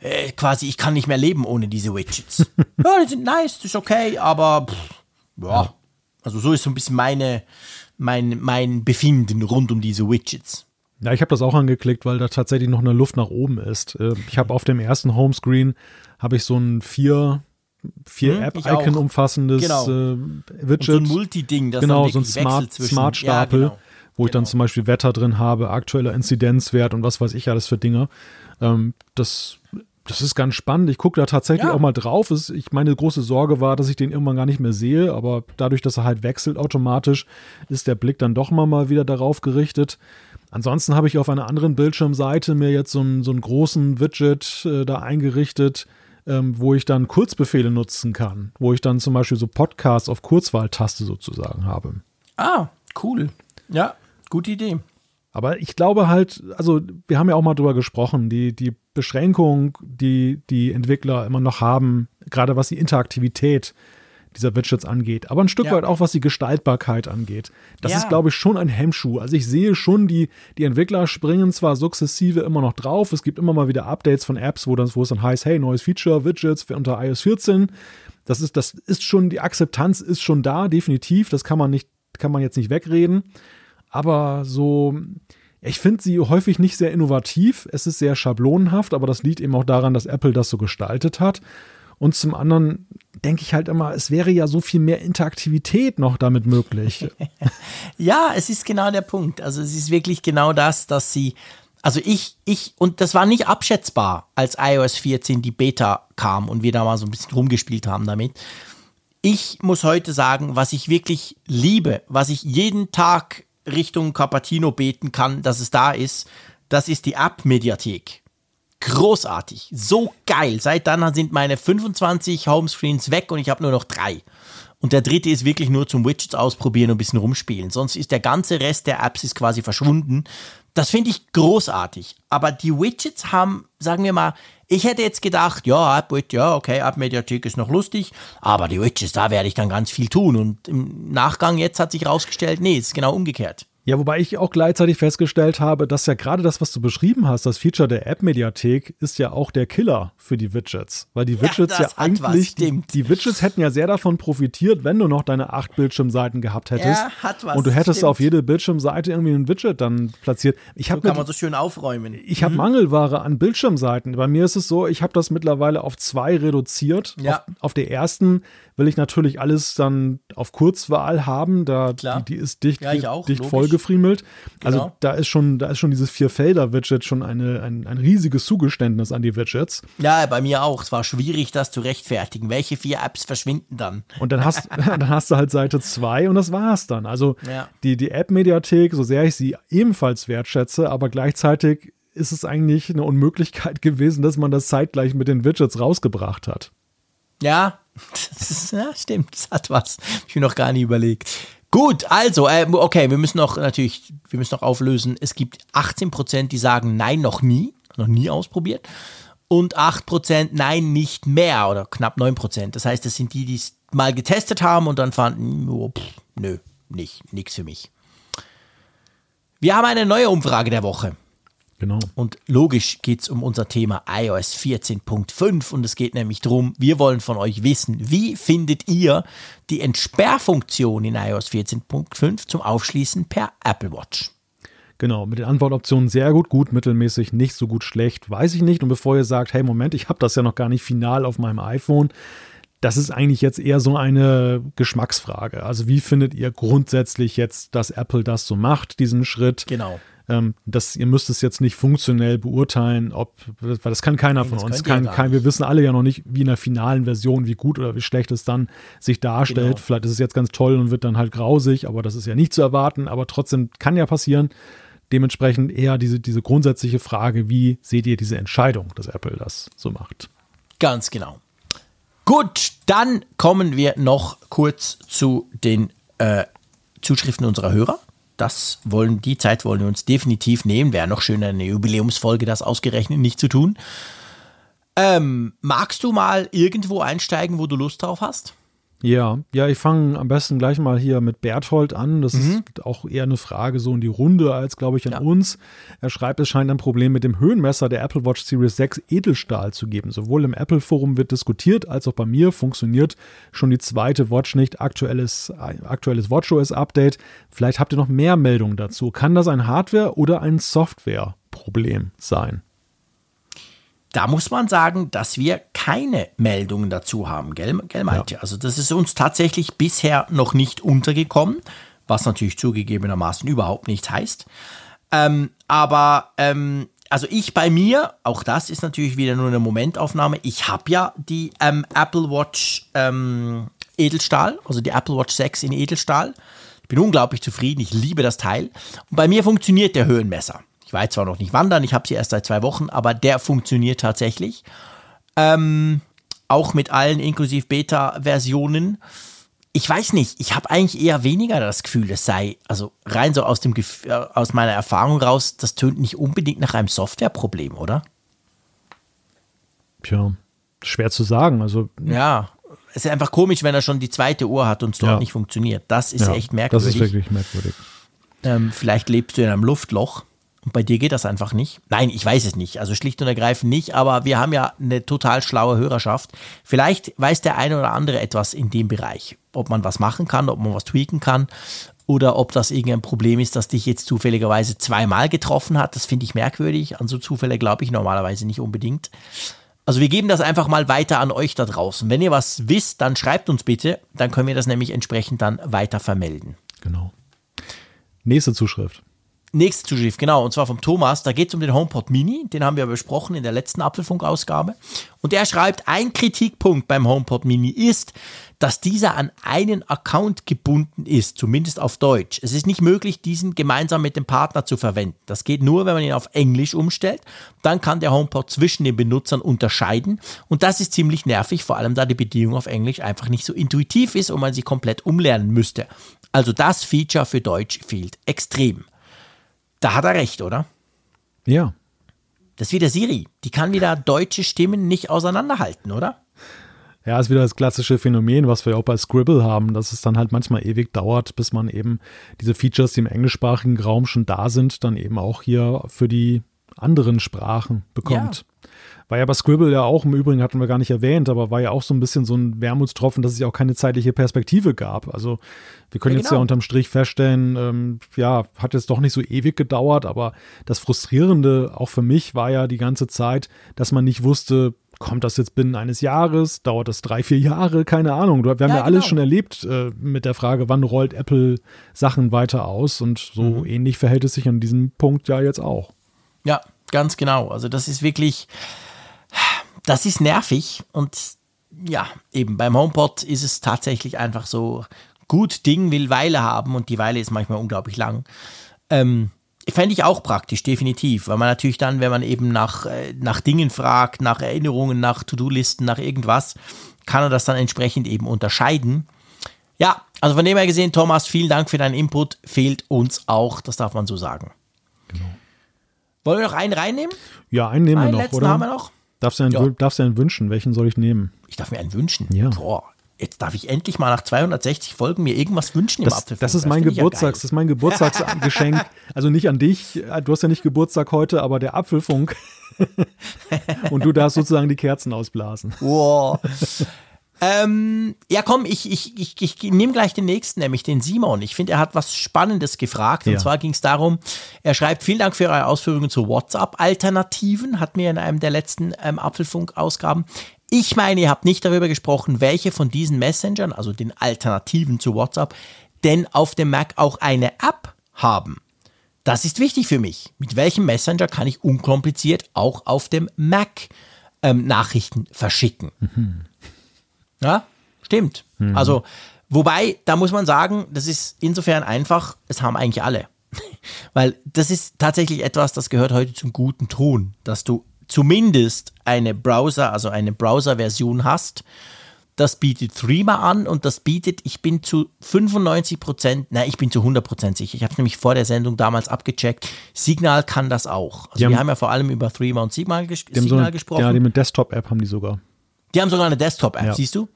äh, quasi, ich kann nicht mehr leben ohne diese Widgets. [LAUGHS] ja, die sind nice, das ist okay, aber pff, ja. Also so ist so ein bisschen meine, mein, mein Befinden rund um diese Widgets. Ja, ich habe das auch angeklickt, weil da tatsächlich noch eine Luft nach oben ist. Äh, ich habe auf dem ersten Homescreen habe ich so ein vier vier hm, App-Icon umfassendes genau. äh, Widget. Und so ein Multi-Ding, das genau, so ein Smart, Smart Stapel, ja, genau. wo ich dann genau. zum Beispiel Wetter drin habe, aktueller Inzidenzwert und was weiß ich alles für Dinge. Ähm, das das ist ganz spannend. Ich gucke da tatsächlich ja. auch mal drauf. Ich meine große Sorge war, dass ich den irgendwann gar nicht mehr sehe, aber dadurch, dass er halt wechselt automatisch, ist der Blick dann doch mal, mal wieder darauf gerichtet. Ansonsten habe ich auf einer anderen Bildschirmseite mir jetzt so einen, so einen großen Widget äh, da eingerichtet, ähm, wo ich dann Kurzbefehle nutzen kann, wo ich dann zum Beispiel so Podcasts auf Kurzwahltaste sozusagen habe. Ah, cool. Ja, gute Idee. Aber ich glaube halt, also wir haben ja auch mal drüber gesprochen, die, die Beschränkung, die die Entwickler immer noch haben, gerade was die Interaktivität dieser Widgets angeht, aber ein Stück ja. weit auch was die Gestaltbarkeit angeht. Das ja. ist, glaube ich, schon ein Hemmschuh. Also ich sehe schon, die, die Entwickler springen zwar sukzessive immer noch drauf, es gibt immer mal wieder Updates von Apps, wo, das, wo es dann heißt, hey, neues Feature, Widgets für unter iOS 14. Das ist, das ist schon, die Akzeptanz ist schon da, definitiv. Das kann man nicht, kann man jetzt nicht wegreden. Aber so, ich finde sie häufig nicht sehr innovativ. Es ist sehr schablonenhaft, aber das liegt eben auch daran, dass Apple das so gestaltet hat. Und zum anderen denke ich halt immer, es wäre ja so viel mehr Interaktivität noch damit möglich. [LAUGHS] ja, es ist genau der Punkt. Also es ist wirklich genau das, dass sie, also ich, ich, und das war nicht abschätzbar, als iOS 14 die Beta kam und wir da mal so ein bisschen rumgespielt haben damit. Ich muss heute sagen, was ich wirklich liebe, was ich jeden Tag Richtung Capatino beten kann, dass es da ist, das ist die App-Mediathek. Großartig, so geil. Seit dann sind meine 25 Homescreens weg und ich habe nur noch drei. Und der dritte ist wirklich nur zum Widgets ausprobieren und ein bisschen rumspielen. Sonst ist der ganze Rest der Apps ist quasi verschwunden. Das finde ich großartig. Aber die Widgets haben, sagen wir mal, ich hätte jetzt gedacht, ja, App, ja, okay, App-Mediathek ist noch lustig, aber die Witches, da werde ich dann ganz viel tun. Und im Nachgang jetzt hat sich herausgestellt, nee, es ist genau umgekehrt. Ja, wobei ich auch gleichzeitig festgestellt habe, dass ja gerade das, was du beschrieben hast, das Feature der App-Mediathek, ist ja auch der Killer für die Widgets. Weil die Widgets ja, ja eigentlich, die, die, Widgets hätten ja sehr davon profitiert, wenn du noch deine acht Bildschirmseiten gehabt hättest. Ja, hat was. Und du hättest stimmt. auf jede Bildschirmseite irgendwie ein Widget dann platziert. Ich so kann mit, man so schön aufräumen. Ich mhm. habe Mangelware an Bildschirmseiten. Bei mir ist es so, ich habe das mittlerweile auf zwei reduziert. Ja. Auf, auf der ersten will ich natürlich alles dann auf Kurzwahl haben. Da die, die, ist dicht, ja, auch, dicht vollgefriemelt. Also genau. da ist schon, da ist schon dieses Vierfelder-Widget schon eine, ein, ein riesiges Zugeständnis an die Widgets. Ja, bei mir auch. Es war schwierig, das zu rechtfertigen. Welche vier Apps verschwinden dann? Und dann hast, [LAUGHS] [LAUGHS] dann hast du halt Seite 2 und das war's dann. Also ja. die, die App-Mediathek, so sehr ich sie ebenfalls wertschätze, aber gleichzeitig ist es eigentlich eine Unmöglichkeit [LAUGHS] gewesen, dass man das zeitgleich mit den Widgets rausgebracht hat. Ja, das ist, ja, stimmt, das hat was. Ich mir noch gar nicht überlegt. Gut, also, äh, okay, wir müssen noch natürlich, wir müssen noch auflösen. Es gibt 18 Prozent, die sagen Nein, noch nie, noch nie ausprobiert. Und 8 Prozent Nein, nicht mehr oder knapp 9 Prozent. Das heißt, das sind die, die es mal getestet haben und dann fanden, oh, pff, nö, nicht, nix für mich. Wir haben eine neue Umfrage der Woche. Genau. Und logisch geht es um unser Thema iOS 14.5 und es geht nämlich darum, wir wollen von euch wissen, wie findet ihr die Entsperrfunktion in iOS 14.5 zum Aufschließen per Apple Watch? Genau, mit den Antwortoptionen sehr gut, gut, mittelmäßig, nicht so gut, schlecht, weiß ich nicht. Und bevor ihr sagt, hey Moment, ich habe das ja noch gar nicht final auf meinem iPhone, das ist eigentlich jetzt eher so eine Geschmacksfrage. Also wie findet ihr grundsätzlich jetzt, dass Apple das so macht, diesen Schritt? Genau. Ähm, das, ihr müsst es jetzt nicht funktionell beurteilen, ob, weil das kann keiner von uns. Kann, kann, wir wissen alle ja noch nicht, wie in der finalen Version, wie gut oder wie schlecht es dann sich darstellt. Genau. Vielleicht ist es jetzt ganz toll und wird dann halt grausig, aber das ist ja nicht zu erwarten. Aber trotzdem kann ja passieren. Dementsprechend eher diese, diese grundsätzliche Frage, wie seht ihr diese Entscheidung, dass Apple das so macht? Ganz genau. Gut, dann kommen wir noch kurz zu den äh, Zuschriften unserer Hörer. Das wollen, die Zeit wollen wir uns definitiv nehmen. Wäre noch schön, eine Jubiläumsfolge das ausgerechnet nicht zu tun. Ähm, magst du mal irgendwo einsteigen, wo du Lust drauf hast? Ja, ja, ich fange am besten gleich mal hier mit Berthold an. Das mhm. ist auch eher eine Frage so in die Runde als, glaube ich, an ja. uns. Er schreibt, es scheint ein Problem mit dem Höhenmesser der Apple Watch Series 6 Edelstahl zu geben. Sowohl im Apple Forum wird diskutiert, als auch bei mir funktioniert schon die zweite Watch nicht. Aktuelles, aktuelles WatchOS Update. Vielleicht habt ihr noch mehr Meldungen dazu. Kann das ein Hardware- oder ein Software-Problem sein? Da muss man sagen, dass wir keine Meldungen dazu haben, gell, gell Malte? Ja. Also das ist uns tatsächlich bisher noch nicht untergekommen, was natürlich zugegebenermaßen überhaupt nichts heißt. Ähm, aber ähm, also ich bei mir, auch das ist natürlich wieder nur eine Momentaufnahme. Ich habe ja die ähm, Apple Watch ähm, Edelstahl, also die Apple Watch 6 in Edelstahl. Ich bin unglaublich zufrieden, ich liebe das Teil. Und bei mir funktioniert der Höhenmesser. Ich war jetzt zwar noch nicht wandern, ich habe sie erst seit zwei Wochen, aber der funktioniert tatsächlich. Ähm, auch mit allen inklusive Beta-Versionen. Ich weiß nicht, ich habe eigentlich eher weniger das Gefühl, es sei, also rein so aus, dem, äh, aus meiner Erfahrung raus, das tönt nicht unbedingt nach einem Softwareproblem, oder? Tja, schwer zu sagen. Also ja, es ist einfach komisch, wenn er schon die zweite Uhr hat und es dort ja. nicht funktioniert. Das ist ja, echt merkwürdig. Das ist wirklich merkwürdig. Ähm, vielleicht lebst du in einem Luftloch. Und bei dir geht das einfach nicht? Nein, ich weiß es nicht. Also schlicht und ergreifend nicht, aber wir haben ja eine total schlaue Hörerschaft. Vielleicht weiß der eine oder andere etwas in dem Bereich. Ob man was machen kann, ob man was tweaken kann oder ob das irgendein Problem ist, das dich jetzt zufälligerweise zweimal getroffen hat. Das finde ich merkwürdig. An so Zufälle glaube ich normalerweise nicht unbedingt. Also wir geben das einfach mal weiter an euch da draußen. Wenn ihr was wisst, dann schreibt uns bitte. Dann können wir das nämlich entsprechend dann weiter vermelden. Genau. Nächste Zuschrift. Nächste Zuschrift, genau, und zwar vom Thomas. Da geht es um den HomePod Mini. Den haben wir besprochen in der letzten Apfelfunk-Ausgabe. Und er schreibt, ein Kritikpunkt beim HomePod Mini ist, dass dieser an einen Account gebunden ist, zumindest auf Deutsch. Es ist nicht möglich, diesen gemeinsam mit dem Partner zu verwenden. Das geht nur, wenn man ihn auf Englisch umstellt. Dann kann der HomePod zwischen den Benutzern unterscheiden. Und das ist ziemlich nervig, vor allem da die Bedienung auf Englisch einfach nicht so intuitiv ist und man sie komplett umlernen müsste. Also das Feature für Deutsch fehlt extrem. Da hat er recht, oder? Ja. Das ist wieder Siri. Die kann wieder deutsche Stimmen nicht auseinanderhalten, oder? Ja, ist wieder das klassische Phänomen, was wir auch bei Scribble haben, dass es dann halt manchmal ewig dauert, bis man eben diese Features, die im englischsprachigen Raum schon da sind, dann eben auch hier für die anderen Sprachen bekommt. Ja. War ja bei Scribble ja auch, im Übrigen hatten wir gar nicht erwähnt, aber war ja auch so ein bisschen so ein Wermutstropfen, dass es ja auch keine zeitliche Perspektive gab. Also wir können ja, jetzt genau. ja unterm Strich feststellen, ähm, ja, hat jetzt doch nicht so ewig gedauert, aber das Frustrierende auch für mich war ja die ganze Zeit, dass man nicht wusste, kommt das jetzt binnen eines Jahres? Dauert das drei, vier Jahre? Keine Ahnung. Wir haben ja, ja alles genau. schon erlebt äh, mit der Frage, wann rollt Apple Sachen weiter aus? Und so mhm. ähnlich verhält es sich an diesem Punkt ja jetzt auch. Ja, ganz genau. Also das ist wirklich, das ist nervig und ja, eben beim HomePod ist es tatsächlich einfach so, gut Ding will Weile haben und die Weile ist manchmal unglaublich lang. Ähm, Fände ich auch praktisch, definitiv, weil man natürlich dann, wenn man eben nach, äh, nach Dingen fragt, nach Erinnerungen, nach To-Do-Listen, nach irgendwas, kann er das dann entsprechend eben unterscheiden. Ja, also von dem her gesehen, Thomas, vielen Dank für deinen Input. Fehlt uns auch, das darf man so sagen. Genau. Wollen wir noch einen reinnehmen? Ja, einen nehmen einen wir noch, letzten oder? haben wir noch. Darfst du, einen, ja. darfst du einen wünschen? Welchen soll ich nehmen? Ich darf mir einen wünschen? Ja. Boah, jetzt darf ich endlich mal nach 260 Folgen mir irgendwas wünschen das, im Apfelfunk. Das ist mein das Geburtstags, ja das ist mein Geburtstagsgeschenk. [LAUGHS] also nicht an dich, du hast ja nicht Geburtstag heute, aber der Apfelfunk. [LAUGHS] Und du darfst sozusagen die Kerzen ausblasen. Wow. Ähm, ja, komm, ich, ich, ich, ich nehme gleich den nächsten, nämlich den Simon. Ich finde, er hat was Spannendes gefragt. Und ja. zwar ging es darum, er schreibt, vielen Dank für eure Ausführungen zu WhatsApp-Alternativen, hat mir in einem der letzten ähm, Apfelfunk-Ausgaben. Ich meine, ihr habt nicht darüber gesprochen, welche von diesen Messengern, also den Alternativen zu WhatsApp, denn auf dem Mac auch eine App haben. das ist wichtig für mich. Mit welchem Messenger kann ich unkompliziert auch auf dem Mac ähm, Nachrichten verschicken? Mhm. Ja, stimmt. Mhm. Also, wobei, da muss man sagen, das ist insofern einfach, es haben eigentlich alle. [LAUGHS] Weil das ist tatsächlich etwas, das gehört heute zum guten Ton, dass du zumindest eine Browser, also eine Browser-Version hast. Das bietet Threema an und das bietet, ich bin zu 95 Prozent, nein, ich bin zu 100 Prozent sicher. Ich habe es nämlich vor der Sendung damals abgecheckt. Signal kann das auch. Also wir haben, haben ja vor allem über Threema und Signal, ges Signal so eine, gesprochen. Ja, die mit Desktop-App haben die sogar. Die haben sogar eine Desktop-App, ja. siehst du?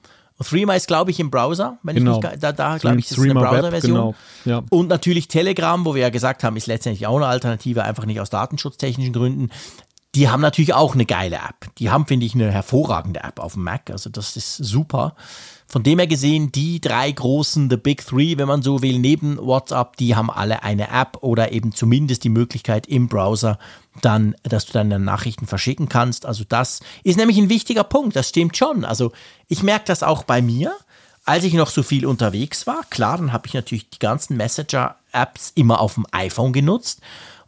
Threema ist, glaube ich, im Browser. Wenn genau. ich nicht, da, da glaube ich, ist eine Browser-Version. Genau. Ja. Und natürlich Telegram, wo wir ja gesagt haben, ist letztendlich auch eine Alternative, einfach nicht aus datenschutztechnischen Gründen. Die haben natürlich auch eine geile App. Die haben, finde ich, eine hervorragende App auf dem Mac. Also das ist super. Von dem her gesehen, die drei großen, the big three, wenn man so will, neben WhatsApp, die haben alle eine App oder eben zumindest die Möglichkeit im Browser dann, dass du deine Nachrichten verschicken kannst. Also das ist nämlich ein wichtiger Punkt. Das stimmt schon. Also ich merke das auch bei mir. Als ich noch so viel unterwegs war, klar, dann habe ich natürlich die ganzen Messenger-Apps immer auf dem iPhone genutzt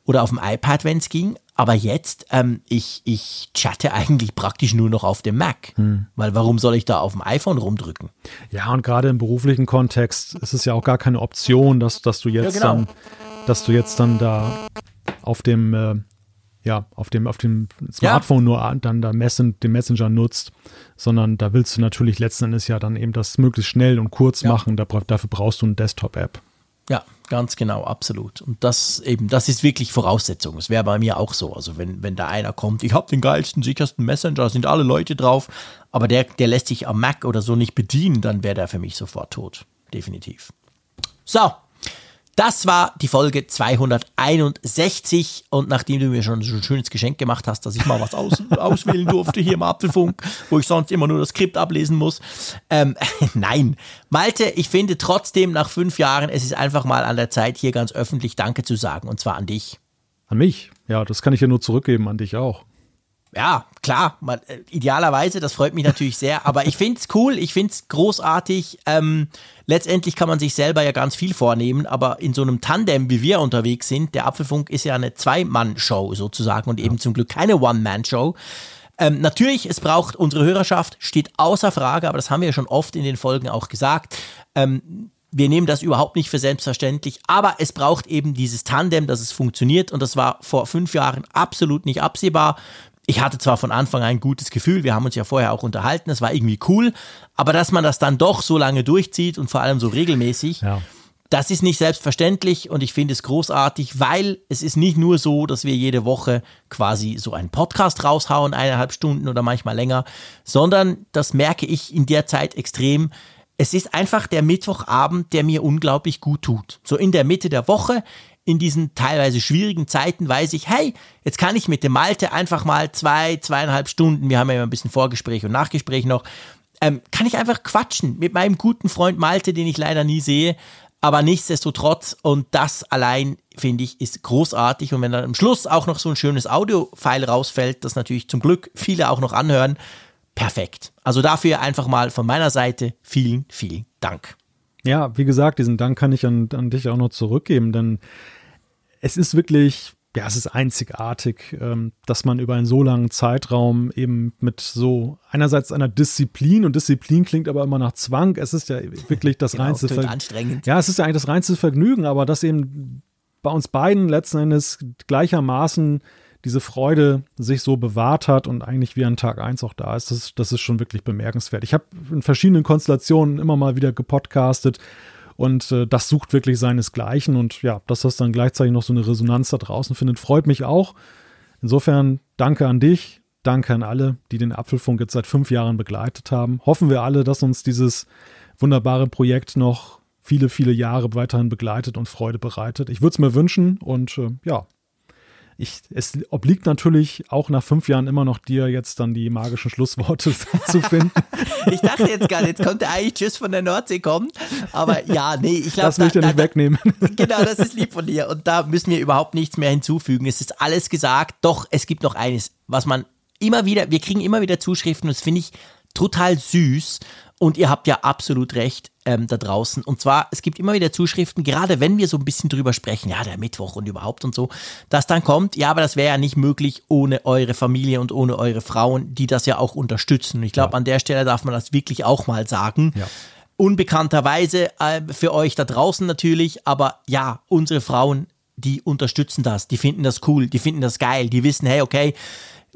oder auf dem iPad, wenn es ging. Aber jetzt, ähm, ich, ich chatte eigentlich praktisch nur noch auf dem Mac. Hm. Weil warum soll ich da auf dem iPhone rumdrücken? Ja, und gerade im beruflichen Kontext ist es ja auch gar keine Option, dass, dass du jetzt ja, genau. dann, dass du jetzt dann da auf dem, äh, ja, auf dem, auf dem Smartphone ja. nur dann da Messen, den Messenger nutzt, sondern da willst du natürlich letzten Endes ja dann eben das möglichst schnell und kurz ja. machen. Da, dafür brauchst du eine Desktop-App. Ja, ganz genau, absolut. Und das eben, das ist wirklich Voraussetzung. Es wäre bei mir auch so. Also wenn, wenn da einer kommt, ich habe den geilsten, sichersten Messenger, sind alle Leute drauf, aber der, der lässt sich am Mac oder so nicht bedienen, dann wäre der für mich sofort tot. Definitiv. So, das war die Folge 261 und nachdem du mir schon so ein schönes Geschenk gemacht hast, dass ich mal was aus, [LAUGHS] auswählen durfte hier im Apfelfunk, wo ich sonst immer nur das Skript ablesen muss. Ähm, [LAUGHS] nein, Malte, ich finde trotzdem nach fünf Jahren, es ist einfach mal an der Zeit, hier ganz öffentlich Danke zu sagen und zwar an dich. An mich? Ja, das kann ich ja nur zurückgeben, an dich auch ja, klar, man, äh, idealerweise, das freut mich natürlich sehr, aber ich finde es cool, ich finde es großartig. Ähm, letztendlich kann man sich selber ja ganz viel vornehmen, aber in so einem Tandem, wie wir unterwegs sind, der Apfelfunk ist ja eine Zwei-Mann-Show sozusagen und eben zum Glück keine One-Man-Show. Ähm, natürlich, es braucht unsere Hörerschaft, steht außer Frage, aber das haben wir ja schon oft in den Folgen auch gesagt. Ähm, wir nehmen das überhaupt nicht für selbstverständlich, aber es braucht eben dieses Tandem, dass es funktioniert und das war vor fünf Jahren absolut nicht absehbar. Ich hatte zwar von Anfang an ein gutes Gefühl, wir haben uns ja vorher auch unterhalten, es war irgendwie cool, aber dass man das dann doch so lange durchzieht und vor allem so regelmäßig, ja. das ist nicht selbstverständlich und ich finde es großartig, weil es ist nicht nur so, dass wir jede Woche quasi so einen Podcast raushauen, eineinhalb Stunden oder manchmal länger, sondern das merke ich in der Zeit extrem. Es ist einfach der Mittwochabend, der mir unglaublich gut tut. So in der Mitte der Woche in diesen teilweise schwierigen Zeiten weiß ich, hey, jetzt kann ich mit dem Malte einfach mal zwei, zweieinhalb Stunden, wir haben ja immer ein bisschen Vorgespräch und Nachgespräch noch, ähm, kann ich einfach quatschen mit meinem guten Freund Malte, den ich leider nie sehe, aber nichtsdestotrotz und das allein finde ich ist großartig und wenn dann am Schluss auch noch so ein schönes Audio-File rausfällt, das natürlich zum Glück viele auch noch anhören, perfekt. Also dafür einfach mal von meiner Seite vielen, vielen Dank. Ja, wie gesagt, diesen Dank kann ich an, an dich auch noch zurückgeben, denn es ist wirklich, ja, es ist einzigartig, ähm, dass man über einen so langen Zeitraum eben mit so einerseits einer Disziplin und Disziplin klingt aber immer nach Zwang. Es ist ja wirklich das [LAUGHS] genau, reinste Vergnügen. Ja, es ist ja eigentlich das reinste Vergnügen, aber dass eben bei uns beiden letzten Endes gleichermaßen diese Freude sich so bewahrt hat und eigentlich wie an Tag 1 auch da ist, das, das ist schon wirklich bemerkenswert. Ich habe in verschiedenen Konstellationen immer mal wieder gepodcastet und äh, das sucht wirklich seinesgleichen. Und ja, dass das dann gleichzeitig noch so eine Resonanz da draußen findet, freut mich auch. Insofern danke an dich, danke an alle, die den Apfelfunk jetzt seit fünf Jahren begleitet haben. Hoffen wir alle, dass uns dieses wunderbare Projekt noch viele, viele Jahre weiterhin begleitet und Freude bereitet. Ich würde es mir wünschen und äh, ja, ich, es obliegt natürlich auch nach fünf Jahren immer noch dir, jetzt dann die magischen Schlussworte [LAUGHS] zu finden. [LAUGHS] ich dachte jetzt gar nicht, jetzt konnte eigentlich Tschüss von der Nordsee kommen. Aber ja, nee, ich glaube. Das ich dir nicht da, wegnehmen. [LAUGHS] Genau, das ist lieb von dir. Und da müssen wir überhaupt nichts mehr hinzufügen. Es ist alles gesagt. Doch, es gibt noch eines, was man immer wieder, wir kriegen immer wieder Zuschriften und das finde ich total süß. Und ihr habt ja absolut recht ähm, da draußen. Und zwar, es gibt immer wieder Zuschriften, gerade wenn wir so ein bisschen drüber sprechen, ja, der Mittwoch und überhaupt und so, dass dann kommt, ja, aber das wäre ja nicht möglich ohne eure Familie und ohne eure Frauen, die das ja auch unterstützen. Und ich glaube, ja. an der Stelle darf man das wirklich auch mal sagen. Ja. Unbekannterweise äh, für euch da draußen natürlich, aber ja, unsere Frauen, die unterstützen das, die finden das cool, die finden das geil, die wissen, hey, okay,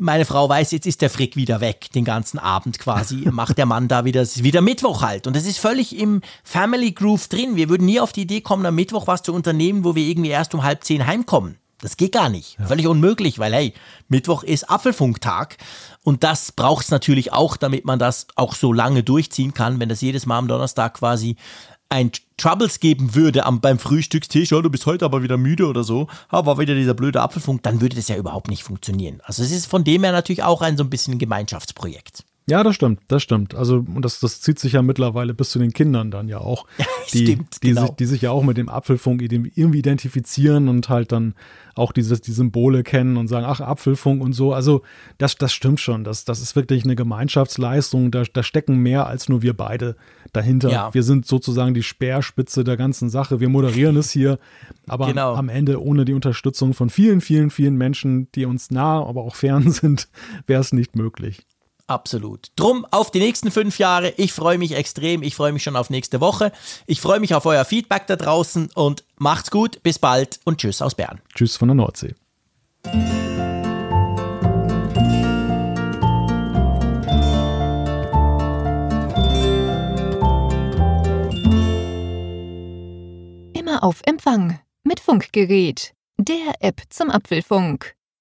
meine Frau weiß, jetzt ist der Frick wieder weg, den ganzen Abend quasi, [LAUGHS] macht der Mann da wieder, es ist wieder Mittwoch halt. Und das ist völlig im Family Groove drin. Wir würden nie auf die Idee kommen, am Mittwoch was zu unternehmen, wo wir irgendwie erst um halb zehn heimkommen. Das geht gar nicht. Ja. Völlig unmöglich, weil hey, Mittwoch ist Apfelfunktag. Und das braucht es natürlich auch, damit man das auch so lange durchziehen kann, wenn das jedes Mal am Donnerstag quasi ein Troubles geben würde am, beim Frühstückstisch, oh, du bist heute aber wieder müde oder so, aber wieder dieser blöde Apfelfunk, dann würde das ja überhaupt nicht funktionieren. Also es ist von dem her natürlich auch ein so ein bisschen Gemeinschaftsprojekt. Ja, das stimmt, das stimmt. Also, und das, das zieht sich ja mittlerweile bis zu den Kindern dann ja auch. [LAUGHS] die, stimmt, die, genau. sich, die sich ja auch mit dem Apfelfunk irgendwie identifizieren und halt dann auch dieses, die Symbole kennen und sagen, ach, Apfelfunk und so. Also, das, das stimmt schon. Das, das ist wirklich eine Gemeinschaftsleistung. Da, da stecken mehr als nur wir beide dahinter. Ja. Wir sind sozusagen die Speerspitze der ganzen Sache. Wir moderieren es hier. Aber genau. am Ende, ohne die Unterstützung von vielen, vielen, vielen Menschen, die uns nah, aber auch fern [LAUGHS] sind, wäre es nicht möglich. Absolut. Drum auf die nächsten fünf Jahre. Ich freue mich extrem. Ich freue mich schon auf nächste Woche. Ich freue mich auf euer Feedback da draußen und macht's gut. Bis bald und tschüss aus Bern. Tschüss von der Nordsee. Immer auf Empfang mit Funkgerät, der App zum Apfelfunk.